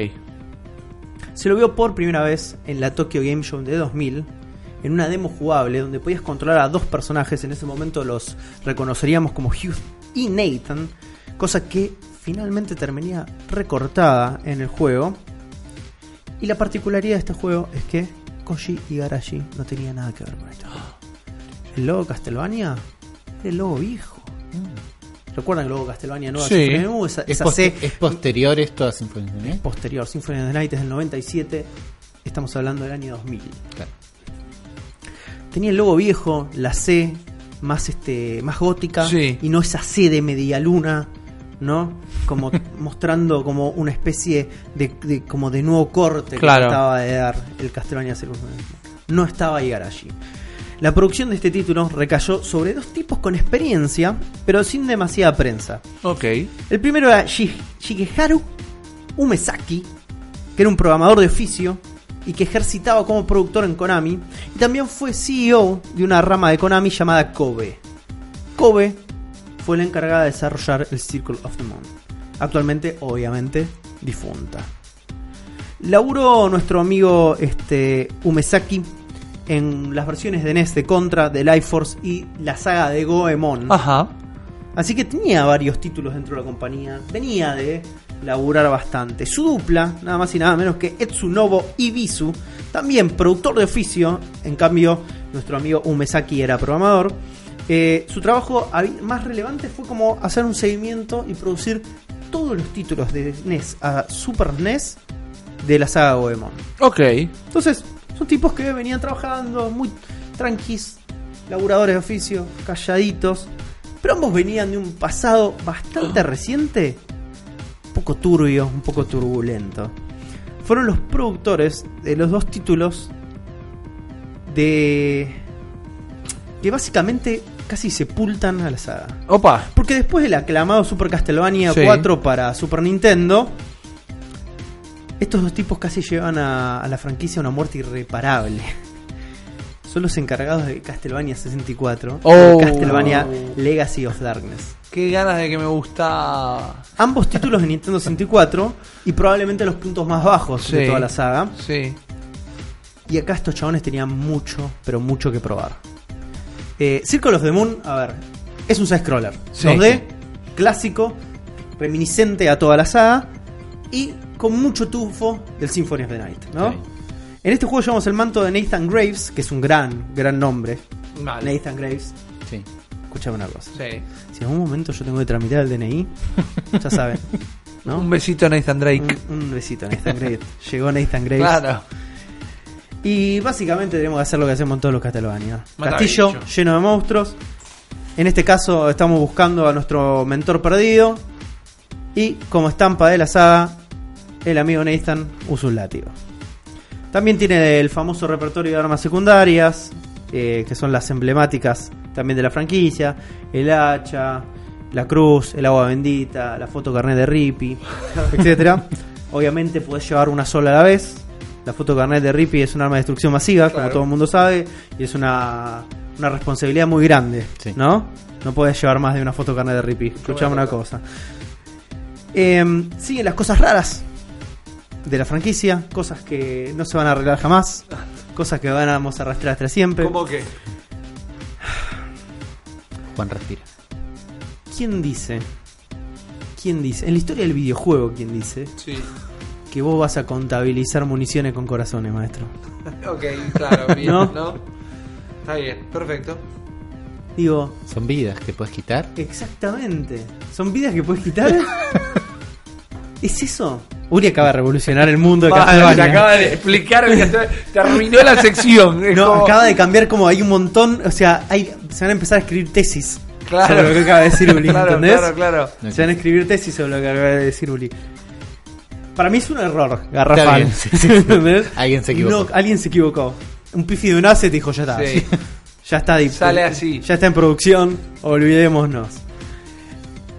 Se lo vio por primera vez en la Tokyo Game Show de 2000, en una demo jugable donde podías controlar a dos personajes. En ese momento los reconoceríamos como Hugh y Nathan, cosa que finalmente terminaría recortada en el juego. Y la particularidad de este juego es que Koji Igarashi no tenía nada que ver con juego. El logo Castlevania era el logo viejo. ¿Recuerdan el logo Castlevania nueva? Sí. Moon? Esa, ¿Es, esa C es posterior esto a Symphony of the Night? posterior. Symphony of the Night es del 97. Estamos hablando del año 2000. Claro. Tenía el logo viejo, la C más este más gótica Sí. y no esa C de media luna, ¿no? Como mostrando como una especie de, de- como de nuevo corte Claro. que trataba de dar el Castlevania Circus. No estaba Igarashi. La producción de este título recayó sobre dos tipos con experiencia, pero sin demasiada prensa. Ok. El primero era Shi- Shigeharu Umesaki, que era un programador de oficio y que ejercitaba como productor en Konami. Y también fue CEO de una rama de Konami llamada Kobe. Kobe fue la encargada de desarrollar el Circle of the Moon. Actualmente, obviamente, difunta. Laburó nuestro amigo este, Umesaki en las versiones de NES de Contra, de Life Force y la saga de Goemon. Ajá. Así que tenía varios títulos dentro de la compañía. Venía de laburar bastante. Su dupla, nada más y nada menos que Etsunobu Ibisu, también productor de oficio. En cambio, nuestro amigo Umesaki era programador. Eh, su trabajo más relevante fue como hacer un seguimiento y producir todos los títulos de NES a Super NES de la saga Goemon. Ok. Entonces, son tipos que venían trabajando muy tranquis, laburadores de oficio, calladitos, pero ambos venían de un pasado bastante reciente, un poco turbio, un poco turbulento. Fueron los productores de los dos títulos de que básicamente casi sepultan a la saga. Opa. Porque después del aclamado Super Castlevania Sí. 4 para Super Nintendo, estos dos tipos casi llevan a, a la franquicia a una muerte irreparable. Son los encargados de Castlevania 64 y Oh. Castlevania Legacy of Darkness. Qué ganas de que me gusta. Ambos títulos de Nintendo 64 y probablemente los puntos más bajos de toda la saga. Sí. Y acá estos chabones tenían mucho, pero mucho que probar. Eh, Circle of the Moon, a ver, es un side-scroller. Sí. 2D, clásico, reminiscente a toda la saga y con mucho tufo del Symphony of the Night, ¿no? En este juego llevamos el manto de Nathan Graves, que es un gran, gran nombre. Vale. Nathan Graves, Sí. escuchame una cosa. Sí. Si en algún momento yo tengo que tramitar el DNI, ya saben, ¿no? Un besito a Nathan Drake. Un, un besito, Nathan Graves. Llegó Nathan Graves. Claro. Y básicamente tenemos que hacer lo que hacemos en todos los Castlevania. Castillo lleno de monstruos. En este caso estamos buscando a nuestro mentor perdido. Y como estampa de la saga, el amigo Nathan usa un látigo. También tiene el famoso repertorio de armas secundarias, eh, que son las emblemáticas también de la franquicia. El hacha, la cruz, el agua bendita, la foto carnet de Rippy, etcétera. Obviamente podés llevar una sola a la vez. La foto carnet de Rippy es un arma de destrucción masiva, como todo el mundo sabe, y es una, una responsabilidad muy grande, Sí. ¿no? No puedes llevar más de una foto carnet de Rippy. Escuchame una cosa. Em, siguen las cosas raras de la franquicia, cosas que no se van a arreglar jamás, cosas que vamos a arrastrar hasta siempre. ¿Cómo que? Juan respira. ¿Quién dice? ¿Quién dice? En la historia del videojuego, ¿quién dice? Sí. Que vos vas a contabilizar municiones con corazones, maestro. Ok, claro, bien, ¿No? ¿no? Está bien, perfecto. Digo, Son vidas que puedes quitar. exactamente. ¿Son vidas que puedes quitar? ¿Es eso? Uri acaba de revolucionar el mundo de te acaba de explicar, el te arruinó la sección. Es No, como- acaba de cambiar como hay un montón, o sea, hay, se van a empezar a escribir tesis Claro. sobre lo que acaba de decir Uli, Claro, ¿entendés? claro, claro. Se van a escribir tesis sobre lo que acaba de decir Uli. Para mí es un error, garrafal. Alguien se equivocó. No, alguien se equivocó. Un pifi de un asset dijo, ya está. Sí. Ya está, Sale así. Ya está en producción, olvidémonos.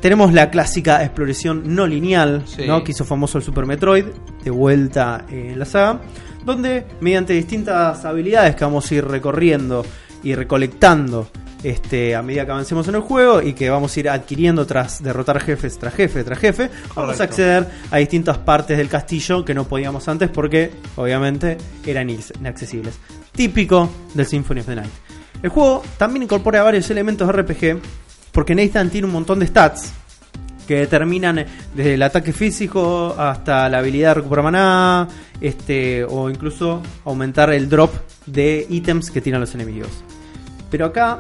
Tenemos la clásica exploración no lineal, Sí. ¿no? que hizo famoso el Super Metroid, de vuelta en la saga, donde mediante distintas habilidades que vamos a ir recorriendo y recolectando este, a medida que avancemos en el juego y que vamos a ir adquiriendo tras derrotar jefes tras jefe tras jefe, vamos a acceder a distintas partes del castillo que no podíamos antes porque obviamente eran inac- inaccesibles. Típico del Symphony of the Night. El juego también incorpora varios elementos RPG porque Nathan tiene un montón de stats que determinan desde el ataque físico hasta la habilidad de recuperar maná, este, o incluso aumentar el drop de ítems que tiran los enemigos. Pero acá,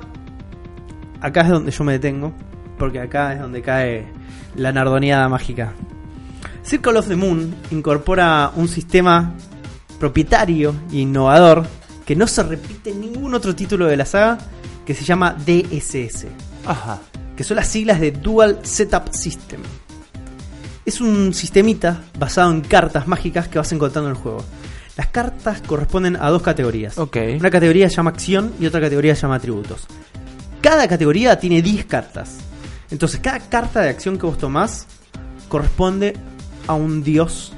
acá es donde yo me detengo, porque acá es donde cae la nardoneada mágica. Circle of the Moon incorpora un sistema propietario e innovador que no se repite en ningún otro título de la saga, que se llama DSS Ajá. que son las siglas de Dual Setup System. Es un sistemita basado en cartas mágicas que vas encontrando en el juego. Las cartas corresponden a dos categorías. Una categoría se llama acción y otra categoría se llama atributos. Cada categoría tiene 10 cartas. Entonces, cada carta de acción que vos tomás corresponde a un dios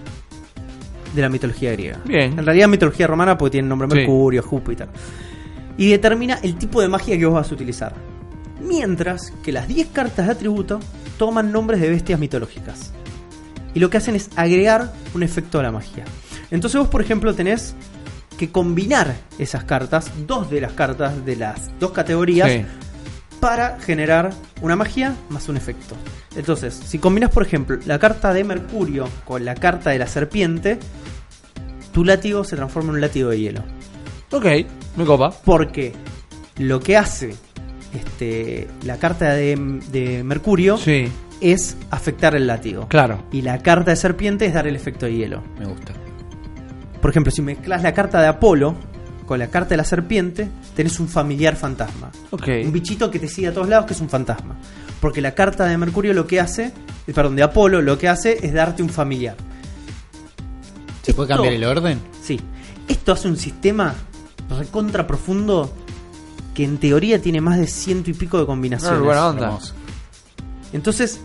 de la mitología griega. Bien. En realidad, mitología romana porque tiene el nombre Sí. Mercurio, Júpiter. Y determina el tipo de magia que vos vas a utilizar. Mientras que las 10 cartas de atributo toman nombres de bestias mitológicas. Y lo que hacen es agregar un efecto a la magia. Entonces vos, por ejemplo, tenés que combinar esas cartas, dos de las cartas de las dos categorías, Sí. Para generar una magia más un efecto. Entonces, si combinas, por ejemplo, la carta de Mercurio con la carta de la serpiente, tu látigo se transforma en un látigo de hielo. Ok, me copa. Porque lo que hace este, la carta de, de Mercurio Sí, es afectar el látigo. claro. Y la carta de serpiente es dar el efecto de hielo. Me gusta. Por ejemplo, si mezclas la carta de Apolo con la carta de la serpiente, tenés un familiar fantasma. Ok. Un bichito que te sigue a todos lados que es un fantasma. Porque la carta de Mercurio lo que hace, eh, perdón, de Apolo lo que hace es darte un familiar. ¿Se puede cambiar el orden? Sí. Esto hace un sistema recontra profundo que en teoría tiene más de ciento y pico de combinaciones. No, buena onda. Hermoso. Entonces,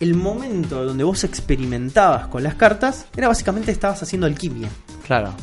el momento donde vos experimentabas con las cartas era básicamente estabas haciendo alquimia. Claro.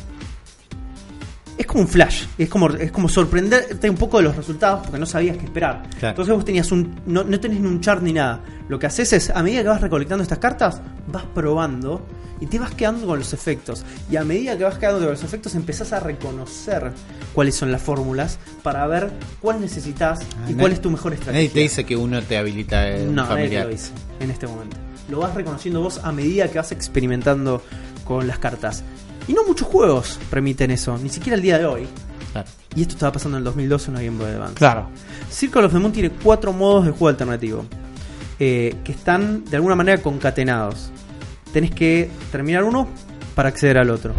Es como un flash, es como, es como sorprenderte un poco de los resultados porque no sabías qué esperar. Claro. Entonces vos tenías un. No, no tenés ni un chart ni nada. Lo que haces es, a medida que vas recolectando estas cartas, vas probando y te vas quedando con los efectos. Y a medida que vas quedando con los efectos, empezás a reconocer cuáles son las fórmulas para ver cuál necesitas y Ah, cuál nadie- es tu mejor estrategia. Nadie te dice que uno te habilita el No, nadie te lo dice en este momento. Lo vas reconociendo vos a medida que vas experimentando con las cartas. Y no muchos juegos permiten eso, ni siquiera el día de hoy. Claro. Y esto estaba pasando en el 2012 en una Game Boy Advance. Claro. Circle of the Moon tiene cuatro modos de juego alternativo. eh, que están de alguna manera concatenados. Tenés que terminar uno para acceder al otro.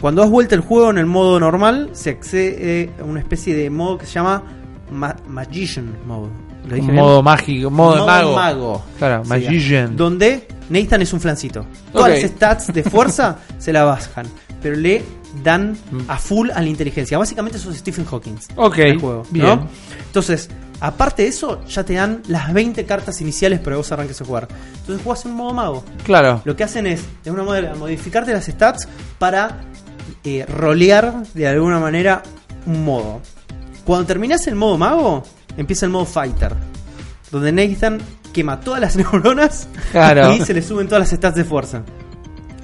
Cuando das vuelta el juego en el modo normal, se accede a una especie de modo que se llama Ma- Magician Mode. Modo mágico, modo, de mago. Claro, magician. Donde Nathan es un flancito. Todas las stats de fuerza se la bajan. Pero le dan a full a la inteligencia. Básicamente eso es Stephen Hawking. Ok, el juego, bien. ¿no? Entonces, aparte de eso, ya te dan las 20 cartas iniciales para que vos arranques a jugar. Entonces jugás en modo mago. Claro. Lo que hacen es, de una manera, modificarte las stats para eh, rolear de alguna manera un modo. Cuando terminás el modo mago, empieza el modo fighter. Donde Nathan quema todas las neuronas Claro. y se le suben todas las stats de fuerza.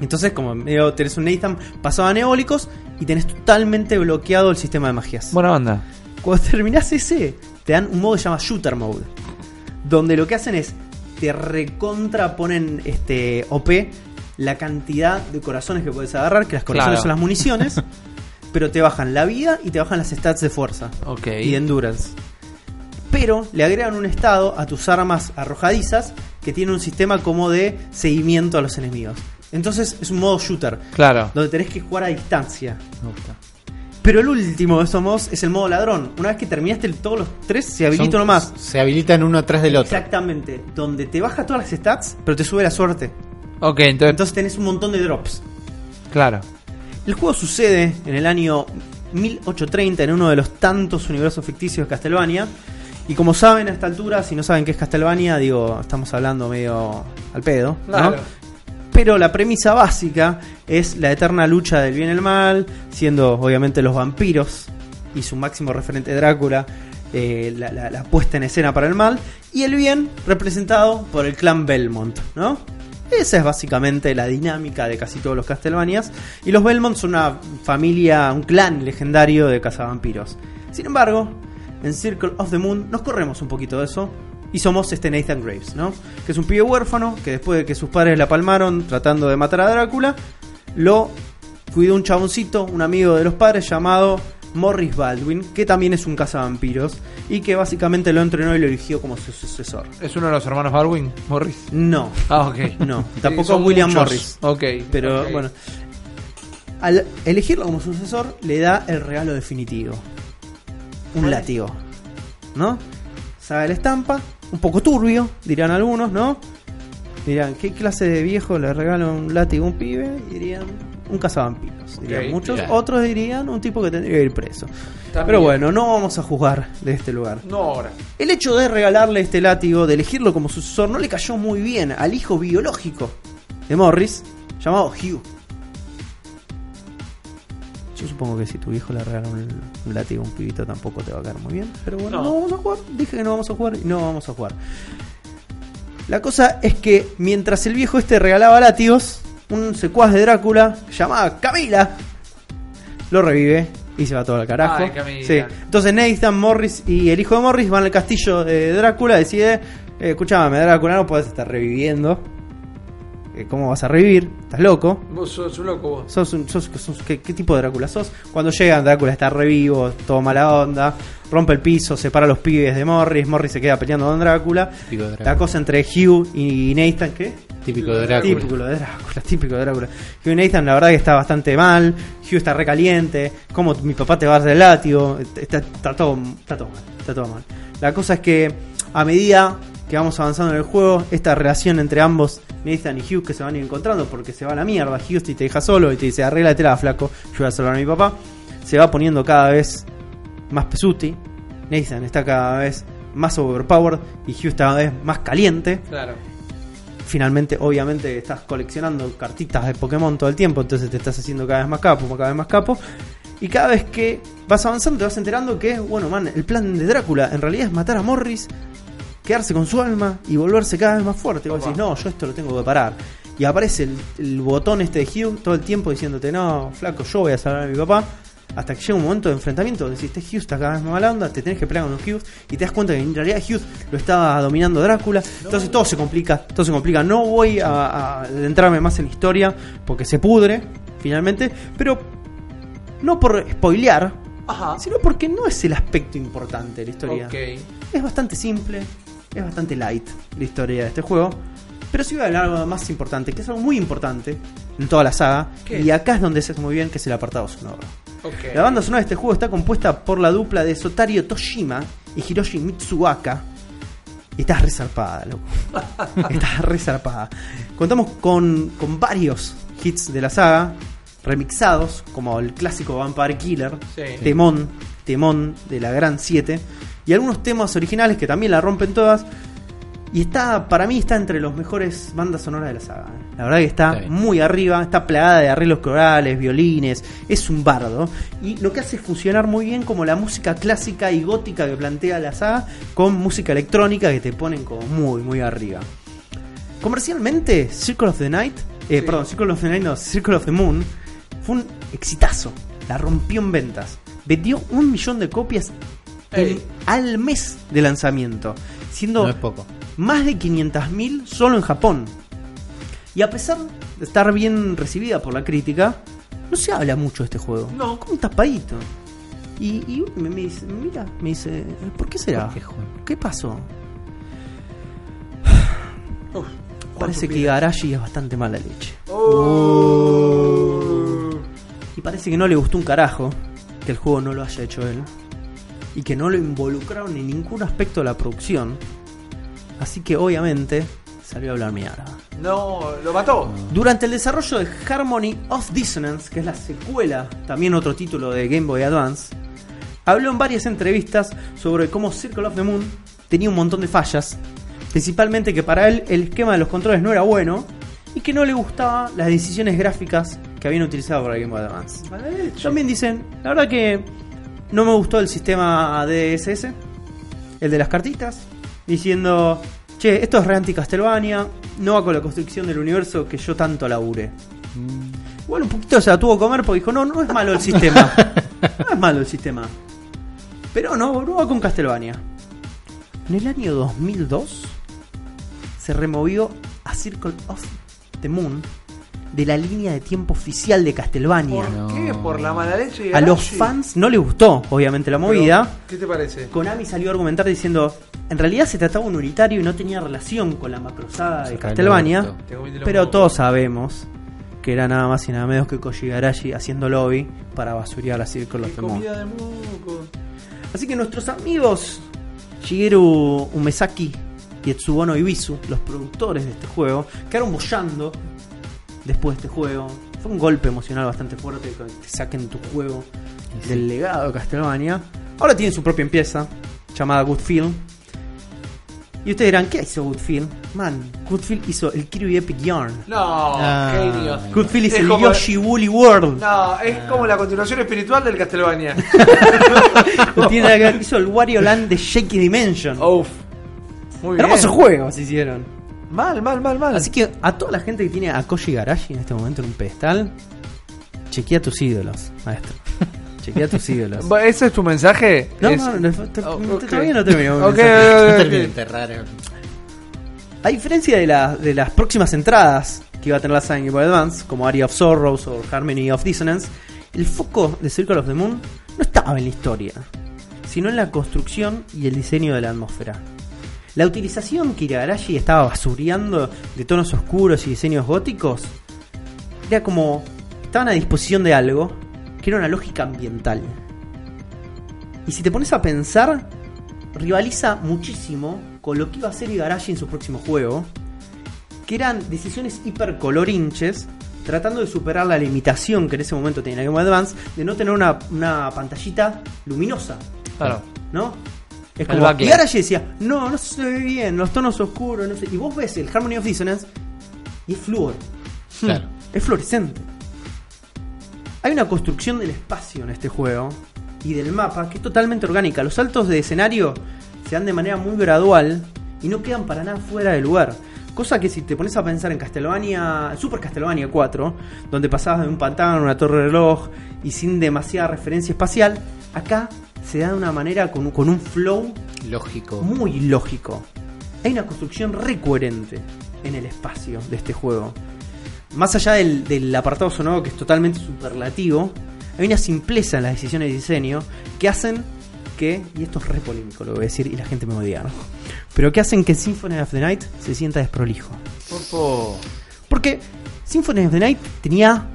Entonces, como medio tenés un Nathan pasado a neólicos y tenés totalmente bloqueado el sistema de magias. Buena onda. Cuando terminás ese, te dan un modo que se llama Shooter Mode. Donde lo que hacen es te recontraponen este OP la cantidad de corazones que puedes agarrar, que las corazones Claro. son las municiones, pero te bajan la vida y te bajan las stats de fuerza Ok. y de endurance. Pero le agregan un estado a tus armas arrojadizas que tiene un sistema como de seguimiento a los enemigos. Entonces es un modo shooter, Claro. donde tenés que jugar a distancia. Me gusta. Pero el último de estos modos es el modo ladrón. Una vez que terminaste el- todos los tres, se habilita Son- uno más. Se habilitan uno atrás del otro. Exactamente. Donde te baja todas las stats, pero te sube la suerte. Ok, entonces, Entonces tenés un montón de drops. claro. El juego sucede en el año 1830 en uno de los tantos universos ficticios de Castlevania. Y como saben a esta altura, si no saben qué es Castlevania, digo, estamos hablando medio al pedo. ¿no? Claro. Pero la premisa básica es la eterna lucha del bien y el mal, siendo obviamente los vampiros y su máximo referente Drácula, eh, la, la- la puesta en escena para el mal, y el bien representado por el clan Belmont, ¿no? Esa es básicamente la dinámica de casi todos los Castlevanias. Y los Belmont son una familia, un clan legendario de cazavampiros. Sin embargo, en Circle of the Moon nos corremos un poquito de eso. Y somos este Nathan Graves, ¿no? Que es un pibe huérfano que después de que sus padres la palmaron tratando de matar a Drácula, lo cuidó un chaboncito, un amigo de los padres llamado Morris Baldwin, que también es un cazavampiros y que básicamente lo entrenó y lo eligió como su sucesor. ¿Es uno de los hermanos Baldwin? Morris. No, Ah, ok. no, tampoco William muchos. Morris. Ok. Pero bueno, al elegirlo como sucesor, le da el regalo definitivo: un látigo, ¿no? Sabe la estampa, un poco turbio, dirán algunos, ¿no? Dirán, ¿qué clase de viejo le regala un látigo a un pibe? Dirían, un cazavampiros. Dirían muchos, otros dirían, un tipo que tendría que ir preso. También. Pero bueno, no vamos a jugar de este lugar. No ahora. El hecho de regalarle este látigo, de elegirlo como sucesor, no le cayó muy bien al hijo biológico de Morris, llamado Hugh. Yo supongo que si tu hijo le regala un, un látigo a un pibito tampoco te va a caer muy bien. Pero bueno, No. no. vamos a jugar. Dije que no vamos a jugar y no vamos a jugar. La cosa es que mientras el viejo este regalaba látigos, un secuaz de Drácula llamada Camila lo revive y se va todo al carajo. Ay. Sí. Entonces Nathan Morris y el hijo de Morris van al castillo de Drácula. Decide, eh, escúchame, Drácula, no puedes estar reviviendo. Eh, ¿Cómo vas a revivir? ¿Estás loco? Vos sos un loco vos. ¿Sos un- sos- sos- ¿qué, qué tipo de Drácula sos? Cuando llegan, Drácula está revivo, todo mala onda, rompe el piso, separa a los pibes de Morris, Morris se queda peleando con Drácula. Típico de Drácula. La cosa entre Hugh y Nathan, ¿qué? Típico de Drácula. Típico de Drácula, típico de Drácula. Hugh y Nathan, la verdad que está bastante mal. Hugh está recaliente. ¿Cómo mi papá te va a dar el látigo? Está, está todo, está todo mal. Está todo mal. La cosa es que a medida que vamos avanzando en el juego, esta relación entre ambos, Nathan y Hugh, que se van a ir encontrando porque se va a la mierda. Hugh te deja solo y te dice, arréglatela, flaco. Yo voy a salvar a mi papá. Se va poniendo cada vez más pesuti. Nathan está cada vez más overpowered y Hugh está cada vez más caliente Claro. finalmente, obviamente, estás coleccionando cartitas de Pokémon todo el tiempo, entonces te estás haciendo cada vez más capo, cada vez más capo. Y cada vez que vas avanzando te vas enterando que, bueno, man, el plan de Drácula en realidad es matar a Morris, quedarse con su alma y volverse cada vez más fuerte. Vos decís, no, yo esto lo tengo que parar. Y aparece el, el botón este de Hugh todo el tiempo diciéndote, no, flaco, yo voy a salvar a mi papá. Hasta que llega un momento de enfrentamiento donde decís, este Hugh está cada vez más mala onda, te tenés que pelear con los Hughes y te das cuenta que en realidad Hughes lo estaba dominando Drácula. Entonces todo se complica, todo se complica. No voy a, adentrarme más en la historia porque se pudre finalmente, pero no por spoilear, Ajá. sino porque no es el aspecto importante de la historia. Es bastante simple, es bastante light la historia de este juego. Pero sí voy a hablar de algo más importante, que es algo muy importante en toda la saga. ¿Qué? Y acá es donde se hace muy bien, que es el apartado sonoro. Ok. La banda sonora de este juego está compuesta por la dupla de Sotario Toshima y Hiroshi Mitsuaka. Y estás resarpada, loco. estás resarpada. Contamos con, con varios hits de la saga, remixados, como el clásico Vampire Killer, Sí. temón, temón de la Gran 7, y algunos temas originales que también la rompen todas. Y está, para mí, está entre los mejores bandas sonoras de la saga. La verdad que está muy arriba, está plagada de arreglos corales, violines, es un bardo. Y lo que hace es funcionar muy bien como la música clásica y gótica que plantea la saga, con música electrónica que te ponen como muy, muy arriba. Comercialmente, Circle of the Night, eh, Sí. perdón, Circle of the Night, no, Circle of the Moon, fue un exitazo. La rompió en ventas. Vendió un millón de copias en- al mes de lanzamiento, siendo No poco. más de 500.000 solo en Japón. Y a pesar de estar bien recibida por la crítica, no se habla mucho de este juego. No. Como un tapadito. Y, y me, me dice, mira, me dice, ¿por qué será? ¿Por qué, pasó? Uf, Parece que Igarashi es bastante mala leche. Oh. Y parece que no le gustó un carajo que el juego no lo haya hecho él. Y que no lo involucraron en ningún aspecto de la producción. Así que obviamente salió a hablar mierda. No, lo mató. Durante el desarrollo de Harmony of Dissonance, que es la secuela, también otro título de Game Boy Advance, habló en varias entrevistas sobre cómo Circle of the Moon tenía un montón de fallas, principalmente que para él el esquema de los controles no era bueno y que no le gustaban las decisiones gráficas que habían utilizado para el Game Boy Advance. También dicen, la verdad que no me gustó el sistema DSS, el de las cartitas, diciendo, che, esto es re anti-Castlevania, no va con la construcción del universo que yo tanto labure. Bueno, un poquito se la tuvo que comer porque dijo, no, no es malo el sistema. no es malo el sistema. Pero no, no va con Castlevania. En el año 2002 se removió a Circle of the Moon de la línea de tiempo oficial de Castlevania. ¿Por No. qué? Por la mala leche A los fans no les gustó, obviamente, la Pero, movida. ¿Qué te parece? Konami salió a argumentar diciendo, en realidad se trataba de un unitario y no tenía relación con la macrosaga de Castlevania, los pero todos sabemos que era nada más y nada menos que Koji Garashi haciendo lobby para basurear a Circle Qué of the Moon. comida de moco. Así que nuestros amigos Shigeru Umesaki y Etsubono Ibisu, los productores de este juego, quedaron bollando después de este juego. Fue un golpe emocional bastante fuerte que te saquen tu juego del legado de Castlevania. Ahora tienen su propia empresa llamada Goodfield. Y ustedes dirán, ¿qué hizo Goodfield? Man, Goodfield hizo el Kirby Epic Yarn. No, Ah. genios. Goodfield Es el como- Yoshi Woolly World. No, es como la continuación espiritual del Castlevania. No tiene nada que ver. Hizo el Wario Land de Shaky Dimension. Uf. Muy bien. Hermosos juegos hicieron. Mal, mal, mal, mal. Así que a toda la gente que tiene a Koji Garashi en este momento en un pedestal, chequea tus ídolos, maestro. chequea tus ídolos. ¿Ese es tu mensaje? No, Es- no, no, te- Oh, te- ok. todavía no termino. mi Ok, mensaje. No ok, ok. terminen de enterrar. eh. A diferencia de, la- de las próximas entradas que iba a tener la saga Game Boy Advance, como Area of Sorrows o Harmony of Dissonance, el foco de Circle of the Moon no estaba en la historia, sino en la construcción y el diseño de la atmósfera. La utilización que Igarashi estaba basureando de tonos oscuros y diseños góticos era como estaban a disposición de algo que era una lógica ambiental. Y si te pones a pensar, rivaliza muchísimo con lo que iba a hacer Igarashi en su próximo juego, que eran decisiones hipercolorinches, tratando de superar la limitación que en ese momento tenía Game Boy Advance de no tener una, una pantallita luminosa, Claro. ¿no? Es como backlight. Igarashi decía, no, no se ve bien, los tonos oscuros, no sé. Y vos ves el Harmony of Dissonance y es flúor, Claro. es fluorescente. Hay una construcción del espacio en este juego y del mapa que es totalmente orgánica. Los saltos de escenario se dan de manera muy gradual y no quedan para nada fuera de lugar. Cosa que si te pones a pensar en Castlevania, Super Castlevania 4, donde pasabas de un pantano a una torre de reloj y sin demasiada referencia espacial, acá se da de una manera con, un- con un flow Lógico. muy lógico. Hay una construcción re coherente en el espacio de este juego. Más allá del, del apartado sonoro que es totalmente superlativo, hay una simpleza en las decisiones de diseño que hacen que, y esto es re polémico lo voy a decir y la gente me va a odiar, pero que hacen que Symphony of the Night se sienta desprolijo. Porque Symphony of the Night tenía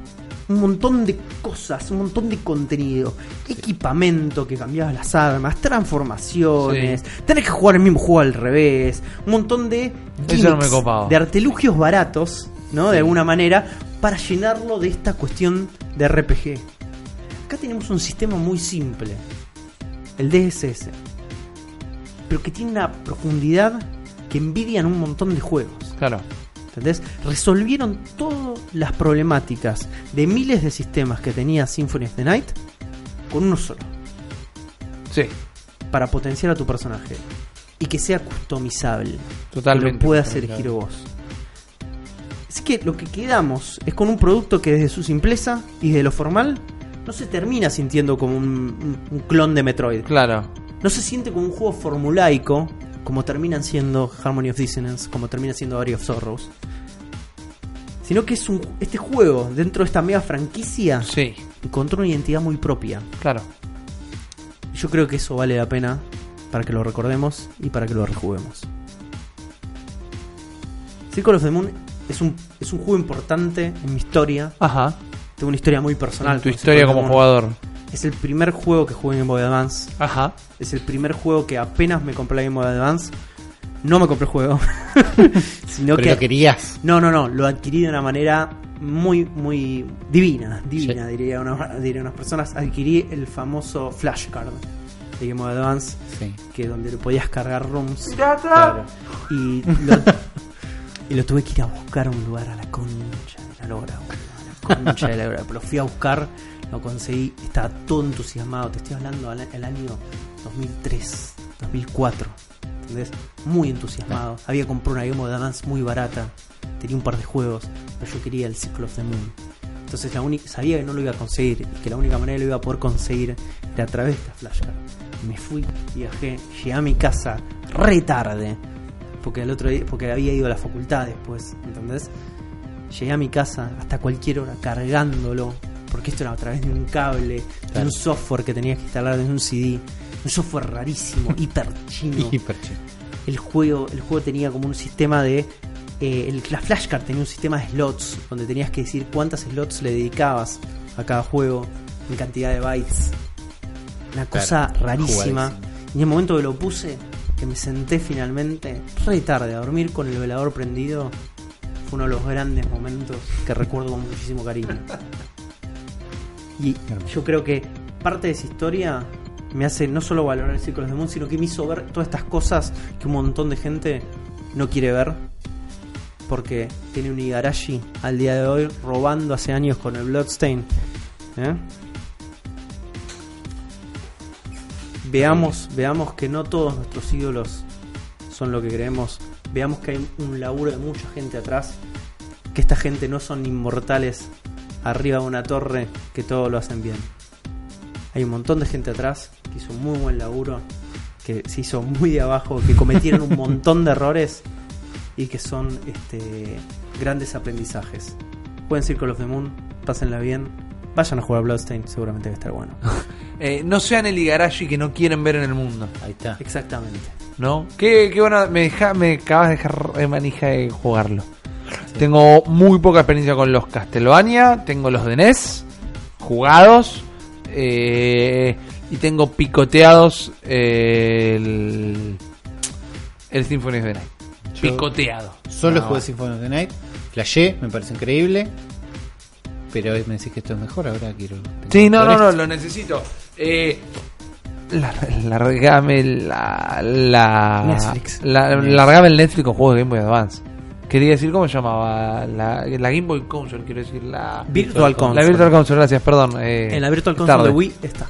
un montón de cosas, un montón de contenido, equipamiento que cambiaba las armas, transformaciones, tener que jugar el mismo juego al revés, un montón de no gimmicks, copaba. de artilugios baratos, ¿no? De alguna manera, para llenarlo de esta cuestión de RPG. Acá tenemos un sistema muy simple, el DSS, pero que tiene una profundidad que envidian un montón de juegos. Claro. ¿Entendés? Resolvieron todas las problemáticas de miles de sistemas que tenía Symphony of the Night con uno solo. Sí, Para potenciar a tu personaje. Y que sea customizable. totalmente. Que lo puedas elegir vos. Así que lo que quedamos es con un producto que desde su simpleza y de lo formal no se termina sintiendo como un, clon de Metroid. Claro. no se siente como un juego formulaico, como terminan siendo Harmony of Dissonance, como termina siendo Area of Sorrows. Sino que es un, este juego, dentro de esta mega franquicia, Sí, encontró una identidad muy propia. claro. Yo creo que eso vale la pena para que lo recordemos y para que lo rejuguemos. Circle of the Moon es un, es un juego importante en mi historia. Ajá. Tengo una historia muy personal. tu historia como jugador. Es el primer juego que jugué en Game Boy Advance. Ajá. Es el primer juego que apenas me compré la Game Boy Advance. No me compré el juego. sino Pero que lo querías. no, no, no, lo adquirí de una manera muy, muy divina, divina, diría, una- diría unas personas. Adquirí el famoso flashcard de Game Boy Advance, Sí. que donde le podías cargar rooms Claro. y lo, y lo tuve que ir a buscar a un lugar a la concha de la lora, a la concha de la lora. Pero lo fui a buscar, lo conseguí, estaba todo entusiasmado. Te estoy hablando al el año 2003, 2004. ¿Entendés? Muy entusiasmado. Había comprado una Game Boy Advance muy barata. Tenía un par de juegos, pero yo quería el Circle of the Moon. Entonces la única, sabía que no lo iba a conseguir y que la única manera que lo iba a poder conseguir era a través de esta flashcard. Me fui, viajé, llegué a mi casa re tarde, porque el otro día, porque había ido a la facultad después, ¿entendés? Llegué a mi casa hasta cualquier hora cargándolo, porque esto era a través de un cable, de Claro. un software que tenías que instalar en un CD, un software rarísimo, hiper chino Hiper chido. el juego, el juego tenía como un sistema de. eh, el- la flashcard tenía un sistema de slots donde tenías que decir cuántas slots le dedicabas a cada juego en cantidad de bytes. Una cosa Claro, rarísima. jugadísimo. Y en el momento que lo puse, que me senté finalmente, re tarde a dormir con el velador prendido, fue uno de los grandes momentos que recuerdo con muchísimo cariño. Y yo creo que parte de esa historia me hace no solo valorar el Círculo de Moon, sino que me hizo ver todas estas cosas que un montón de gente no quiere ver. Porque tiene un Igarashi al día de hoy robando hace años con el Bloodstain. ¿eh? Veamos, veamos que no todos nuestros ídolos son lo que creemos. Veamos que hay un laburo de mucha gente atrás. Que esta gente no son inmortales arriba de una torre que todo lo hacen bien. Hay un montón de gente atrás que hizo un muy buen laburo, que se hizo muy de abajo, que cometieron un montón de errores y que son este, grandes aprendizajes. Pueden ser Call of the Moon, pásenla bien, vayan a jugar a seguramente va a estar bueno. Eh, no sean el Igarashi que no quieren ver en el mundo, Ahí está. Exactamente. ¿no? Qué, qué bueno, me, deja, me acabas de dejar de manija de jugarlo. Tengo muy poca experiencia con los Castlevania, tengo los de NES jugados eh, y tengo picoteados eh, el, el Symphony of the Night. Yo- Picoteado. Solo jugué Symphony of the Night. Flashé, me parece increíble. Pero me decís que esto es mejor, ahora quiero. Sí, no, no, no, lo necesito. Eh, lar- largame la, la Netflix. la- largame el Netflix con juegos de Game Boy Advance. Quería decir, ¿cómo se llamaba? La, la Game Boy Console, quiero decir. La Virtual Console. La Virtual Console, gracias, perdón. eh, En la Virtual Console tarde. de Wii está.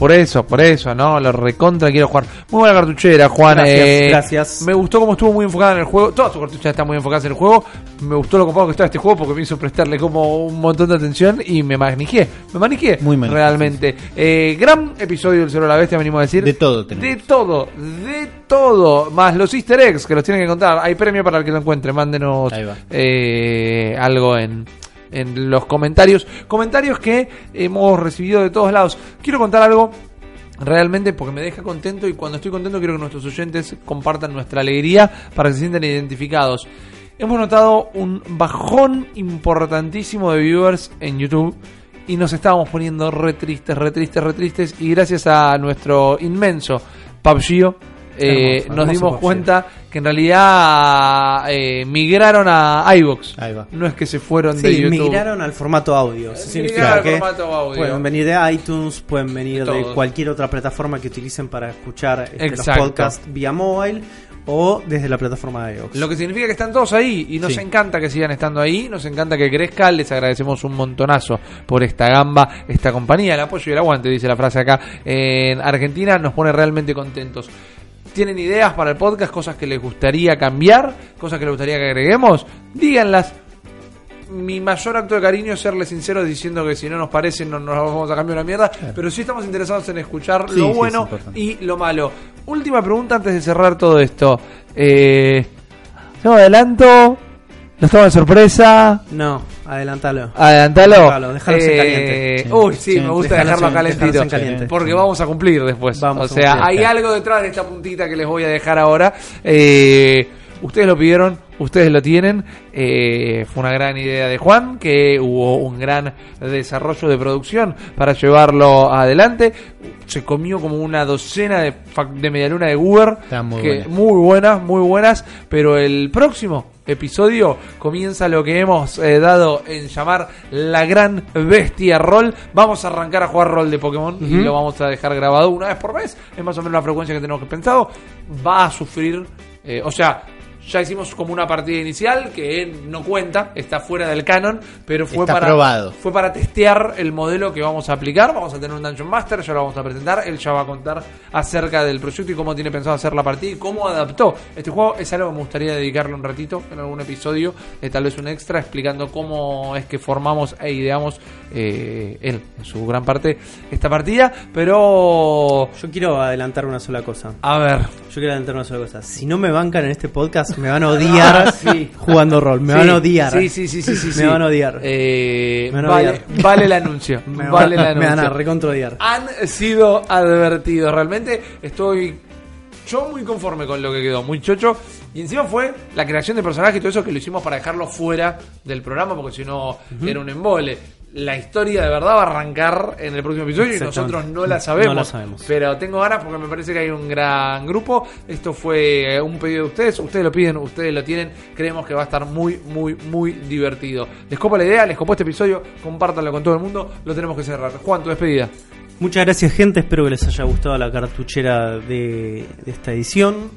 Por eso, por eso, ¿no? Lo recontra quiero jugar. Muy buena cartuchera, Juan. Gracias, eh, gracias. Me gustó cómo estuvo muy enfocada en el juego. Todas sus cartucheras están muy enfocadas en el juego. Me gustó lo copado que estaba este juego porque me hizo prestarle como un montón de atención y me manijé. Me manijé Muy manijé, realmente. Eh, gran episodio del Cero de la Bestia, venimos a decir. De todo tenemos. De todo, de todo. Más los easter eggs que los tienen que encontrar. Hay premio para el que lo encuentre. Mándenos eh, algo en, en los comentarios. Comentarios que hemos recibido de todos lados. Quiero contar algo realmente porque me deja contento y cuando estoy contento quiero que nuestros oyentes compartan nuestra alegría para que se sientan identificados. Hemos notado un bajón importantísimo de viewers en YouTube y nos estábamos poniendo re tristes, re tristes, re tristes y gracias a nuestro inmenso PUBG eh, Hermoso, nos hermoso dimos cuenta que en realidad eh, migraron a va. No es que se fueron de YouTube. migraron al formato audio. Eso significa al que formato audio. pueden venir de iTunes, pueden venir De cualquier otra plataforma que utilicen para escuchar este, los podcasts vía mobile o desde la plataforma de iVoox. Lo que significa que están todos ahí y nos Sí. encanta que sigan estando ahí, nos encanta que crezca, les agradecemos un montonazo por esta gamba, esta compañía, el apoyo y el aguante, dice la frase acá. En Argentina nos pone realmente contentos. ¿Tienen ideas para el podcast? Cosas que les gustaría cambiar, cosas que les gustaría que agreguemos, díganlas. mi mayor acto de cariño es serle sincero diciendo que si no nos parece no nos vamos a cambiar una mierda, pero sí estamos interesados en escuchar Sí, lo sí, es bueno y lo malo. Última pregunta antes de cerrar todo esto. Eh, adelanto. Nos toma de sorpresa. No, adelantalo. Adelantalo. Déjalo, déjalo en caliente. Eh, Sí, Uy, sí, sí, me gusta dejarlo en- calentito. en caliente. Porque vamos a cumplir después. Vamos o sea, cumplir. hay algo detrás de esta puntita que les voy a dejar ahora. Eh, ustedes lo pidieron, ustedes lo tienen. Eh, fue una gran idea de Juan, que hubo un gran desarrollo de producción para llevarlo adelante. Se comió como una docena de, fac- de medialuna de. Están muy que- buenas. muy buenas, muy buenas. Pero el próximo episodio comienza lo que hemos eh, dado en llamar la gran bestia rol. Vamos a arrancar a jugar rol de Pokémon y lo vamos a dejar grabado una vez por mes. Es más o menos la frecuencia que tenemos que pensado. Va a sufrir, eh, o sea. Ya hicimos como una partida inicial que no cuenta, está fuera del canon, pero fue Está para probado. fue para testear el modelo que vamos a aplicar. Vamos a tener un Dungeon Master, ya lo vamos a presentar. Él ya va a contar acerca del proyecto y cómo tiene pensado hacer la partida y cómo adaptó. Este juego es algo que me gustaría dedicarle un ratito en algún episodio, eh, tal vez un extra, explicando cómo es que formamos e ideamos eh, él, en su gran parte, esta partida. Pero, Yo quiero adelantar una sola cosa. a ver, Yo quiero adelantar una sola cosa. Si no me bancan en este podcast, me van a odiar Sí. jugando rol. Me Sí, van a odiar. Sí, sí, sí, sí, sí, Me van a odiar. Eh, van a vale, odiar. vale el anuncio. Me, vale el van, me van a anuncio. recontra odiar. han sido advertidos. Realmente estoy yo muy conforme con lo que quedó, muy chocho. Y encima fue la creación de personajes y todo eso que lo hicimos para dejarlo fuera del programa, porque si no era un embole. La historia de verdad va a arrancar en el próximo episodio y nosotros no la sabemos. No la sabemos. Pero tengo ganas porque me parece que hay un gran grupo. Esto fue eh, un pedido de ustedes. Ustedes lo piden, ustedes lo tienen. Creemos que va a estar muy, muy, muy divertido. Les copa la idea, les copó este episodio. Compártanlo con todo el mundo. Lo tenemos que cerrar. Juan, tu despedida. Muchas gracias, gente. Espero que les haya gustado la cartuchera de, de esta edición.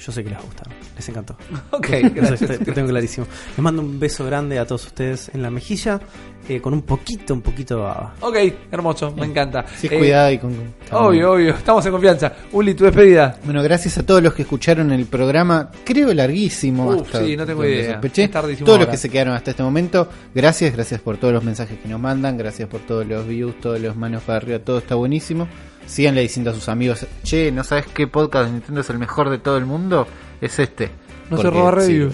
Yo sé que les va a gustar. Les encantó. Ok, Eso gracias. lo tengo clarísimo. Les mando un beso grande a todos ustedes en la mejilla. eh, con un poquito, un poquito de baba. Ok, hermoso, me encanta. Sí, Eh, cuidado y con. Obvio, obvio, estamos en confianza. Uli, tu despedida. Bueno, gracias a todos los que escucharon el programa, creo larguísimo. Uf, hasta sí, no tengo idea. sospeché. Es tardísimo Todos ahora. los que se quedaron hasta este momento, gracias, gracias por todos los mensajes que nos mandan, gracias por todos los views, todos los manos para arriba, todo está buenísimo. Síganle diciendo a sus amigos, che, ¿no sabes qué podcast de Nintendo es el mejor de todo el mundo? Es este. No se roba sí. review.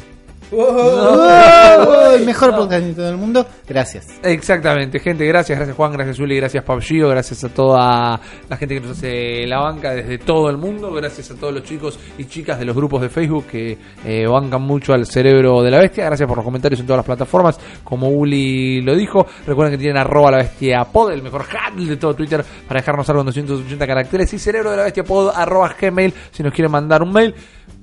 ¡Oh! el mejor podcast de Nintendo del mundo. Gracias. Exactamente, gente, gracias, gracias Juan, gracias Uli, gracias Pabgio, gracias a toda la gente que nos hace la banca desde todo el mundo, gracias a todos los chicos y chicas de los grupos de Facebook que eh, bancan mucho al cerebro de la bestia, gracias por los comentarios en todas las plataformas, como Uli lo dijo, recuerden que tienen arroba la bestia pod, el mejor handle de todo Twitter para dejarnos algo en 280 caracteres y cerebro de la bestia pod arroba gmail si nos quieren mandar un mail.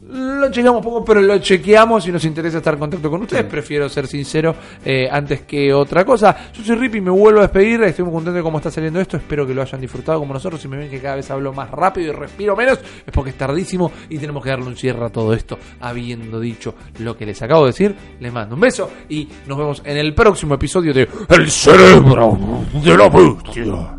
Lo chequeamos poco, pero lo chequeamos y nos interesa estar en contacto con ustedes. Prefiero ser sincero eh, antes que otra cosa. Yo soy Rippy, me vuelvo a despedir. Estoy muy contento de cómo está saliendo esto. Espero que lo hayan disfrutado como nosotros. Si me ven que cada vez hablo más rápido y respiro menos, es porque es tardísimo y tenemos que darle un cierre a todo esto. Habiendo dicho lo que les acabo de decir, les mando un beso y nos vemos en el próximo episodio de El cerebro de la bestia.